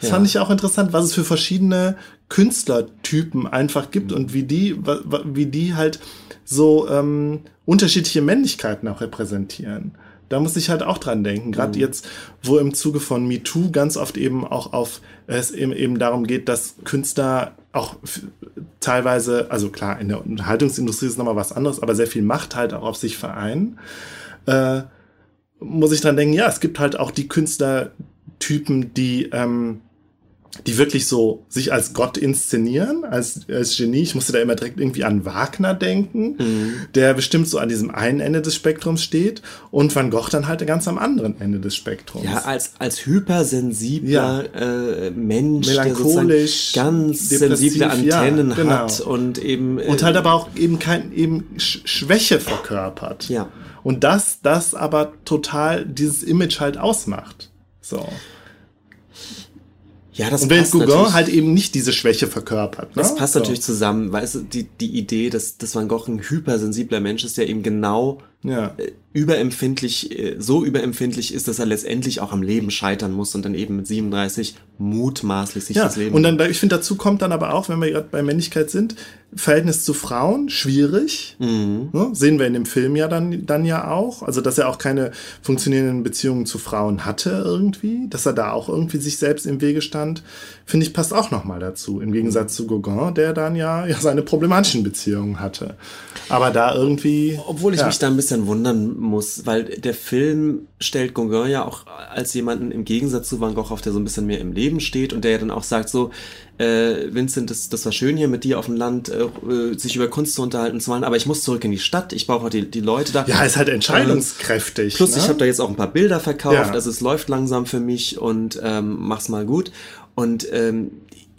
Das Ja. fand ich auch interessant, was es für verschiedene Künstlertypen einfach gibt und wie die, wie die halt so ähm, unterschiedliche Männlichkeiten auch repräsentieren. Da muss ich halt auch dran denken. Gerade jetzt, wo im Zuge von MeToo ganz oft eben auch auf es eben, eben darum geht, dass Künstler auch teilweise, also klar, in der Unterhaltungsindustrie ist nochmal was anderes, aber sehr viel Macht halt auch auf sich vereinen äh, muss ich dran denken, ja, es gibt halt auch die Künstlertypen, die, ähm, die wirklich so sich als Gott inszenieren, als, als Genie. Ich musste da immer direkt irgendwie an Wagner denken, der bestimmt so an diesem einen Ende des Spektrums steht und Van Gogh dann halt ganz am anderen Ende des Spektrums. Ja, als, als hypersensibler äh, Mensch, Melancholisch, der ganz sensible ja, Antennen genau. hat und eben äh, und halt aber auch eben kein eben Sch Schwäche verkörpert. Ja. Und das, das aber total dieses Image halt ausmacht. So. Ja, das Und wenn passt Gauguin halt eben nicht diese Schwäche verkörpert. Ne? Das passt so. natürlich zusammen, weißt du, die, die Idee, dass, dass Van Gogh ein hypersensibler Mensch ist, der eben genau Ja. äh, überempfindlich, äh, so überempfindlich ist, dass er letztendlich auch am Leben scheitern muss und dann eben mit 37 mutmaßlich sich Ja, das Leben und dann, ich finde, dazu kommt dann aber auch, wenn wir gerade bei Männlichkeit sind, Verhältnis zu Frauen, schwierig. Mhm. Ne? Sehen wir in dem Film ja dann, dann ja auch. Also, dass er auch keine funktionierenden Beziehungen zu Frauen hatte irgendwie. Dass er da auch irgendwie sich selbst im Wege stand, finde ich, passt auch nochmal dazu. Im Gegensatz zu Gauguin, der dann ja, ja seine problematischen Beziehungen hatte. Aber da irgendwie. Obwohl ich ja. mich da ein bisschen wundern muss, weil der Film stellt Gauguin ja auch als jemanden im Gegensatz zu Van Gogh auf, der so ein bisschen mehr im Leben steht und der ja dann auch sagt so, äh, Vincent, das, das war schön hier mit dir auf dem Land, äh, äh, sich über Kunst zu unterhalten zu wollen, aber ich muss zurück in die Stadt, ich brauche die, die Leute da. Ja, ist halt entscheidungskräftig. Plus, ne? ich habe da jetzt auch ein paar Bilder verkauft, Ja. also es läuft langsam für mich und ähm, mach's mal gut. Und ähm,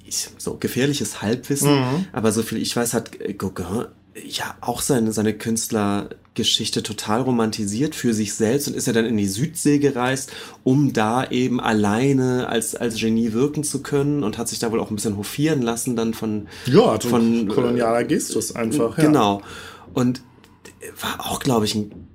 ich, so gefährliches Halbwissen, Mhm. aber so viel ich weiß, hat äh, Gauguin ja auch seine, seine Künstlergeschichte total romantisiert für sich selbst und ist ja dann in die Südsee gereist, um da eben alleine als, als Genie wirken zu können und hat sich da wohl auch ein bisschen hofieren lassen dann von, Ja, von kolonialer Gestus einfach. Ja. Genau. Und war auch, glaube ich, ein,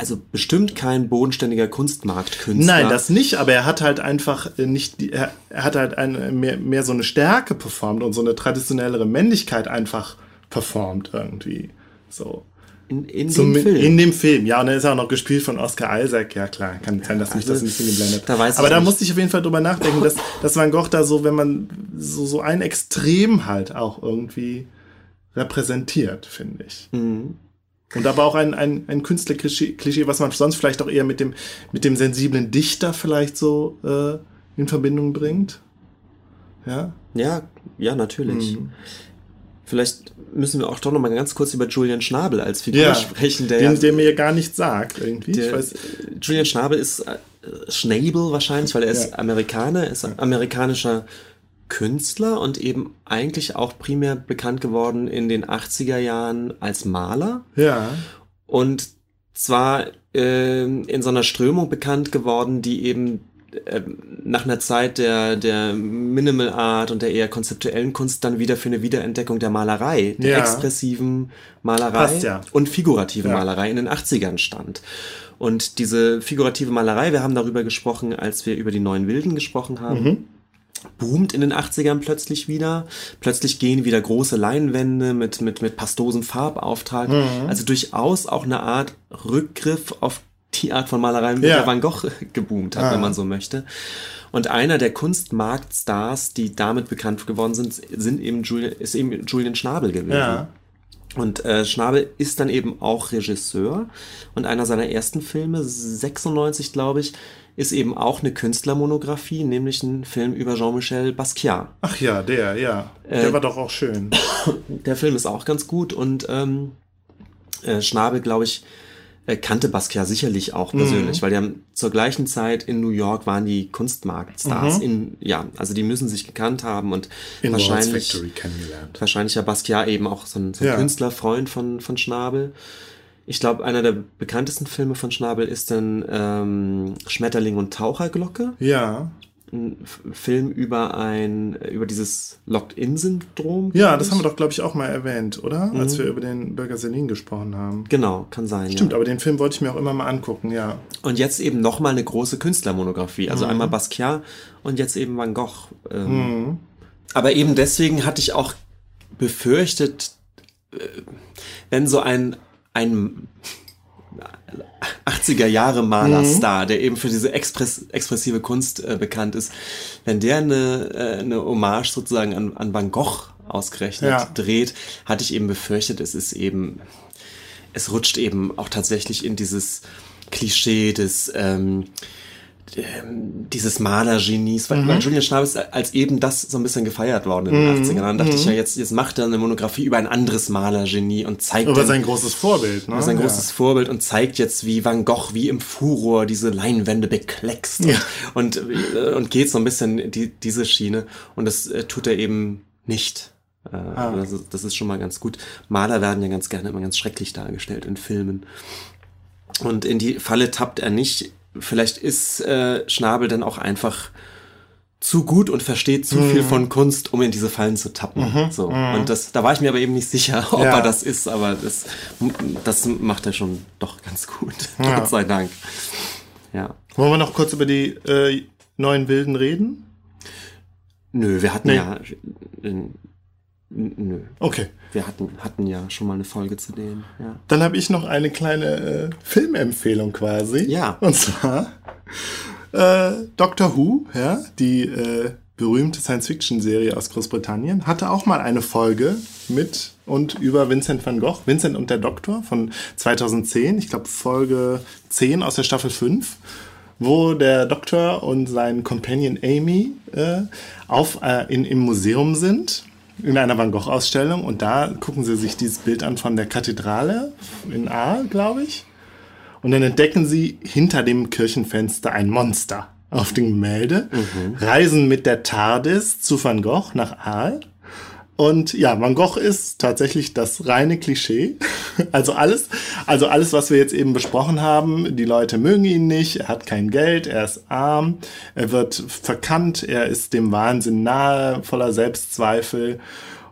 also bestimmt kein bodenständiger Kunstmarktkünstler. Nein, das nicht, aber er hat halt einfach äh, nicht, die, er, hat halt eine, mehr, mehr so eine Stärke performt und so eine traditionellere Männlichkeit einfach performt irgendwie. So. in, in Zum, dem Film. In dem Film, ja, und er ist auch noch gespielt von Oscar Isaac, ja klar, kann sein, dass mich also, das ein bisschen geblendet da weiß ich Aber da nicht. musste ich auf jeden Fall drüber nachdenken, dass, [laughs] dass Van Gogh da so, wenn man so, so ein Extrem halt auch irgendwie repräsentiert, finde ich. Mhm. Und aber auch ein, ein, ein Künstlerklischee, Klischee, was man sonst vielleicht auch eher mit dem, mit dem sensiblen Dichter vielleicht so äh, in Verbindung bringt. Ja. Ja, ja, natürlich. Mhm. Vielleicht müssen wir auch doch noch mal ganz kurz über Julian Schnabel als Figur Ja, sprechen, der, Den, der mir gar nichts sagt, irgendwie. der ich weiß, Julian Schnabel ist äh, Schnabel wahrscheinlich, weil er ist Ja. Amerikaner, er ist amerikanischer Künstler und eben eigentlich auch primär bekannt geworden in den 80er Jahren als Maler. ja. Und zwar ähm, in so einer Strömung bekannt geworden, die eben ähm, nach einer Zeit der, der Minimal Art und der eher konzeptuellen Kunst dann wieder für eine Wiederentdeckung der Malerei, der Ja. expressiven Malerei Passt ja. und figurativen Ja. Malerei in den 80ern stand. Und diese figurative Malerei, wir haben darüber gesprochen, als wir über die neuen Wilden gesprochen haben. Mhm. Boomt in den 80ern plötzlich wieder. Plötzlich gehen wieder große Leinwände mit, mit, mit pastosem Farbauftrag. Also durchaus auch eine Art Rückgriff auf die Art von Malerei, mit Ja. der Van Gogh [laughs] geboomt hat, Ah. wenn man so möchte. Und einer der Kunstmarktstars, die damit bekannt geworden sind, sind eben Julian, ist eben Julian Schnabel gewesen. Ja. Und äh, Schnabel ist dann eben auch Regisseur und einer seiner ersten Filme, 96 glaube ich, ist eben auch eine Künstlermonographie, nämlich ein Film über Jean-Michel Basquiat. Ach ja, der, ja. Äh, der war doch auch schön. [coughs] Der Film ist auch ganz gut und ähm, äh, Schnabel, glaube ich, äh, kannte Basquiat sicherlich auch persönlich, Mhm. weil die haben zur gleichen Zeit in New York waren die Kunstmarktstars. In, ja, also die müssen sich gekannt haben und Mhm. In wahrscheinlich wahrscheinlich ja Basquiat eben auch so ein, so ein Ja. Künstlerfreund von, von Schnabel. Ich glaube, einer der bekanntesten Filme von Schnabel ist dann ähm, Schmetterling und Taucherglocke. Ja. Ein Film über ein, über dieses Locked-In-Syndrom. Ja, das haben wir doch, glaube ich, auch mal erwähnt, oder? Als wir über den Bürger Selin gesprochen haben. Genau, kann sein. Stimmt, ja. aber den Film wollte ich mir auch immer mal angucken, ja. Und jetzt eben nochmal eine große Künstlermonographie. Also einmal Basquiat und jetzt eben Van Gogh. Ähm, Aber eben deswegen hatte ich auch befürchtet, äh, wenn so ein, ein 80er Jahre Malerstar, der eben für diese Express, expressive Kunst äh, bekannt ist, wenn der eine, äh, eine Hommage sozusagen an, an Van Gogh ausgerechnet Ja. dreht, hatte ich eben befürchtet, es ist eben, es rutscht eben auch tatsächlich in dieses Klischee des ähm, dieses Malergenies, weil, weil Julian Schnabel ist als eben das so ein bisschen gefeiert worden in den 80ern. Dann dachte ich ja, jetzt, jetzt macht er eine Monographie über ein anderes Malergenie und zeigt dann- sein großes Vorbild, ne? sein Ja. großes Vorbild und zeigt jetzt, wie Van Gogh wie im Furor diese Leinwände bekleckst Ja. und, und, äh, und geht so ein bisschen in die, diese Schiene und das äh, tut er eben nicht. Äh, Ah. das, ist, das ist schon mal ganz gut. Maler werden ja ganz gerne immer ganz schrecklich dargestellt in Filmen. Und in die Falle tappt er nicht. Vielleicht ist äh, Schnabel dann auch einfach zu gut und versteht zu Mhm. viel von Kunst, um in diese Fallen zu tappen. so. Und das, da war ich mir aber eben nicht sicher, [laughs] ob Ja. er das ist, aber das, das macht er schon doch ganz gut. [laughs] Ja. Gott sei Dank. Ja. Wollen wir noch kurz über die äh, neuen Wilden reden? Nö, wir hatten Nee. ja. Nö. Okay. Wir hatten, hatten ja schon mal eine Folge zu denen. Ja. Dann habe ich noch eine kleine äh, Filmempfehlung quasi. Ja. Und zwar äh, Doctor Who, ja, die äh, berühmte Science-Fiction-Serie aus Großbritannien, hatte auch mal eine Folge mit und über Vincent van Gogh, Vincent und der Doktor von 2010, ich glaube Folge 10 aus der Staffel 5 wo der Doktor und sein Companion Amy äh, auf, äh, in, im Museum sind, in einer Van Gogh-Ausstellung. Und da gucken sie sich dieses Bild an von der Kathedrale in Aal, glaube ich. Und dann entdecken sie hinter dem Kirchenfenster ein Monster auf dem Gemälde, reisen mit der TARDIS zu Van Gogh nach Aal. Und ja, Van Gogh ist tatsächlich das reine Klischee. [laughs] Also alles, also alles, was wir jetzt eben besprochen haben, die Leute mögen ihn nicht, er hat kein Geld, er ist arm, er wird verkannt, er ist dem Wahnsinn nahe, voller Selbstzweifel.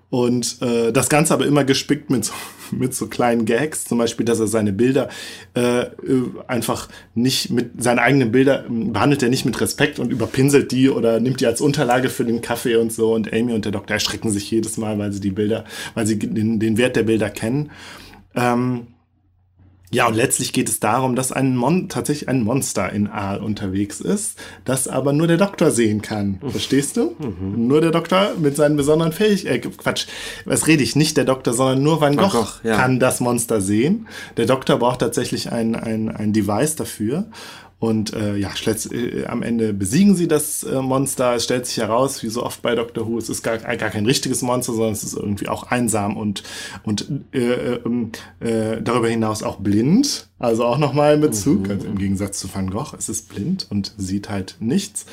Und äh, das Ganze aber immer gespickt mit so, [laughs] mit so kleinen Gags, zum Beispiel, dass er seine Bilder äh, äh, einfach nicht mit seine eigenen Bilder ähm, behandelt er nicht mit Respekt und überpinselt die oder nimmt die als Unterlage für den Kaffee und so. Und Amy und der Doktor erschrecken sich jedes Mal, weil sie die Bilder, weil sie den, den Wert der Bilder kennen. Ähm, ja, und letztlich geht es darum, dass ein Mon tatsächlich ein Monster in Aal unterwegs ist, das aber nur der Doktor sehen kann. Verstehst du? Nur der Doktor mit seinen besonderen Fähigkeiten. Äh, Quatsch, was rede ich? Nicht der Doktor, sondern nur Van Gogh, Gogh, ja. kann das Monster sehen. Der Doktor braucht tatsächlich ein, ein, ein Device dafür. Und äh, ja, äh, am Ende besiegen sie das äh, Monster. Es stellt sich heraus, wie so oft bei Doctor Who, es ist gar, gar kein richtiges Monster, sondern es ist irgendwie auch einsam und, und äh, äh, äh, darüber hinaus auch blind. Also auch nochmal in Bezug, also im Gegensatz zu Van Gogh. Es ist blind und sieht halt nichts.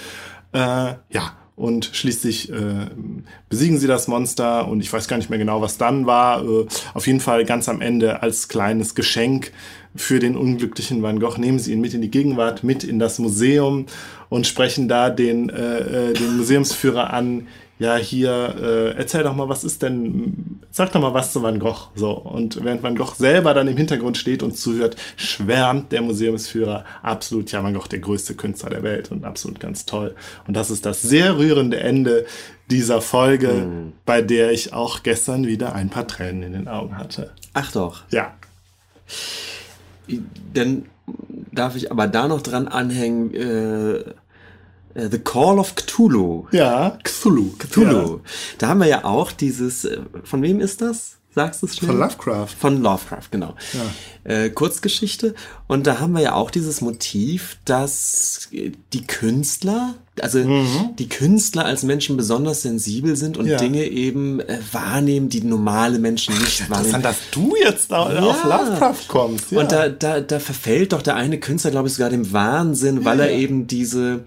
Äh, ja, und schließlich äh, besiegen sie das Monster und ich weiß gar nicht mehr genau, was dann war. Äh, auf jeden Fall ganz am Ende als kleines Geschenk für den unglücklichen Van Gogh nehmen sie ihn mit in die Gegenwart, mit in das Museum und sprechen da den, äh, äh, den Museumsführer an. Ja, hier, äh, erzähl doch mal, was ist denn, sag doch mal was zu Van Gogh. So. Und während Van Gogh selber dann im Hintergrund steht und zuhört, schwärmt der Museumsführer absolut, ja, Van Gogh, der größte Künstler der Welt und absolut ganz toll. Und das ist das sehr rührende Ende dieser Folge, Mhm. bei der ich auch gestern wieder ein paar Tränen in den Augen hatte. Ach doch. Ja. Dann darf ich aber da noch dran anhängen, äh, äh, The Call of Cthulhu. Ja, Cthulhu. Cthulhu. Da haben wir ja auch dieses, äh, von wem ist das? Sagst du es schnell? Von Lovecraft. Von Lovecraft, genau. Äh, Kurzgeschichte. Und da haben wir ja auch dieses Motiv, dass äh, die Künstler, also die Künstler als Menschen besonders sensibel sind und Mhm. Ja. Dinge eben äh, wahrnehmen, die normale Menschen nicht wahrnehmen. Interessant, dass du jetzt da auf Lovecraft kommst. Ja. Und da, da, da verfällt doch der eine Künstler, glaube ich, sogar dem Wahnsinn, weil er eben diese,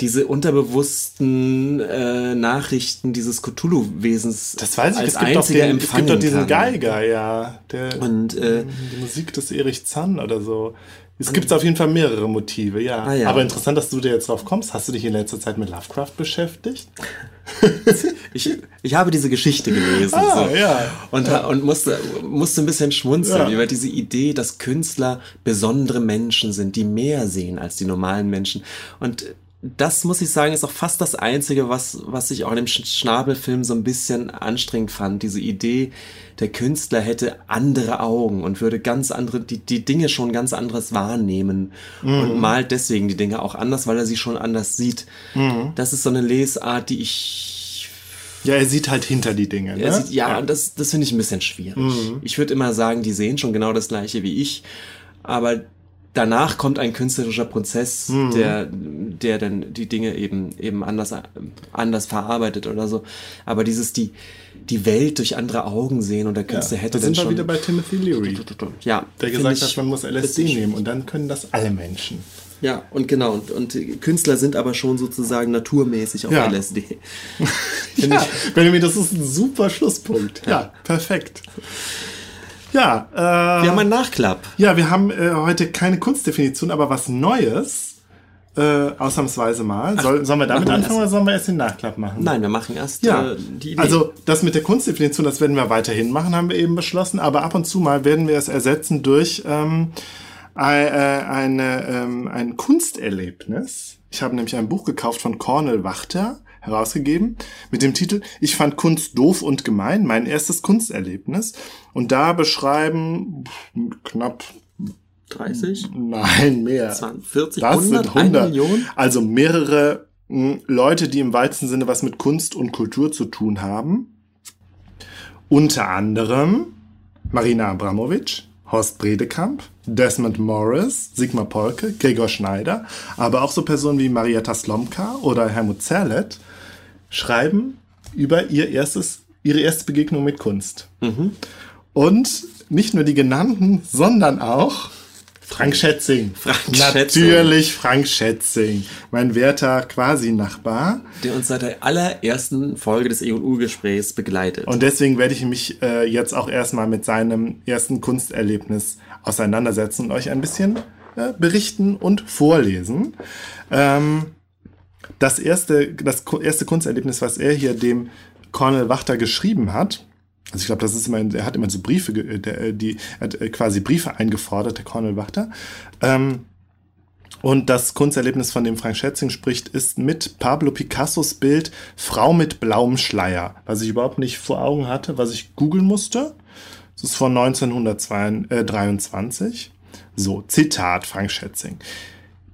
diese unterbewussten äh, Nachrichten dieses Cthulhu-Wesens das weiß ich, als es gibt, doch einziger den, es empfangen gibt doch diesen kann. Geiger, ja. Der, Und äh, die Musik des Erich Zann oder so. Es gibt auf jeden Fall mehrere Motive, ja. Ah, ja. Aber interessant, dass du da jetzt drauf kommst. Hast du dich in letzter Zeit mit Lovecraft beschäftigt? [laughs] ich, ich habe diese Geschichte gelesen Ah, so. ja. und, und musste, musste ein bisschen schmunzeln über diese Idee, dass Künstler besondere Menschen sind, die mehr sehen als die normalen Menschen. Und das muss ich sagen, ist auch fast das Einzige, was, was ich auch in dem Sch- Schnabelfilm so ein bisschen anstrengend fand. Diese Idee, der Künstler hätte andere Augen und würde ganz andere, die, die Dinge schon ganz anderes wahrnehmen und malt deswegen die Dinge auch anders, weil er sie schon anders sieht. Das ist so eine Lesart, die ich Ja, er sieht halt hinter die Dinge. Ne? sieht, ja, und das, das finde ich ein bisschen schwierig. Ich würde immer sagen, die sehen schon genau das gleiche wie ich, aber danach kommt ein künstlerischer Prozess, der, der dann die Dinge eben, eben anders, anders verarbeitet oder so. Aber dieses, die, die Welt durch andere Augen sehen und der Künstler ja, hätte da dann sind wir schon. wieder bei Timothy Leary, ja, der gesagt ich hat, man muss LSD nehmen und dann können das alle Menschen. Ja, und genau, und, und Künstler sind aber schon sozusagen naturmäßig auf Ja. LSD. [laughs] Ja, Benjamin, das ist ein super Schlusspunkt. Ja, perfekt. Ja, äh, Wir haben einen Nachklapp. Ja, wir haben äh, heute keine Kunstdefinition, aber was Neues. Äh, ausnahmsweise mal. Soll, sollen wir damit anfangen oder sollen wir erst den Nachklapp machen? Nein, wir machen erst Ja, äh, die Idee. also das mit der Kunstdefinition, das werden wir weiterhin machen, haben wir eben beschlossen. Aber ab und zu mal werden wir es ersetzen durch ähm, ein, äh, eine, ähm, ein Kunsterlebnis. Ich habe nämlich ein Buch gekauft von Cornel Wachter, herausgegeben, mit dem Titel Ich fand Kunst doof und gemein, mein erstes Kunsterlebnis. Und da beschreiben knapp 30? Nein, mehr. 20, 40, Das 100, sind 100. eine Million? Also mehrere mh, Leute, die im weitesten Sinne was mit Kunst und Kultur zu tun haben. Unter anderem Marina Abramovic, Horst Bredekamp, Desmond Morris, Sigmar Polke, Gregor Schneider, aber auch so Personen wie Marietta Slomka oder Helmut Zerlett schreiben über ihr erstes, ihre erste Begegnung mit Kunst. Und nicht nur die genannten, sondern auch Frank Schätzing. Frank Schätzing. Natürlich Frank Schätzing. Mein werter Quasi-Nachbar. Der uns seit der allerersten Folge des E&U-Gesprächs begleitet. Und deswegen werde ich mich äh, jetzt auch erstmal mit seinem ersten Kunsterlebnis auseinandersetzen und euch ein bisschen äh, berichten und vorlesen. Ähm, das erste, das erste Kunsterlebnis, was er hier dem Cornel Wachter geschrieben hat, also ich glaube, das ist immer, er hat immer so Briefe, äh, äh, die, hat äh, quasi Briefe eingefordert, der Cornel Wachter. Ähm, und das Kunsterlebnis, von dem Frank Schätzing spricht, ist mit Pablo Picassos Bild Frau mit blauem Schleier, was ich überhaupt nicht vor Augen hatte, was ich googeln musste. Das ist von 1923. So, Zitat Frank Schätzing.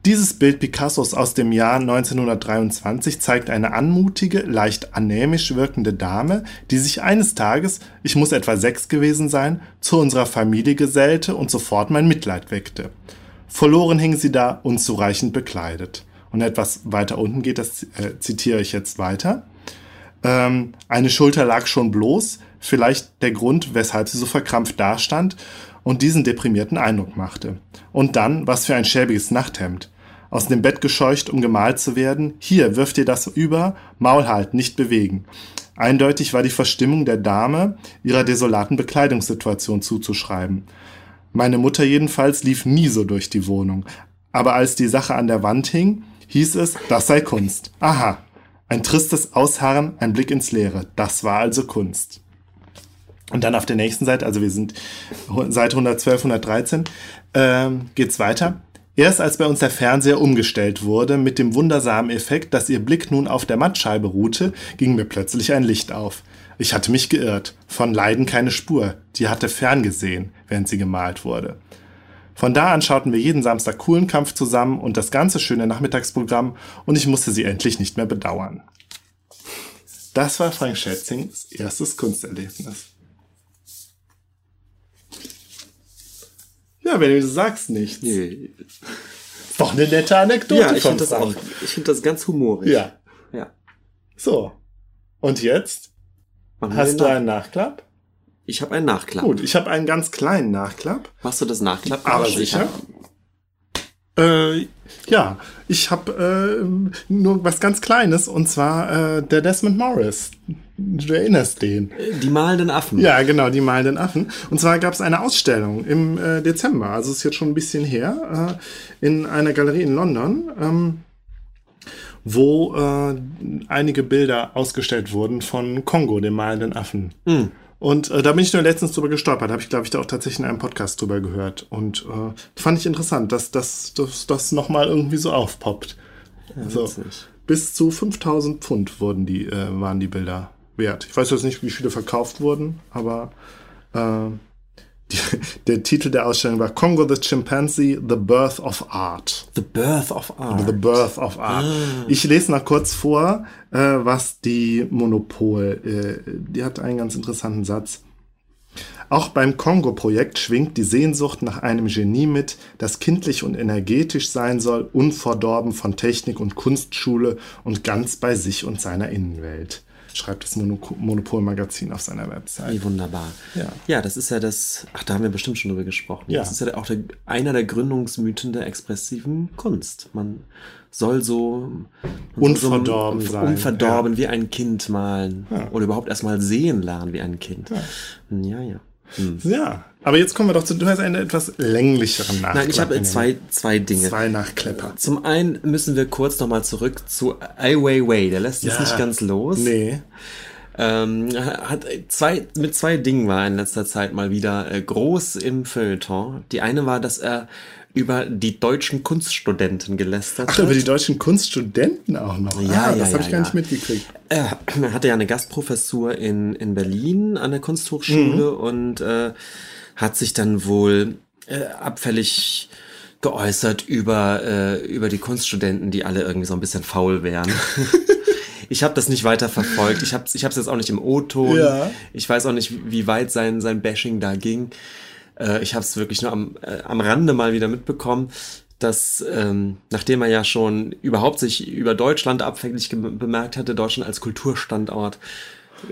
Dieses Bild Picassos aus dem Jahr 1923 zeigt eine anmutige, leicht anämisch wirkende Dame, die sich eines Tages, ich muss etwa sechs gewesen sein, zu unserer Familie gesellte und sofort mein Mitleid weckte. Verloren hing sie da, unzureichend bekleidet. Und etwas weiter unten geht, das äh, zitiere ich jetzt weiter. Ähm, eine Schulter lag schon bloß, vielleicht der Grund, weshalb sie so verkrampft dastand und diesen deprimierten Eindruck machte. Und dann, was für ein schäbiges Nachthemd. Aus dem Bett gescheucht, um gemalt zu werden. Hier, wirf dir das über, Maul halt, nicht bewegen. Eindeutig war die Verstimmung der Dame ihrer desolaten Bekleidungssituation zuzuschreiben. Meine Mutter jedenfalls lief nie so durch die Wohnung. Aber als die Sache an der Wand hing, hieß es, das sei Kunst. Aha. Ein tristes Ausharren, ein Blick ins Leere. Das war also Kunst. Und dann auf der nächsten Seite, also wir sind Seite 112, 113, ähm, geht's weiter. Erst als bei uns der Fernseher umgestellt wurde, mit dem wundersamen Effekt, dass ihr Blick nun auf der Mattscheibe ruhte, ging mir plötzlich ein Licht auf. Ich hatte mich geirrt. Von Leiden keine Spur. Die hatte ferngesehen, während sie gemalt wurde. Von da an schauten wir jeden Samstag coolen Kampf zusammen und das ganze schöne Nachmittagsprogramm und ich musste sie endlich nicht mehr bedauern. Das war Frank Schätzings erstes Kunsterlebnis. Ja, wenn du sagst nichts. Nee. Ist doch eine nette Anekdote Ja, ich von finde das auch, ich finde das ganz humorig. Ja. Ja. So. Und jetzt? Machen Hast du einen Nachklapp? Ich habe einen Nachklapp. Gut, ich habe einen ganz kleinen Nachklapp. Machst du das Nachklapp? Aber Ich sicher. Äh, ja, ich habe äh, nur was ganz Kleines und zwar äh, der Desmond Morris. Du erinnerst den. Die malenden Affen. Ja, genau, die malenden Affen. Und zwar gab es eine Ausstellung im äh, Dezember, also ist jetzt schon ein bisschen her, äh, in einer Galerie in London, ähm, wo äh, einige Bilder ausgestellt wurden von Kongo, dem malenden Affen. Und äh, da bin ich nur letztens drüber gestolpert, habe ich, glaube ich, da auch tatsächlich in einem Podcast drüber gehört. Und äh, fand ich interessant, dass das, dass, das nochmal irgendwie so aufpoppt. so. witzig. Bis zu 5000 Pfund wurden die, äh, waren die Bilder wert. Ich weiß jetzt nicht, wie viele verkauft wurden, aber äh, die, [laughs] der Titel der Ausstellung war Congo the Chimpanzee, The Birth of Art. The Birth of Art. The Birth of Art. Ich lese noch kurz vor, äh, was die Monopol, äh, die hat einen ganz interessanten Satz. Auch beim Kongo-Projekt schwingt die Sehnsucht nach einem Genie mit, das kindlich und energetisch sein soll, unverdorben von Technik und Kunstschule und ganz bei sich und seiner Innenwelt. Schreibt das Mono Monopol-Magazin auf seiner Website. Wie wunderbar. Ja. ja, das ist ja das, ach, da haben wir bestimmt schon drüber gesprochen. Ja. Das ist ja auch der, einer der Gründungsmythen der expressiven Kunst. Man soll so Unverdorben so, sein, unverdorben wie ein Kind malen. Ja. Oder überhaupt erstmal sehen lernen wie ein Kind. Ja, ja. Hm. Ja, aber jetzt kommen wir doch zu, du hast einen etwas länglicheren Nachklapp. Nein, ich habe zwei, zwei Dinge. Zwei Nachklepper. Zum einen müssen wir kurz nochmal zurück zu Ai Weiwei. Der lässt Ja. nicht ganz los. Nee. Ähm, hat zwei, mit zwei Dingen war er in letzter Zeit mal wieder äh, groß im Feuilleton. Die eine war, dass er über die deutschen Kunststudenten gelästert Ach, hat. über die deutschen Kunststudenten auch noch. Ja, ah, ja, das habe ja, ich gar ja. nicht mitgekriegt. Er hatte ja eine Gastprofessur in, in Berlin an der Kunsthochschule und äh, hat sich dann wohl äh, abfällig geäußert über, äh, über die Kunststudenten, die alle irgendwie so ein bisschen faul wären. [laughs] Ich habe das nicht weiter verfolgt. Ich habe ich hab's jetzt auch nicht im O-Ton. Ja. Ich weiß auch nicht, wie- wie weit sein, sein Bashing da ging. Äh, ich habe es wirklich nur am, äh, am Rande mal wieder mitbekommen, dass ähm, nachdem er ja schon überhaupt sich über Deutschland abfällig ge- bemerkt hatte, Deutschland als Kulturstandort,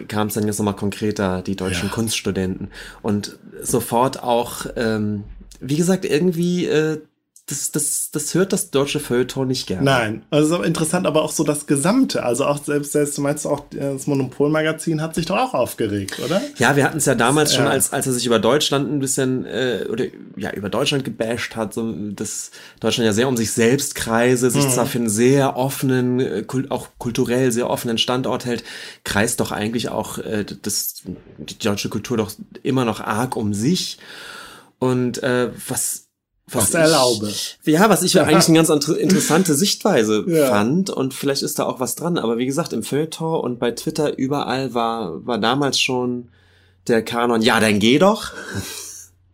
kam es dann jetzt nochmal konkreter, die deutschen Ja. Kunststudenten. Und sofort auch, ähm, wie gesagt, irgendwie, äh, das, das, das hört das deutsche Feuilleton nicht gerne. Nein, also es ist aber interessant, aber auch so das Gesamte. Also auch selbst, selbst du meinst auch, äh, das Monopol-Magazin hat sich doch auch aufgeregt, oder? Ja, wir hatten es ja damals schon, Ja. als, als er sich über Deutschland ein bisschen, äh, oder ja, über Deutschland gebasht hat, so, dass Deutschland ja sehr um sich selbst kreise, sich zwar für einen sehr offenen, äh, auch kulturell sehr offenen Standort hält, kreist doch eigentlich auch äh, das, die deutsche Kultur doch immer noch arg um sich. Und äh, was Was ich- erlaube. Ja, was ich eigentlich eine ganz inter- interessante Sichtweise [laughs] Ja. fand und vielleicht ist da auch was dran, aber wie gesagt, im Feuilleton und bei Twitter überall war, war damals schon der Kanon, ja, dann geh doch, [laughs]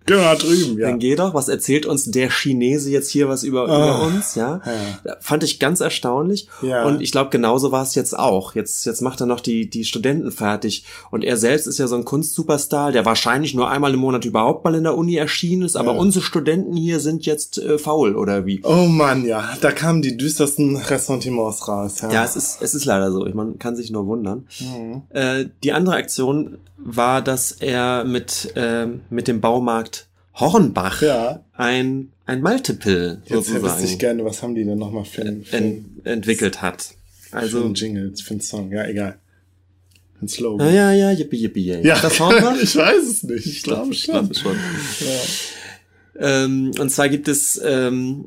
Genau, drüben, ja. dann geh doch, was erzählt uns der Chinese jetzt hier was über, Ah. über uns, ja? Ja. Fand ich ganz erstaunlich Ja. und ich glaube, genauso war es jetzt auch. Jetzt, jetzt macht er noch die, die Studenten fertig und er selbst ist ja so ein Kunstsuperstar, der wahrscheinlich nur einmal im Monat überhaupt mal in der Uni erschienen ist, aber Ja. unsere Studenten hier sind jetzt äh, faul oder wie? Oh Mann, ja, da kamen die düstersten Ressentiments raus. Ja, Ja, es ist, es ist leider so. Ich, man kann sich nur wundern. Mhm. Äh, die andere Aktion war, dass er mit, ähm, mit dem Baumarkt Hornbach Ja. ein, ein Multiple Jetzt wüsste ich sozusagen gerne, was haben die denn nochmal für, einen- für, einen- en, entwickelt hat. für Also, einen Jingle, für einen Song? Ja, egal. Ein Slogan. ja, ja, ja, yippie, yippie, yay. Ja, Das Hornbach? [laughs] ich weiß es nicht. Ich glaube Ich glaube schon. schon. Ähm, und zwar gibt es ähm,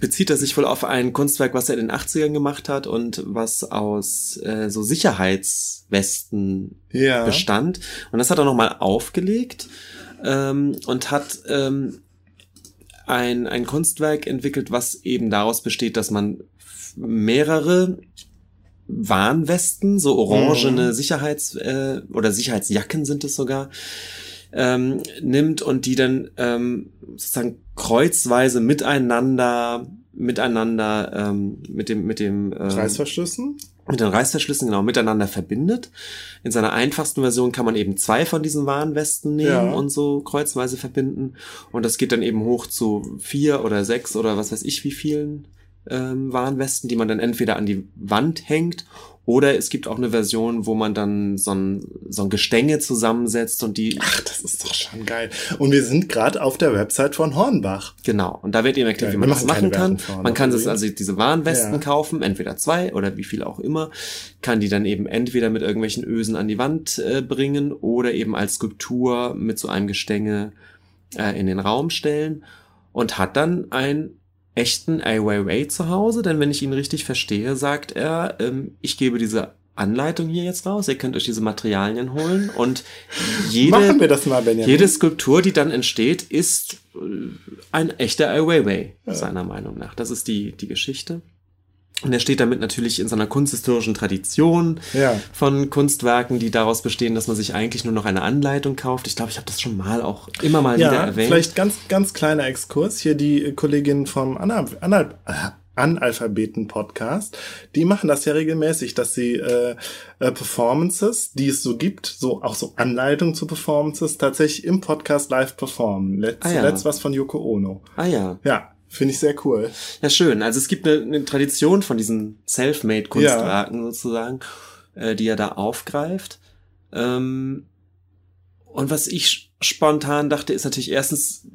bezieht er sich wohl auf ein Kunstwerk, was er in den 80ern gemacht hat und was aus äh, so Sicherheitswesten Ja. bestand. Und das hat er nochmal aufgelegt ähm, und hat ähm, ein, ein Kunstwerk entwickelt, was eben daraus besteht, dass man mehrere Warnwesten, so orangene Sicherheits- äh, oder Sicherheitsjacken sind es sogar, ähm, nimmt und die dann ähm, sozusagen kreuzweise miteinander miteinander ähm, mit dem mit dem ähm, Reißverschlüssen? Mit den Reißverschlüssen genau miteinander verbindet. In seiner einfachsten Version kann man eben zwei von diesen Warnwesten nehmen Ja. und so kreuzweise verbinden. Und das geht dann eben hoch zu vier oder sechs oder was weiß ich wie vielen ähm, Warnwesten, die man dann entweder an die Wand hängt oder es gibt auch eine Version, wo man dann so ein, so ein Gestänge zusammensetzt und die Ach, das ist doch schon geil. Und wir sind gerade auf der Website von Hornbach. Genau. Und da wird eben erklärt, wie man das machen kann. Für Man kann sich also diese Warnwesten Ja. kaufen, entweder zwei oder wie viel auch immer, kann die dann eben entweder mit irgendwelchen Ösen an die Wand äh, bringen oder eben als Skulptur mit so einem Gestänge äh, in den Raum stellen und hat dann einen echten Ai Weiwei zu Hause, denn wenn ich ihn richtig verstehe, sagt er, ähm, ich gebe diese Anleitung hier jetzt raus, ihr könnt euch diese Materialien holen und jede, mal, jede Skulptur, die dann entsteht, ist äh, ein echter Ai Weiwei, Ja. seiner Meinung nach. Das ist die, die Geschichte. Und er steht damit natürlich in seiner kunsthistorischen Tradition Ja. von Kunstwerken, die daraus bestehen, dass man sich eigentlich nur noch eine Anleitung kauft. Ich glaube, ich habe das schon mal auch immer mal wieder Ja, erwähnt. vielleicht ganz, ganz kleiner Exkurs. Hier die Kollegin vom Anal äh, Analphabeten-Podcast, die machen das ja regelmäßig, dass sie äh, äh, Performances, die es so gibt, so auch so Anleitungen zu Performances, tatsächlich im Podcast live performen. Letzt, Ah ja. Zuletzt was von Yoko Ono. Ah ja, Ja, finde ich sehr cool. ja schön. Also es gibt eine, eine Tradition von diesen Selfmade-Kunstwerken sozusagen, äh, die er da aufgreift. Ähm, und was ich spontan dachte, ist natürlich erstens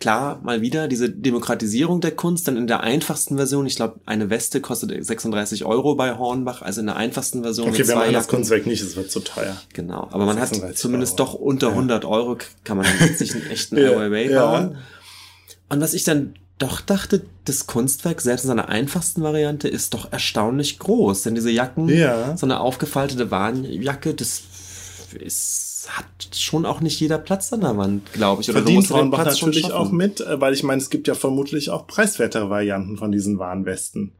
klar mal wieder diese Demokratisierung der Kunst. Dann in der einfachsten Version, ich glaube, eine Weste kostet 36 Euro bei Hornbach, also in der einfachsten Version Okay, wir machen das. Kunstwerk nicht, es wird zu teuer. Genau, aber man hat 36 zumindest Euro. doch unter Ja. 100 Euro kann man [laughs] sich einen echten Ja, Ai Weiwei ja. bauen. Und was ich dann doch dachte, das Kunstwerk, selbst in seiner einfachsten Variante, ist doch erstaunlich groß. Denn diese Jacken, Ja. so eine aufgefaltete Warnjacke, das ist, hat schon auch nicht jeder Platz an der Wand, glaube ich. Oder Verdient schon natürlich auch mit, äh, weil ich meine, es gibt ja vermutlich auch preiswertere Varianten von diesen Warnwesten.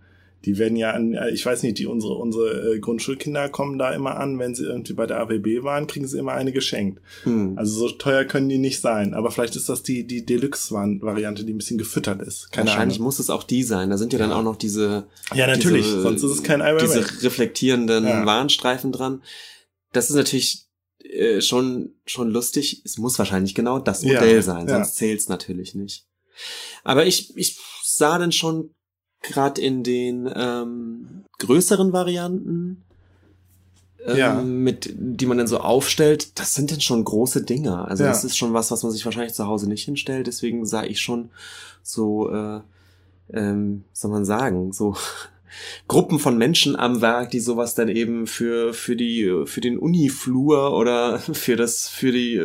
Die werden ja an, äh, ich weiß nicht, die unsere unsere äh, Grundschulkinder kommen da immer an, wenn sie irgendwie bei der AWB waren, kriegen sie immer eine geschenkt. Hm. Also so teuer können die nicht sein, aber vielleicht ist das die die Deluxe-Variante, die ein bisschen gefüttert ist. Keine Wahrscheinlich Ahnung. muss es auch die sein. Da sind ja dann auch noch diese, Ja, natürlich, diese, sonst ist es kein Weiwei. diese reflektierenden Ja. Warnstreifen dran. Das ist natürlich äh, schon schon lustig. Es muss wahrscheinlich genau das Ja, Modell sein, ja. sonst zählt's natürlich nicht. Aber ich ich sah dann schon gerade in den ähm, größeren Varianten, ähm, Ja. mit die man dann so aufstellt, das sind dann schon große Dinger. Also Ja. das ist schon was, was man sich wahrscheinlich zu Hause nicht hinstellt. Deswegen sah ich schon so, äh, ähm, soll man sagen, so Gruppen von Menschen am Werk, die sowas dann eben für für die für den Uniflur oder [laughs] für das für die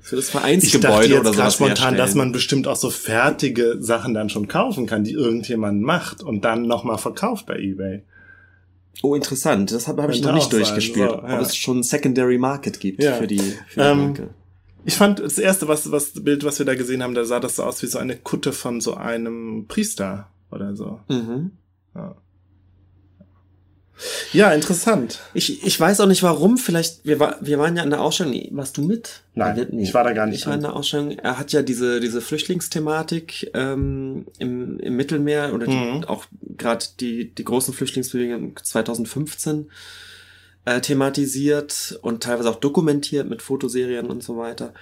für das Ich dachte Vereinsgebäude jetzt oder sowas spontan, herstellen. dass man bestimmt auch so fertige Sachen dann schon kaufen kann, die irgendjemand macht und dann nochmal verkauft bei eBay. Oh, interessant. Das habe hab ich noch nicht durchgespielt. so, ja. Ob es schon ein Secondary Market gibt Ja. für die, für die Ähm, Marke. Ich fand das erste, was, was Bild, was wir da gesehen haben, da sah das so aus wie so eine Kutte von so einem Priester oder so. Mhm. Ja, ja interessant. Ich, ich weiß auch nicht warum. Vielleicht, wir, war, wir waren ja in der Ausstellung. Nee, warst du mit? Nein, Äh, ich war da gar nicht Ich war in der Ausstellung. Er hat ja diese, diese Flüchtlingsthematik ähm, im, im Mittelmeer oder die, Mhm. auch gerade die, die großen Flüchtlingsbewegungen 2015 äh, thematisiert und teilweise auch dokumentiert mit Fotoserien und so weiter.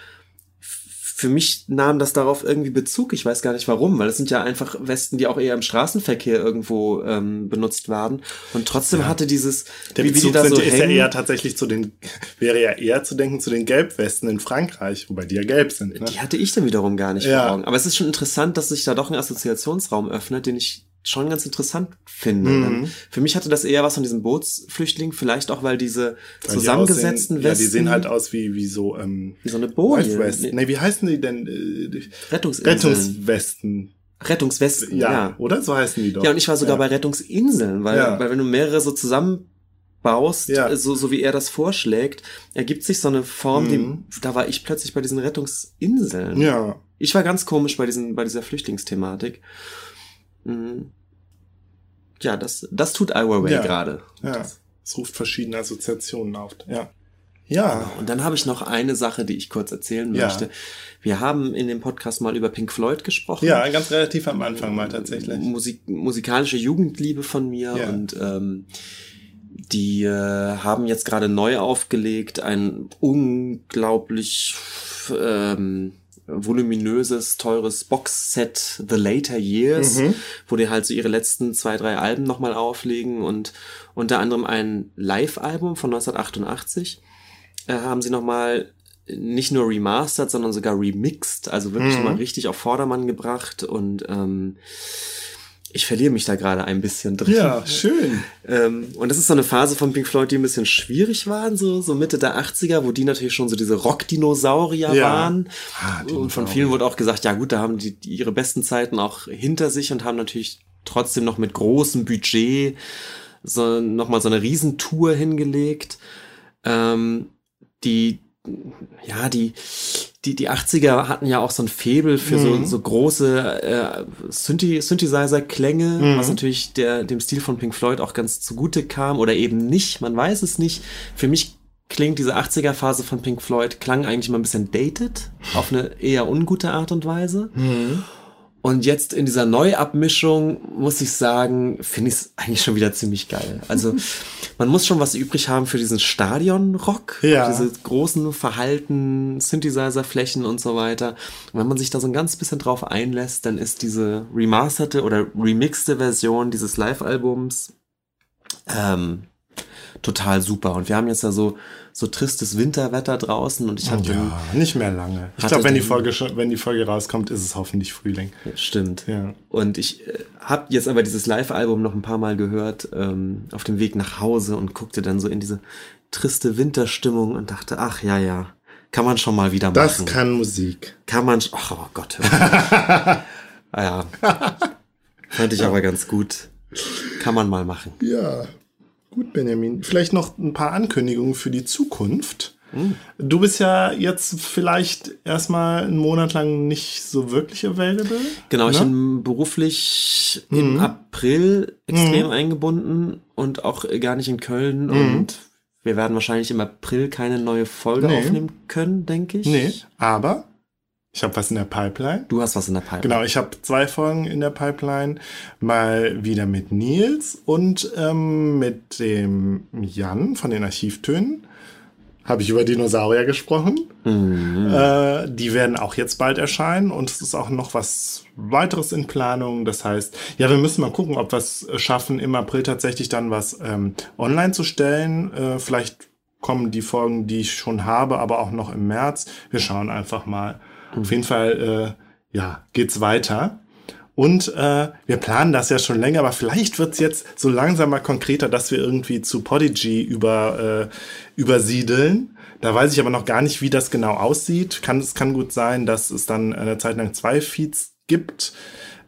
Für mich nahm das darauf irgendwie Bezug. Ich weiß gar nicht warum, weil es sind ja einfach Westen, die auch eher im Straßenverkehr irgendwo ähm, benutzt werden. Und trotzdem Ja. hatte dieses, Der wie, wie die Bezug da sind, so ist ja hängen. eher tatsächlich zu den, wäre ja eher zu denken zu den Gelbwesten in Frankreich, wobei die ja gelb sind. Ne? Die hatte ich dann wiederum gar nicht Ja. vor Augen. Aber es ist schon interessant, dass sich da doch ein Assoziationsraum öffnet, den ich schon ganz interessant finde. Mhm. Für mich hatte das eher was von diesem Bootsflüchtling, vielleicht auch, weil diese Weil die zusammengesetzten aussehen, Ja, Westen die sehen halt aus wie, wie so, ähm, wie so eine Boje. West. Nee, wie heißen die denn? Die Rettungsinseln. Rettungswesten. Rettungswesten, Ja, ja. oder? So heißen die doch. Ja, und ich war sogar Ja. bei Rettungsinseln, weil, Ja. weil wenn du mehrere so zusammenbaust, Ja. so, so wie er das vorschlägt, ergibt sich so eine Form, Mhm. die, da war ich plötzlich bei diesen Rettungsinseln. Ja. Ich war ganz komisch bei diesen, bei dieser Flüchtlingsthematik. Mhm. Ja, das, das tut Ai Weiwei Ja. gerade. Ja. Es ruft verschiedene Assoziationen auf. Ja. Ja. Und dann habe ich noch eine Sache, die ich kurz erzählen Ja. möchte. Wir haben in dem Podcast mal über Pink Floyd gesprochen. Ja, ganz relativ am Anfang mal tatsächlich. Musik, musikalische Jugendliebe von mir Ja. und ähm, die äh, haben jetzt gerade neu aufgelegt ein unglaublich ähm, voluminöses, teures Boxset The Later Years, Mhm. wo die halt so ihre letzten zwei, drei Alben nochmal auflegen und unter anderem ein Live-Album von 1988 äh, haben sie nochmal nicht nur remastered, sondern sogar remixed, also wirklich Mhm. mal richtig auf Vordermann gebracht und ähm, ich verliere mich da gerade ein bisschen drin. Ja, schön. Ähm, und das ist so eine Phase von Pink Floyd, die ein bisschen schwierig waren, so, so Mitte der 80er, wo die natürlich schon so diese Rock-Dinosaurier Ja. waren. Ah, und von vielen wurde auch gesagt, ja gut, da haben die, die ihre besten Zeiten auch hinter sich und haben natürlich trotzdem noch mit großem Budget so nochmal so eine Riesentour hingelegt. Ähm, die, ja, die, die, die 80er hatten ja auch so ein Faible für Mhm. so, so große äh, Synthi Synthesizer-Klänge, Mhm. was natürlich der, dem Stil von Pink Floyd auch ganz zugute kam oder eben nicht, man weiß es nicht. Für mich klingt diese 80er-Phase von Pink Floyd, klang eigentlich mal ein bisschen dated, auf eine eher ungute Art und Weise. Mhm. Und jetzt in dieser Neuabmischung, muss ich sagen, finde ich es eigentlich schon wieder ziemlich geil. Also [laughs] man muss schon was übrig haben für diesen Stadion-Rock, Ja. diese großen Verhalten, Synthesizer-Flächen und so weiter. Und wenn man sich da so ein ganz bisschen drauf einlässt, dann ist diese remasterte oder remixte Version dieses Live-Albums ähm, total super. Und wir haben jetzt ja so, so tristes Winterwetter draußen und ich hatte Ja, nicht mehr lange. Ich glaube, wenn die Folge schon, wenn die Folge rauskommt, ist es hoffentlich Frühling. Stimmt. Ja. Und ich äh, habe jetzt aber dieses Live-Album noch ein paar Mal gehört ähm, auf dem Weg nach Hause und guckte dann so in diese triste Winterstimmung und dachte, ach ja, ja, kann man schon mal wieder machen. Das kann Musik. kann man, ach oh Gott, [laughs] ah, ja. Fand ich aber ganz gut. Kann man mal machen. Ja. Gut, Benjamin. Vielleicht noch ein paar Ankündigungen für die Zukunft. Hm. Du bist ja jetzt vielleicht erstmal einen Monat lang nicht so wirklich available. Genau, ich Ne? bin beruflich im Mhm. April extrem Mhm. eingebunden und auch gar nicht in Köln und wir werden wahrscheinlich im April keine neue Folge Nee. aufnehmen können, denke ich. Nee, aber ich habe was in der Pipeline. Du hast was in der Pipeline. Genau, ich habe zwei Folgen in der Pipeline. Mal wieder mit Nils und ähm, mit dem Jan von den Archivtönen. Habe ich über Dinosaurier gesprochen. Mhm. Äh, die werden auch jetzt bald erscheinen und es ist auch noch was weiteres in Planung. Das heißt, ja, wir müssen mal gucken, ob wir es schaffen, im April tatsächlich dann was ähm, online zu stellen. Äh, vielleicht kommen die Folgen, die ich schon habe, aber auch noch im März. Wir schauen einfach mal. Auf jeden Fall, äh, ja, geht's weiter. Und äh, wir planen das ja schon länger, aber vielleicht wird's jetzt so langsam mal konkreter, dass wir irgendwie zu Podigy über, äh, übersiedeln. Da weiß ich aber noch gar nicht, wie das genau aussieht. Kann, es kann gut sein, dass es dann eine Zeit lang zwei Feeds gibt.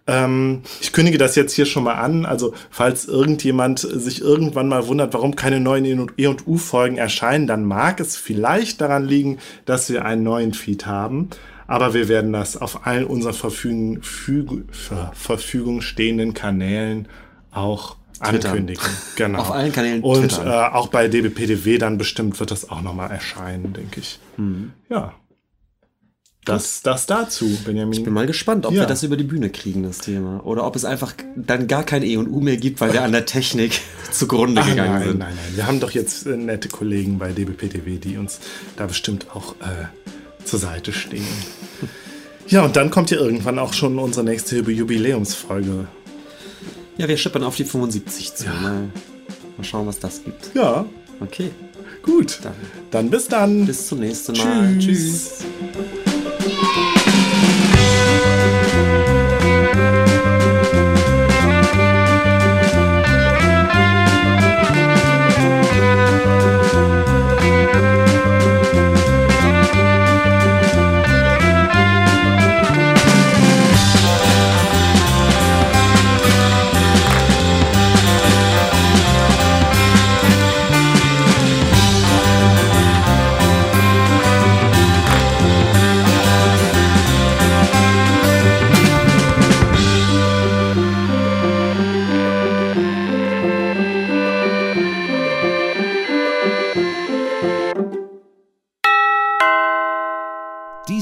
Ähm, ich kündige das jetzt hier schon mal an. Also, falls irgendjemand sich irgendwann mal wundert, warum keine neuen E- und U-Folgen erscheinen, dann mag es vielleicht daran liegen, dass wir einen neuen Feed haben. Aber wir werden das auf allen unseren Verfügung, Füg- Ver Verfügung stehenden Kanälen auch Twittern. ankündigen. Genau. Auf allen Kanälen Und äh, auch bei DBPDW dann bestimmt wird das auch nochmal erscheinen, denke ich. Ja. Das, das dazu, Benjamin. Ich bin mal gespannt, ob Ja. wir das über die Bühne kriegen, das Thema. Oder ob es einfach dann gar kein E und U mehr gibt, weil wir an der Technik [laughs] zugrunde Ah, gegangen nein, sind. nein, nein. Wir haben doch jetzt äh, nette Kollegen bei DBPTW, die uns da bestimmt auch äh, zur Seite stehen. Ja, und dann kommt ja irgendwann auch schon unsere nächste Jubiläumsfolge. Ja, wir schippern auf die 75 zu. Mal, mal schauen, was das gibt. Ja, Okay, gut. dann Dann bis dann. bis zum nächsten Mal. Tschüss.